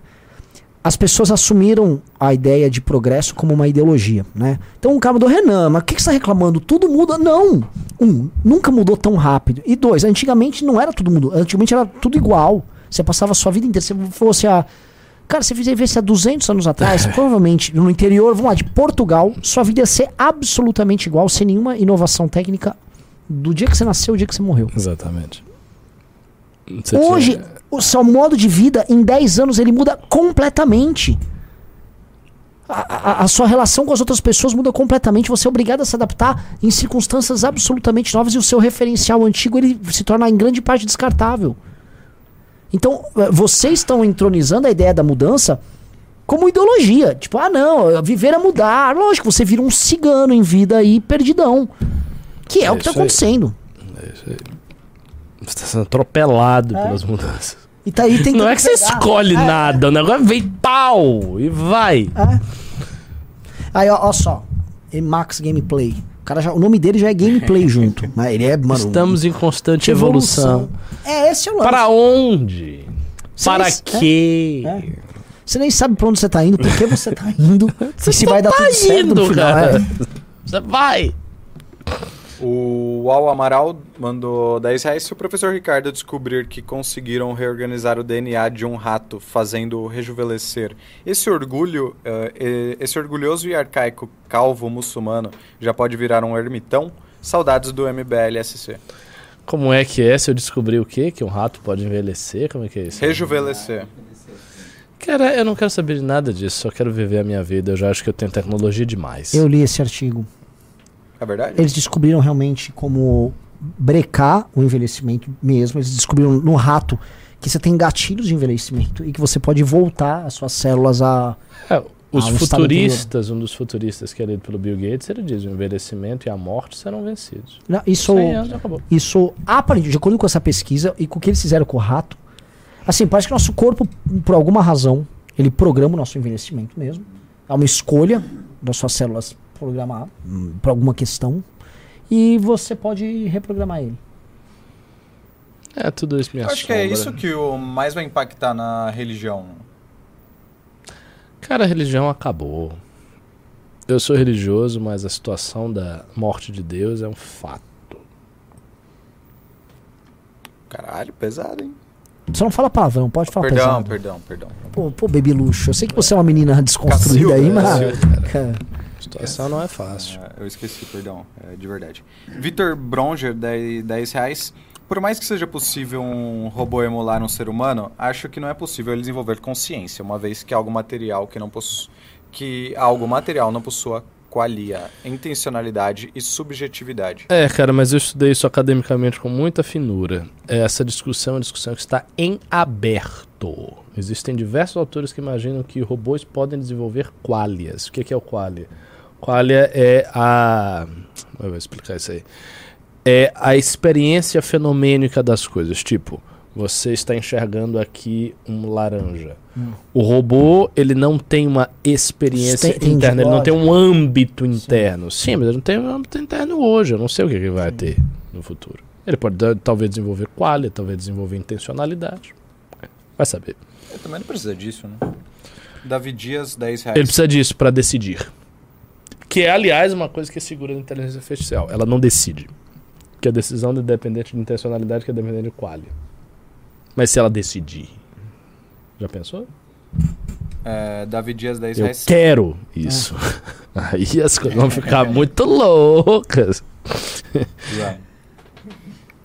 As pessoas assumiram a ideia de progresso como uma ideologia, né? Então o cara mandou, Renan, mas o que, que você está reclamando? Tudo muda? Não! Um, nunca mudou tão rápido. E dois, antigamente não era tudo mundo. Antigamente era tudo igual. Você passava a sua vida inteira. Se fosse a. Cara, se você vivesse há 200 anos atrás, provavelmente no interior, vamos lá, de Portugal, sua vida ia ser absolutamente igual, sem nenhuma inovação técnica do dia que você nasceu ao dia que você morreu. Exatamente. Você Hoje, tinha- o seu modo de vida em 10 anos ele muda completamente. A, a- a sua relação com as outras pessoas muda completamente. Você é obrigado a se adaptar em circunstâncias absolutamente novas e o seu referencial antigo ele se torna em grande parte descartável. Então, eh, vocês estão entronizando a ideia da mudança como ideologia. Tipo, ah, não, viver é mudar. Lógico, você vira um cigano em vida aí, perdidão. Que é, É o que está isso aí. acontecendo. Você tá sendo atropelado É. pelas mudanças. E tá aí Não é que você pegar. escolhe É, nada, o negócio vem pau e vai. É. Aí, ó, ó só. E Max Gameplay. O, cara já, o nome dele já é gameplay junto. Mas ele é, mano. Estamos em constante que evolução. É, esse é o lance. Para onde? Você Para nem- quê? É. Você nem sabe pra onde você tá indo, por que você tá indo. e se vai dar tudo certo no indo, final. cara. é. Você vai. O Al Amaral mandou 10 reais. Se o professor Ricardo descobrir que conseguiram reorganizar o DNA de um rato, fazendo-o rejuvenescer, esse orgulho, eh, esse orgulhoso e arcaico calvo muçulmano já pode virar um ermitão? Saudades do MBLSC. Como é que é se eu descobrir o quê? Que um rato pode envelhecer? Como é que é isso? Rejuvenescer. Cara, eu não quero saber de nada disso, só quero viver a minha vida. Eu já acho que eu tenho tecnologia demais. Eu li esse artigo. É verdade? Eles descobriram realmente como brecar o envelhecimento mesmo. Eles descobriram no rato que você tem gatilhos de envelhecimento e que você pode voltar as suas células a. É, os Ah, um futuristas, um dos futuristas que é lido pelo Bill Gates, ele diz: o envelhecimento e a morte serão vencidos. Não, Isso, 100 anos já acabou. isso aparentemente, de acordo com essa pesquisa e com o que eles fizeram com o rato, assim, parece que nosso corpo, por alguma razão, ele programa o nosso envelhecimento mesmo. É uma escolha das suas células programar hum, por alguma questão. E você pode reprogramar ele. É, tudo isso me Eu acho que é assombra. isso que o mais vai impactar na religião. Cara, a religião acabou. Eu sou religioso, mas a situação da morte de Deus é um fato. Caralho, pesado, hein? Você não fala palavrão, pode falar Perdão, pesado. perdão, perdão. Pô, pô, baby luxo. Eu sei que você é uma menina desconstruída aí, Cacilda, mas. Situação não é fácil. É, eu esqueci, perdão, é, de verdade. Vitor Bronger, 10 10 reais. Por mais que seja possível um robô emular um ser humano, acho que não é possível ele desenvolver consciência, uma vez que algo material que não possu... que algo material não possua qualia, intencionalidade e subjetividade. É, cara, mas eu estudei isso academicamente com muita finura. Essa discussão é uma discussão que está em aberto. Existem diversos autores que imaginam que robôs podem desenvolver qualias. O que que é o qualia? Qualia é a. Eu vou explicar isso aí. É a experiência fenomênica das coisas. Tipo, você está enxergando aqui um laranja. O robô, ele não tem uma experiência Tem- interna, ele não tem um âmbito interno. Sim, mas ele não tem um âmbito interno hoje. Eu não sei o que ele vai ter no futuro. Ele pode talvez desenvolver qualia, talvez desenvolver intencionalidade. Vai saber. Ele também não precisa disso, né? Davi Dias, 10 reais. Ele precisa disso para decidir. Que é, aliás, uma coisa que segura a inteligência artificial. Ela não decide. Que a decisão é dependente de intencionalidade, que é dependente de qualia. Mas se ela decidir. Já pensou? É, Davi Dias, 10 Eu reais. quero isso. Aí as coisas vão ficar muito loucas.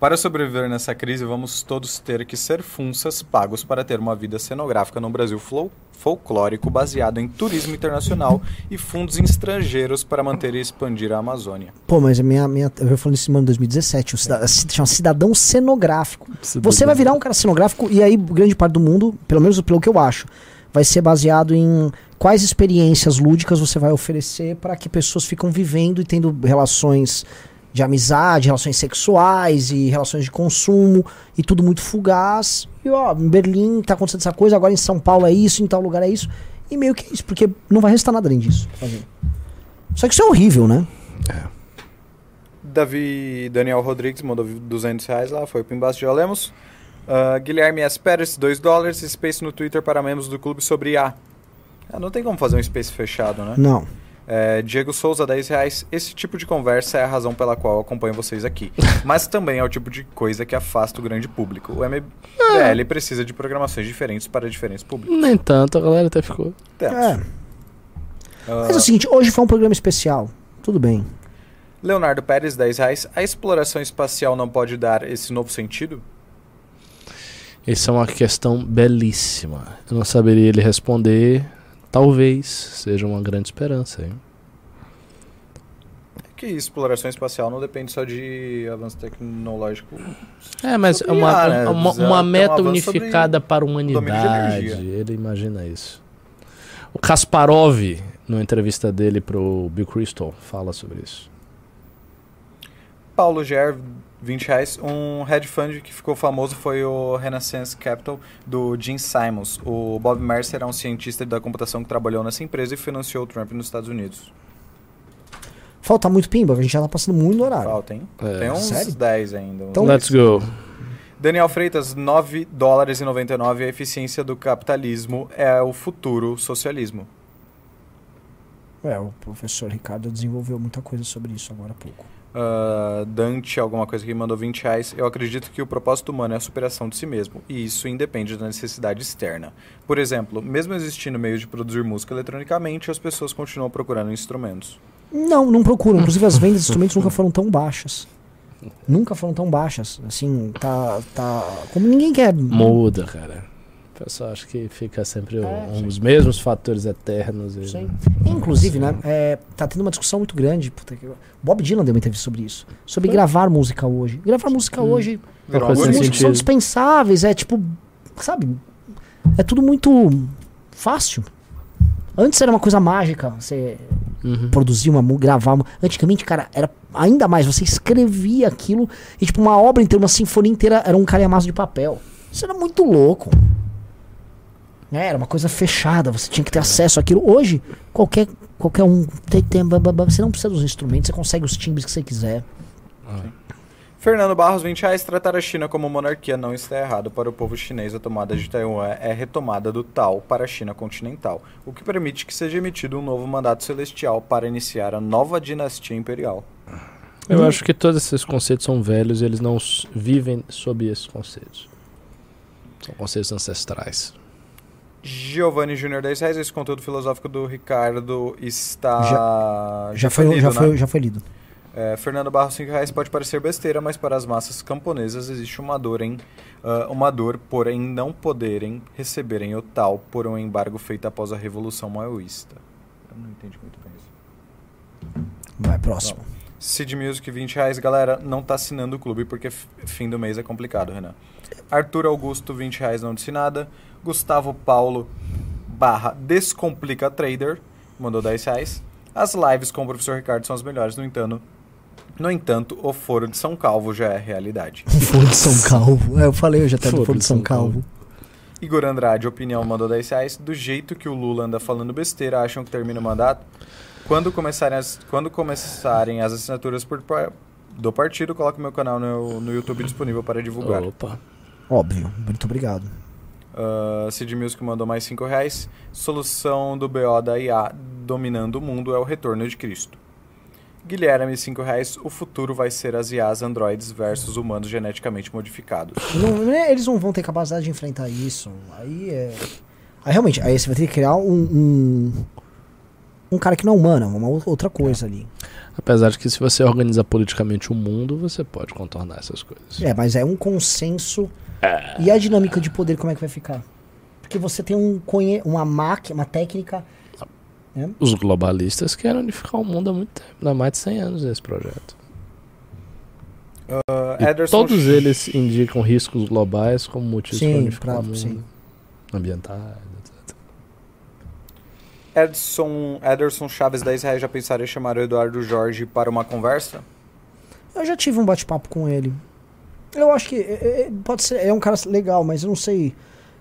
Para sobreviver nessa crise, vamos todos ter que ser funsas pagos para ter uma vida cenográfica no Brasil flo- folclórico baseado em turismo internacional e fundos estrangeiros para manter e expandir a Amazônia. Pô, mas a minha, minha. Eu já falei isso em 2017. O cida- se chama cidadão cenográfico. Você vai virar um cara cenográfico e aí grande parte do mundo, pelo menos pelo que eu acho, vai ser baseado em quais experiências lúdicas você vai oferecer para que pessoas ficam vivendo e tendo relações de amizade, relações sexuais e relações de consumo e tudo muito fugaz. E ó, em Berlim tá acontecendo essa coisa, agora em São Paulo é isso, em tal lugar é isso. E meio que é isso, porque não vai restar nada além disso. fazer. Só que isso é horrível, né? Davi Daniel Rodrigues mandou 200 reais lá, foi pro embaixo de Lemos. Ah, Guilherme S. Pérez, 2 dólares. Space no Twitter para membros do clube sobre IA. Ah, não tem como fazer um space fechado, né? Não. É, Diego Souza, 10 reais. Esse tipo de conversa é a razão pela qual eu acompanho vocês aqui. Mas também é o tipo de coisa que afasta o grande público. O MBL precisa de programações diferentes para diferentes públicos. Nem tanto, a galera até ficou. É. Ah, Mas é o seguinte, hoje foi um programa especial. Tudo bem. Leonardo Pérez, 10 reais. A exploração espacial não pode dar esse novo sentido? Essa é uma questão belíssima. Eu não saberia ele responder. Talvez seja uma grande esperança. Hein? Que exploração espacial não depende só de avanço tecnológico. É, mas é uma, né? uma, uma um meta avanço unificada para a humanidade. Ele imagina isso. O Kasparov, numa entrevista dele pro Bill Crystal, fala sobre isso. Paulo Ger, 20 reais. Um hedge fund que ficou famoso foi o Renaissance Capital, do Jim Simons. O Bob Mercer é um cientista da computação que trabalhou nessa empresa e financiou o Trump nos Estados Unidos. Falta muito pimba, a gente já tá passando muito do horário. Falta, hein? É. Tem uns Sério? 10 ainda. Então- Let's go. Daniel Freitas, 9 dólares e 99. A eficiência do capitalismo é o futuro socialismo. É, o professor Ricardo desenvolveu muita coisa sobre isso agora há pouco. Ah, Dante, alguma coisa que mandou 20 reais. Eu acredito que o propósito humano é a superação de si mesmo, e isso independe da necessidade externa. Por exemplo, mesmo existindo meios de produzir música eletronicamente, as pessoas continuam procurando instrumentos. Não, não procuram. Inclusive as vendas de instrumentos nunca foram tão baixas. Nunca foram tão baixas. Assim, tá. tá como ninguém quer. Muda, cara. O pessoal acha que fica sempre É, um, os mesmos fatores eternos. e- Sim. Inclusive, né? é, tá tendo uma discussão muito grande. puta que- Bob Dylan deu uma entrevista sobre isso. Sobre gravar música hoje. Gravar música hoje. Virou Os músicos são sentido. dispensáveis. É tipo. Sabe? É tudo muito fácil. Antes era uma coisa mágica. Você Uhum. produzir uma gravar uma. Antigamente, cara, era ainda mais. Você escrevia aquilo e, tipo, uma obra inteira, uma sinfonia inteira era um calhamaço de papel. Isso era muito louco. É, era uma coisa fechada, você tinha que ter acesso àquilo. Hoje, qualquer, qualquer um. Tem, tem, você não precisa dos instrumentos, você consegue os timbres que você quiser. Fernando Barros, 20 reais. Tratar a China como monarquia não está errado. Para o povo chinês, a tomada de Taiwan é retomada do Tao para a China continental, o que permite que seja emitido um novo mandato celestial para iniciar a nova dinastia imperial. Eu acho que todos esses conceitos são velhos e eles não vivem sob esses conceitos. São conceitos ancestrais. Giovanni Júnior 10 reais. Esse conteúdo filosófico do Ricardo está. Já, foi, lido, já, né? foi, já foi lido. É, Fernando Barros 5 reais pode parecer besteira, mas para as massas camponesas existe uma dor em ah, uma dor por em não poderem receberem o tal por um embargo feito após a Revolução Maoísta. Eu não entendi muito bem isso. Vai, próximo. Cid Music 20 reais, galera, não tá assinando o clube porque fim do mês é complicado, Renan. Arthur Augusto 20 reais, não disse nada. Gustavo Paulo barra Descomplica Trader mandou 10 reais. As lives com o professor Ricardo são as melhores, no entanto, no entanto, o foro de São Calvo já é realidade. Foro de São Calvo. É, eu falei hoje até do Foro Foro de São São Calvo. Calvo. Igor Andrade, opinião, mandou 10 reais. Do jeito que o Lula anda falando besteira, acham que termina o mandato? Quando começarem as, quando começarem as assinaturas por do partido, coloque meu canal no, no YouTube disponível para divulgar. Opa. Óbvio. Muito obrigado. Uh, Cid Music mandou mais 5 reais. Solução do BO da IA dominando o mundo é o retorno de Cristo. Guilherme, 5 reais. O futuro vai ser as IAs androides versus humanos geneticamente modificados. Não, né, eles não vão ter capacidade de enfrentar isso. Aí é. Aí realmente, aí você vai ter que criar um. Um, um cara que não é humano, uma ou- outra coisa ali. Apesar de que se você organiza politicamente o mundo, você pode contornar essas coisas. É, mas é um consenso. E a dinâmica de poder, como é que vai ficar? Porque você tem um conhe uma máquina, uma técnica. Os globalistas querem unificar o mundo há muito tempo, há mais de 100 anos esse projeto. Uh, Ederson todos eles indicam riscos globais como motivos Sim, para unificar pra- o mundo. sim. Ambientais. Edson, Ederson Chaves, 10 reais. Já pensaram em chamar o Eduardo Jorge para uma conversa? Eu já tive um bate-papo com ele. Eu acho que é, é, pode ser. É um cara legal, mas eu não sei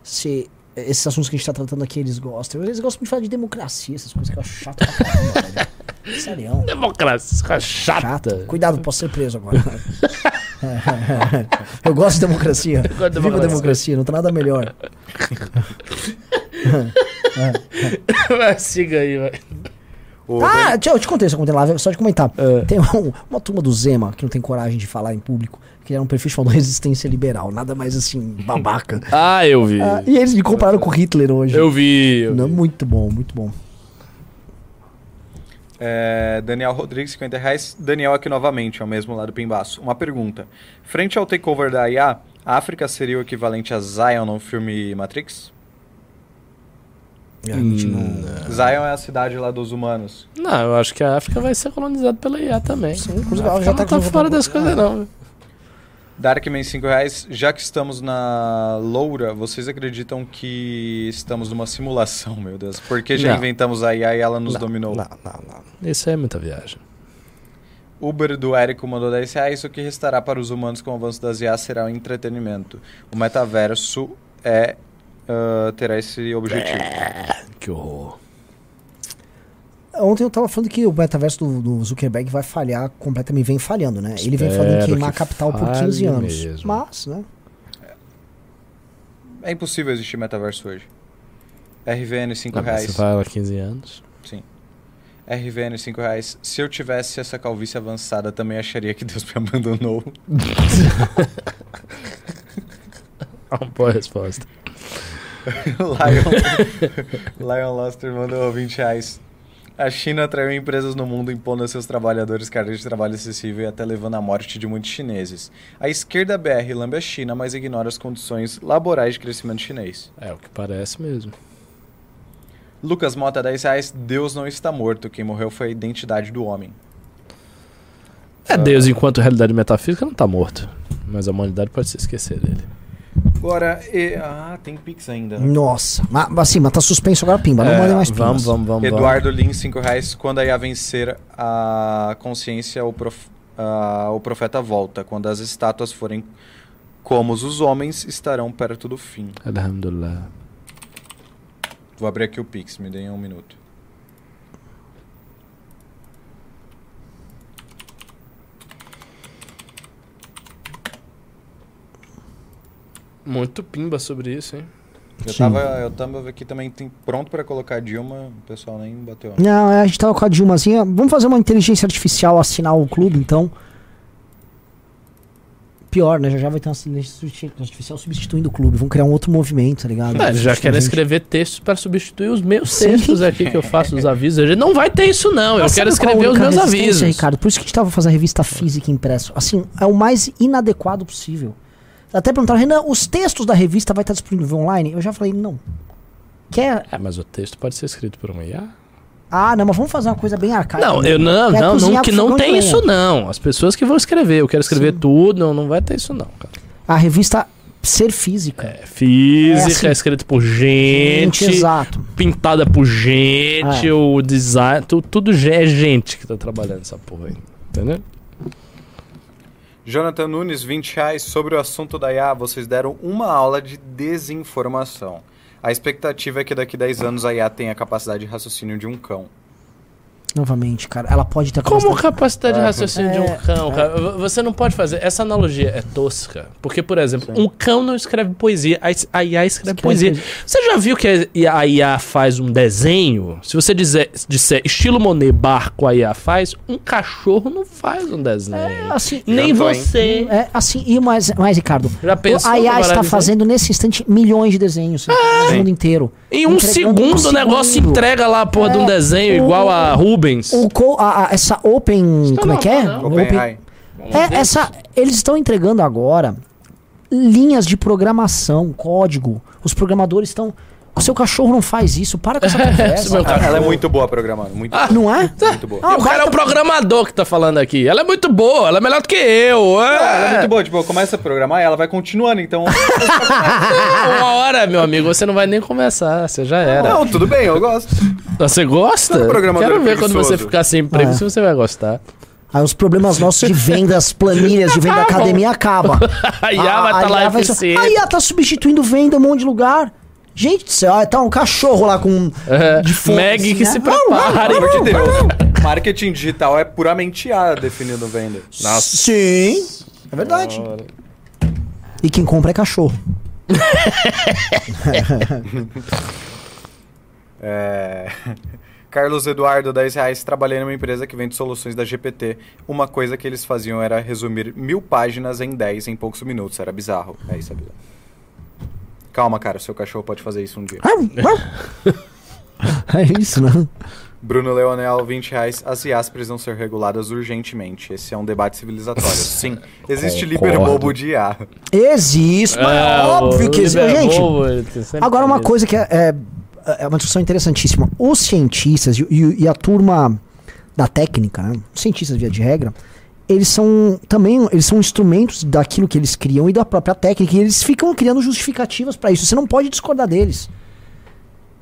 se esses assuntos que a gente tá tratando aqui eles gostam. Eles gostam muito de falar de democracia, essas coisas que eu acho chato pra caramba, velho. Sério. Democracia chata. Cuidado, posso ser preso agora. eu gosto de democracia. gosto de Viva a democracia. democracia, não tem nada melhor. Vai, siga aí, vai. Ah, deixa eu te contei isso ontem lá, só de comentar. É. Tem um- uma turma do Zema que não tem coragem de falar em público, que era um perfil chamado Resistência Liberal, nada mais assim, babaca. Ah, eu vi. Ah, e eles me compararam com Hitler hoje. Eu vi. Eu Não, vi. muito bom, muito bom. É, Daniel Rodrigues, 50 reais. Daniel aqui novamente, ao mesmo lado do Pimbaço. Uma pergunta. Frente ao takeover da IA, África seria o equivalente a Zion no filme Matrix? É, a gente não- Zion é a cidade lá dos humanos. Não, eu acho que a África vai ser colonizada pela IA também. Sim, inclusive, A África já tá não tá com- fora das coisas, não. Darkman 5 reais. Já que estamos na Loura, vocês acreditam que estamos numa simulação, meu Deus? Porque já Não. inventamos a IA e ela nos Não, dominou. Não, não, não. Isso é muita viagem. Uber do Érico mandou 10 reais. O que restará para os humanos com o avanço das IA será o entretenimento. O metaverso é, ah, terá esse objetivo. Que horror. Ontem eu tava falando que o metaverso do, do Zuckerberg vai falhar completamente, vem falhando, né? Ele vem falando em queimar a que capital por 15 falhe anos. mesmo. Mas, né? É impossível existir metaverso hoje. RVN 5 Não, mas reais. Você há 15 anos. RVN 5 reais. Se eu tivesse essa calvície avançada, também acharia que Deus me abandonou. Uma boa resposta. Lion, Lion Luster mandou 20 reais. A China atraiu empresas no mundo impondo a seus trabalhadores carga de trabalho excessiva e até levando à morte de muitos chineses. A esquerda BR lambe a China, mas ignora as condições laborais de crescimento chinês. É o que parece mesmo. Lucas Mota, 10 reais. Deus não está morto. Quem morreu foi a identidade do homem. É, Deus, enquanto realidade metafísica, não tá morto. Mas a humanidade pode se esquecer dele. Agora, e- ah, tem Pix ainda. Nossa. Mas, assim, mas tá suspenso agora, pimba. Não É, mandem mais pimbas. Vamos, vamos, vamos. Eduardo Lins, 5 reais. Quando a IA vencer a consciência, o, prof- o profeta volta. Quando as estátuas forem como os homens, estarão perto do fim. vamos. Alhamdulillah. Vou abrir aqui o Pix, me deem um minuto. Muito pimba sobre isso, hein? Eu Sim. tava, eu tava aqui também tem, pronto pra colocar Dilma, o pessoal nem bateu. Não, é, a gente tava com a Dilmazinha. Vamos fazer uma inteligência artificial assinar o clube, então. Pior, né? Já já vai ter uma inteligência artificial substituindo o clube. Vamos criar um outro movimento, tá ligado? Eles já querem escrever textos para substituir os meus Sim. textos aqui que eu faço os avisos. A gente não vai ter isso, não. Eu Mas quero qual a escrever os única meus avisos. Ricardo, por isso que a gente tava fazendo a revista física impresso. Assim, é o mais inadequado possível. Até perguntaram, Renan, os textos da revista vai estar disponível online? Eu já falei, não. Quer. É, mas o texto pode ser escrito por uma IA? Ah, não, mas vamos fazer uma coisa bem arcaica. Não, eu não, Quer não, não, que não tem isso não. As pessoas que vão escrever, eu quero escrever Sim. tudo, não, não vai ter isso não, cara. A revista ser física. É física, É assim. é escrito por gente, exato. pintada por gente, É. o design, tu- tudo ge- é gente que tá trabalhando essa porra aí, entendeu? Jonathan Nunes, 20 reais. Sobre o assunto da IA, vocês deram uma aula de desinformação. A expectativa é que daqui 10 anos a IA tenha a capacidade de raciocínio de um cão. Novamente, cara. Ela pode ter Como capacidade- capacidade de É. raciocínio de É, um cão, cara? V- Você não pode fazer. Essa analogia é tosca. Porque, por exemplo, um cão não escreve poesia, a IA escreve Escreve poesia. Você já viu que a IA- faz um desenho? Se você dizer, disser estilo Monet barco a IA faz, um cachorro não faz um desenho. É, assim, Nem você. É, assim, e mais, mais Ricardo. Já pensou a IA está fazendo nesse instante milhões de desenhos no mundo inteiro. Em um segundo um o negócio entrega lá a porra de um É, desenho igual a Rubens. O co- a- a- essa Open. Como é que é? não, Open AI. É, essa, eles estão entregando agora linhas de programação, código. Os programadores estão. O seu cachorro não faz isso. Para com essa conversa. meu cachorro. Ela é muito boa programando, muito, Não é? muito boa. Ah, E o cara é o programador que tá falando aqui. Ela é muito boa, ela é melhor do que eu. é. Ela é muito boa, tipo, eu começo a programar e ela vai continuando, então... Uma hora, meu amigo, você não vai nem começar, você já era. Não, tudo bem, eu gosto. Você gosta? Todo programador Quero é ver quando você ficar sem emprego, É. se você vai gostar. Aí os problemas nossos de vendas, planilhas de venda da academia acabam. A IA vai estar lá IA vai- eficiente. A IA tá substituindo venda em um monte de lugar. Gente do céu, ah, tá um cachorro lá com. É, de fome, Meg assim, que né? se Não, prepare. Pelo amor de Deus. Marketing digital é puramente IA definindo venda. Nossa. Sim. É verdade. E quem compra é cachorro. É... Carlos Eduardo, 10 reais. Trabalhei numa empresa que vende soluções da GPT. Uma coisa que eles faziam era resumir mil páginas em 10 em poucos minutos. Era bizarro. É isso, é bizarro. Calma, cara. Seu cachorro pode fazer isso um dia. é isso, né? Bruno Leonel, 20 reais. As IAs precisam ser reguladas urgentemente. Esse é um debate civilizatório. Sim, existe Concordo. liberbobo de IA. Existe, mas é óbvio que existe. Gente, Agora, uma coisa que é, é, é uma discussão interessantíssima. Os cientistas e, e- e a turma da técnica, né? Os cientistas, via de regra, eles são também eles são instrumentos daquilo que eles criam e da própria técnica. E eles ficam criando justificativas para isso. Você não pode discordar deles.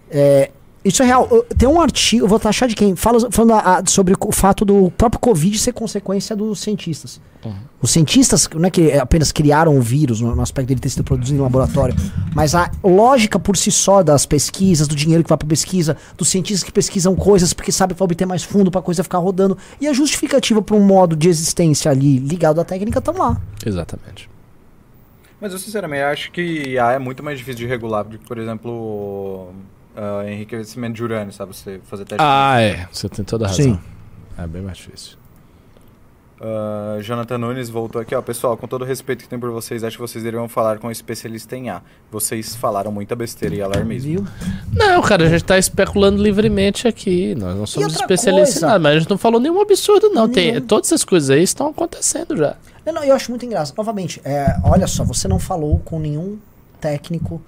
É, isso é real. Tem um artigo, vou taxar de quem? Fala, falando a- a- sobre o fato do próprio Covid ser consequência dos cientistas. Os cientistas não é que apenas criaram o vírus no, no aspecto dele ter sido produzido em laboratório, mas a lógica por si só das pesquisas, do dinheiro que vai para pesquisa, dos cientistas que pesquisam coisas porque sabem que vai obter mais fundo para a coisa ficar rodando, e a justificativa para um modo de existência ali ligado à técnica estão lá. Exatamente. Mas eu sinceramente acho que IA é muito mais difícil de regular do que, por exemplo, ah, enriquecimento de urânio, sabe? Você fazer teste. Ah, é. Você tem toda a razão. Sim. É bem mais difícil. Ah, Jonathan Nunes voltou aqui, ó. Pessoal, com todo o respeito que tenho por vocês, acho que vocês deveriam falar com um especialista em A. Vocês falaram muita besteira e alarmismo. Viu? Não, cara, a gente tá especulando livremente aqui. Nós não somos especialistas coisa? em nada, mas a gente não falou nenhum absurdo, não. Tem, Nenhum. todas essas coisas aí estão acontecendo já. Não, não, eu acho muito engraçado. Novamente, é, olha só, você não falou com nenhum técnico.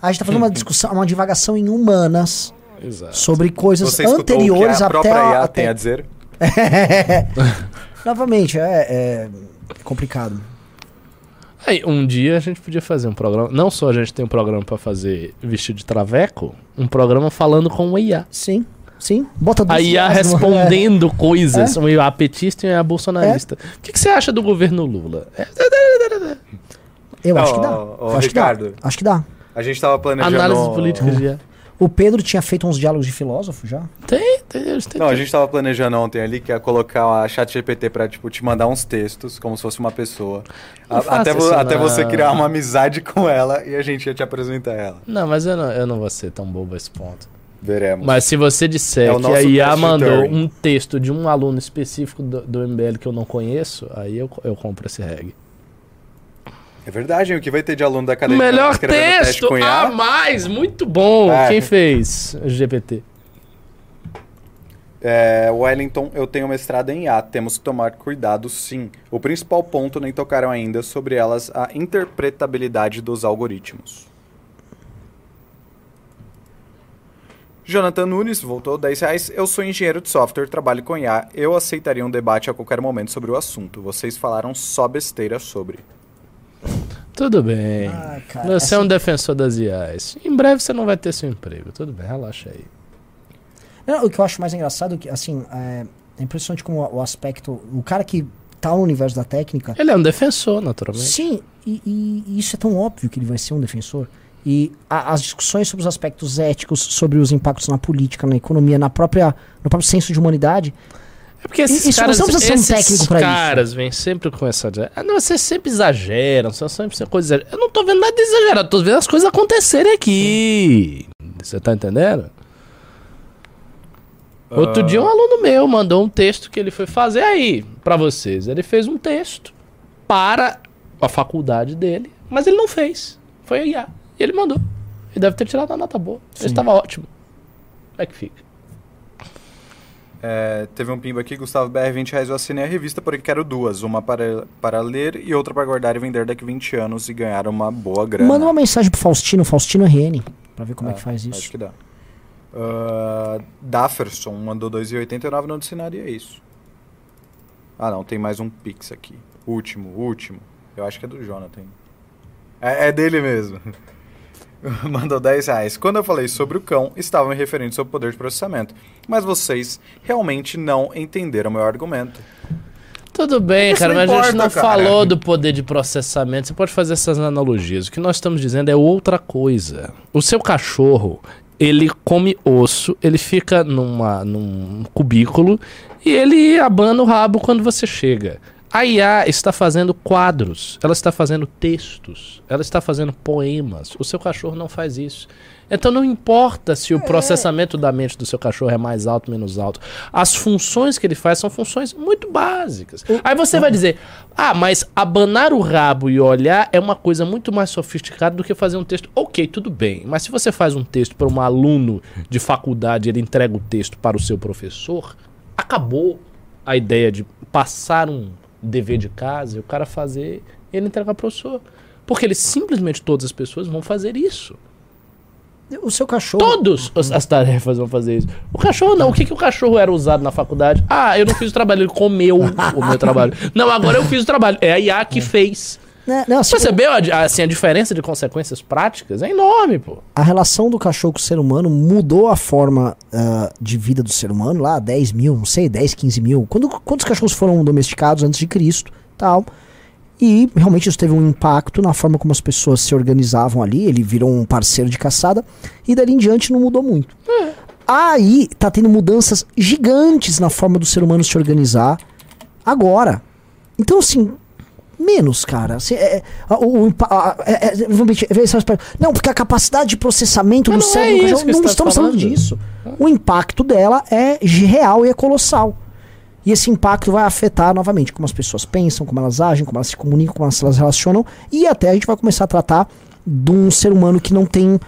A gente tá fazendo uma discussão, uma divagação em humanas Exato. sobre coisas Você escutou o que anteriores a até própria a, IA até- tem a dizer? Novamente, é, é complicado. Aí, um dia a gente podia fazer um programa. Não só a gente tem um programa pra fazer vestido de traveco, um programa falando com o IA. Sim, sim. Bota A IA no- respondendo coisas. Um IA petista e um IA bolsonarista. O que, que você acha do governo Lula? É, Eu acho que dá. acho que dá. Ricardo. Acho que dá. A gente tava planejando... análise política IA. O Pedro tinha feito uns diálogos de filósofo já. Tem, tem, eles têm. Não, a gente tava planejando ontem ali que ia colocar a chat GPT pra, tipo, te mandar uns textos, como se fosse uma pessoa. A- até, vo- até você criar uma amizade com ela e a gente ia te apresentar ela. Não, mas eu não, eu não vou ser tão bobo a esse ponto. Veremos. Mas se você disser É que a IA mandou um texto de um aluno específico do, do MBL que eu não conheço, aí eu, eu compro esse reg. É verdade, hein? O que vai ter de aluno da academia Melhor teste texto IA? a mais, muito bom. É. Quem fez GPT? É, Wellington, eu tenho mestrado em IA. Temos que tomar cuidado, sim. O principal ponto nem tocaram ainda sobre elas a interpretabilidade dos algoritmos. Jonathan Nunes voltou 10 reais. Eu sou engenheiro de software, trabalho com IA. Eu aceitaria um debate a qualquer momento sobre o assunto. Vocês falaram só besteira sobre. Tudo bem. Ai, cara, você é um defensor das IAs. Em breve você não vai ter seu emprego. Tudo bem, relaxa aí. Não, o que eu acho mais engraçado é que, assim, é, é impressionante como o, o aspecto. O cara que tá no universo da técnica. Ele é um defensor, naturalmente. Sim, e, e- e isso é tão óbvio que ele vai ser um defensor. E a- as discussões sobre os aspectos éticos, sobre os impactos na política, na economia, na própria, no próprio senso de humanidade. É porque esses Isso, caras, não precisa ser um técnico pra isso. caras vêm sempre com essa... Ah, não, vocês sempre exageram, são sempre coisa exagerada. Eu não tô vendo nada de exagerado, tô vendo as coisas acontecerem aqui. Você tá entendendo? Outro Ah. dia um aluno meu mandou um texto que ele foi fazer aí pra vocês. Ele fez um texto para a faculdade dele, mas ele não fez. Foi a IA. E ele mandou. E deve ter tirado uma nota boa. Ele estava ótimo. Como é que fica? É, teve um pimba aqui, Gustavo BR, 20 reais. Eu assinei a revista, porém quero duas. Uma para, para ler e outra para guardar e vender daqui 20 anos e ganhar uma boa grana. Manda uma mensagem pro Faustino, Faustino RN, pra ver como é, Ah, que faz Acho isso. que dá. Uh, Dafferson mandou 2,89 não ensinaria isso. Ah, não, tem mais um Pix aqui. Último, último. Eu acho que é do Jonathan. É, é dele mesmo. mandou 10 reais. Quando eu falei sobre o cão, estava me referindo sobre o poder de processamento. Mas vocês realmente não entenderam meu argumento. Tudo bem, cara, mas a gente importa, não cara. falou do poder de processamento. Você pode fazer essas analogias. O que nós estamos dizendo é outra coisa. O seu cachorro, ele come osso, ele fica numa, num cubículo e ele abana o rabo quando você chega. A IA está fazendo quadros, ela está fazendo textos, ela está fazendo poemas. O seu cachorro não faz isso. Então não importa se o processamento da mente do seu cachorro é mais alto ou menos alto. As funções que ele faz são funções muito básicas. Aí você vai dizer: "Ah, mas abanar o rabo e olhar é uma coisa muito mais sofisticada do que fazer um texto". OK, tudo bem. Mas se você faz um texto para um aluno de faculdade, ele entrega o texto para o seu professor, acabou a ideia de passar um dever de casa e o cara fazer, ele entregar para o professor. Porque ele simplesmente todas as pessoas vão fazer isso. O seu cachorro. Todas as, as tarefas vão fazer isso. O cachorro não. O que, que o cachorro era usado na faculdade? Ah, eu não fiz o trabalho, ele comeu o meu trabalho. Não, agora eu fiz o trabalho. É a IA que fez. Né, não, assim, Percebeu a, assim, a diferença de consequências práticas? É enorme, pô. a relação do cachorro com o ser humano mudou a forma ah, de vida do ser humano lá, 10 mil, não sei, 10, 15 mil. Quando, quantos cachorros foram domesticados antes de Cristo tal. E realmente isso teve um impacto na forma como as pessoas se organizavam ali. Ele virou um parceiro de caçada. E dali em diante não mudou muito. Aí tá tendo mudanças gigantes na forma do ser humano se organizar agora. Então, assim, menos, cara. Assim, é- é- o- a- é- é- Não, porque a capacidade de processamento Mas do não cérebro é cachorro, não tá estamos falando disso. O impacto dela é real e é colossal. E esse impacto vai afetar novamente como as pessoas pensam, como elas agem, como elas se comunicam, como elas se relacionam. E até a gente vai começar a tratar de um ser humano que não tem,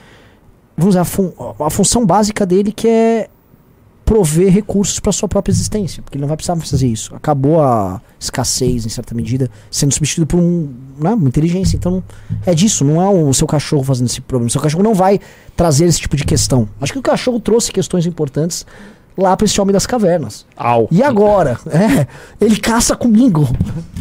vamos dizer, a, fun- a função básica dele que é prover recursos para sua própria existência, porque ele não vai precisar fazer isso. Acabou a escassez, em certa medida, sendo substituído por um, né, uma inteligência. Então, é disso, não é o seu cachorro fazendo esse problema. O seu cachorro não vai trazer esse tipo de questão. Acho que o cachorro trouxe questões importantes lá para esse homem das cavernas. Au. E agora? É, ele caça comigo.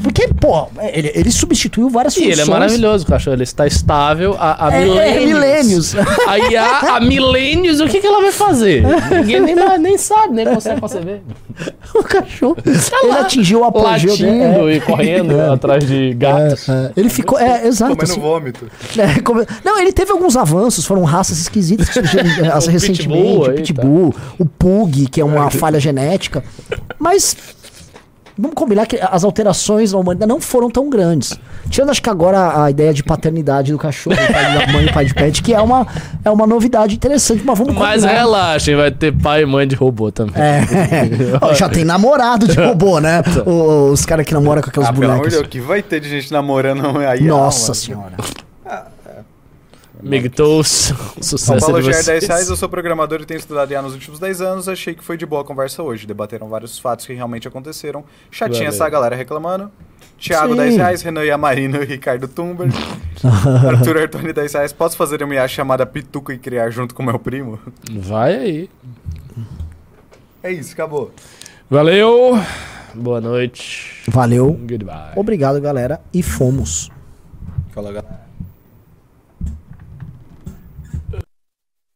Porque, pô, ele, ele substituiu várias E funções. ele é maravilhoso, o cachorro. Ele está estável há, há É, milênios. é, milênios. A IA, há milênios, o que, que ela vai fazer? Ninguém nem, nem sabe, nem consegue conceber. o cachorro. ele atingiu o apogeu Latindo dele. É. e correndo atrás de gatos. É, ele ficou. É, exato. Comendo assim. vômito. É, como- Não, ele teve alguns avanços, foram raças esquisitas que surgiram recentemente. Pitbull o aí, Pitbull, o Pug, que é uma falha genética. Mas vamos combinar que as alterações na humanidade não foram tão grandes. Tirando, acho que agora a ideia de paternidade do cachorro, pai da mãe e pai de pet, que é uma, é uma novidade interessante, mas vamos Mas combinar. relaxem, vai ter pai e mãe de robô também. É. Já tem namorado de robô, né? Os caras que namoram com aquelas Ah, pelo amor de bonecas. Deus, que vai ter de gente namorando aí. Nossa senhora. Migtos, São sucesso Paulo de vocês. 10 reais, eu sou programador e tenho estudado IA nos últimos 10 anos. Achei que foi de boa a conversa hoje. Debateram vários fatos que realmente aconteceram. Chatinha Valeu. essa galera reclamando. Thiago Sim. 10 reais, Renan Yamarino e Ricardo Tumber. Arthur Artoni 10 reais. Posso fazer uma IA chamada Pituca e criar junto com meu primo? Vai aí. É isso, acabou. Valeu. Boa noite. Valeu. Goodbye. Obrigado, galera. E fomos. Fala, galera.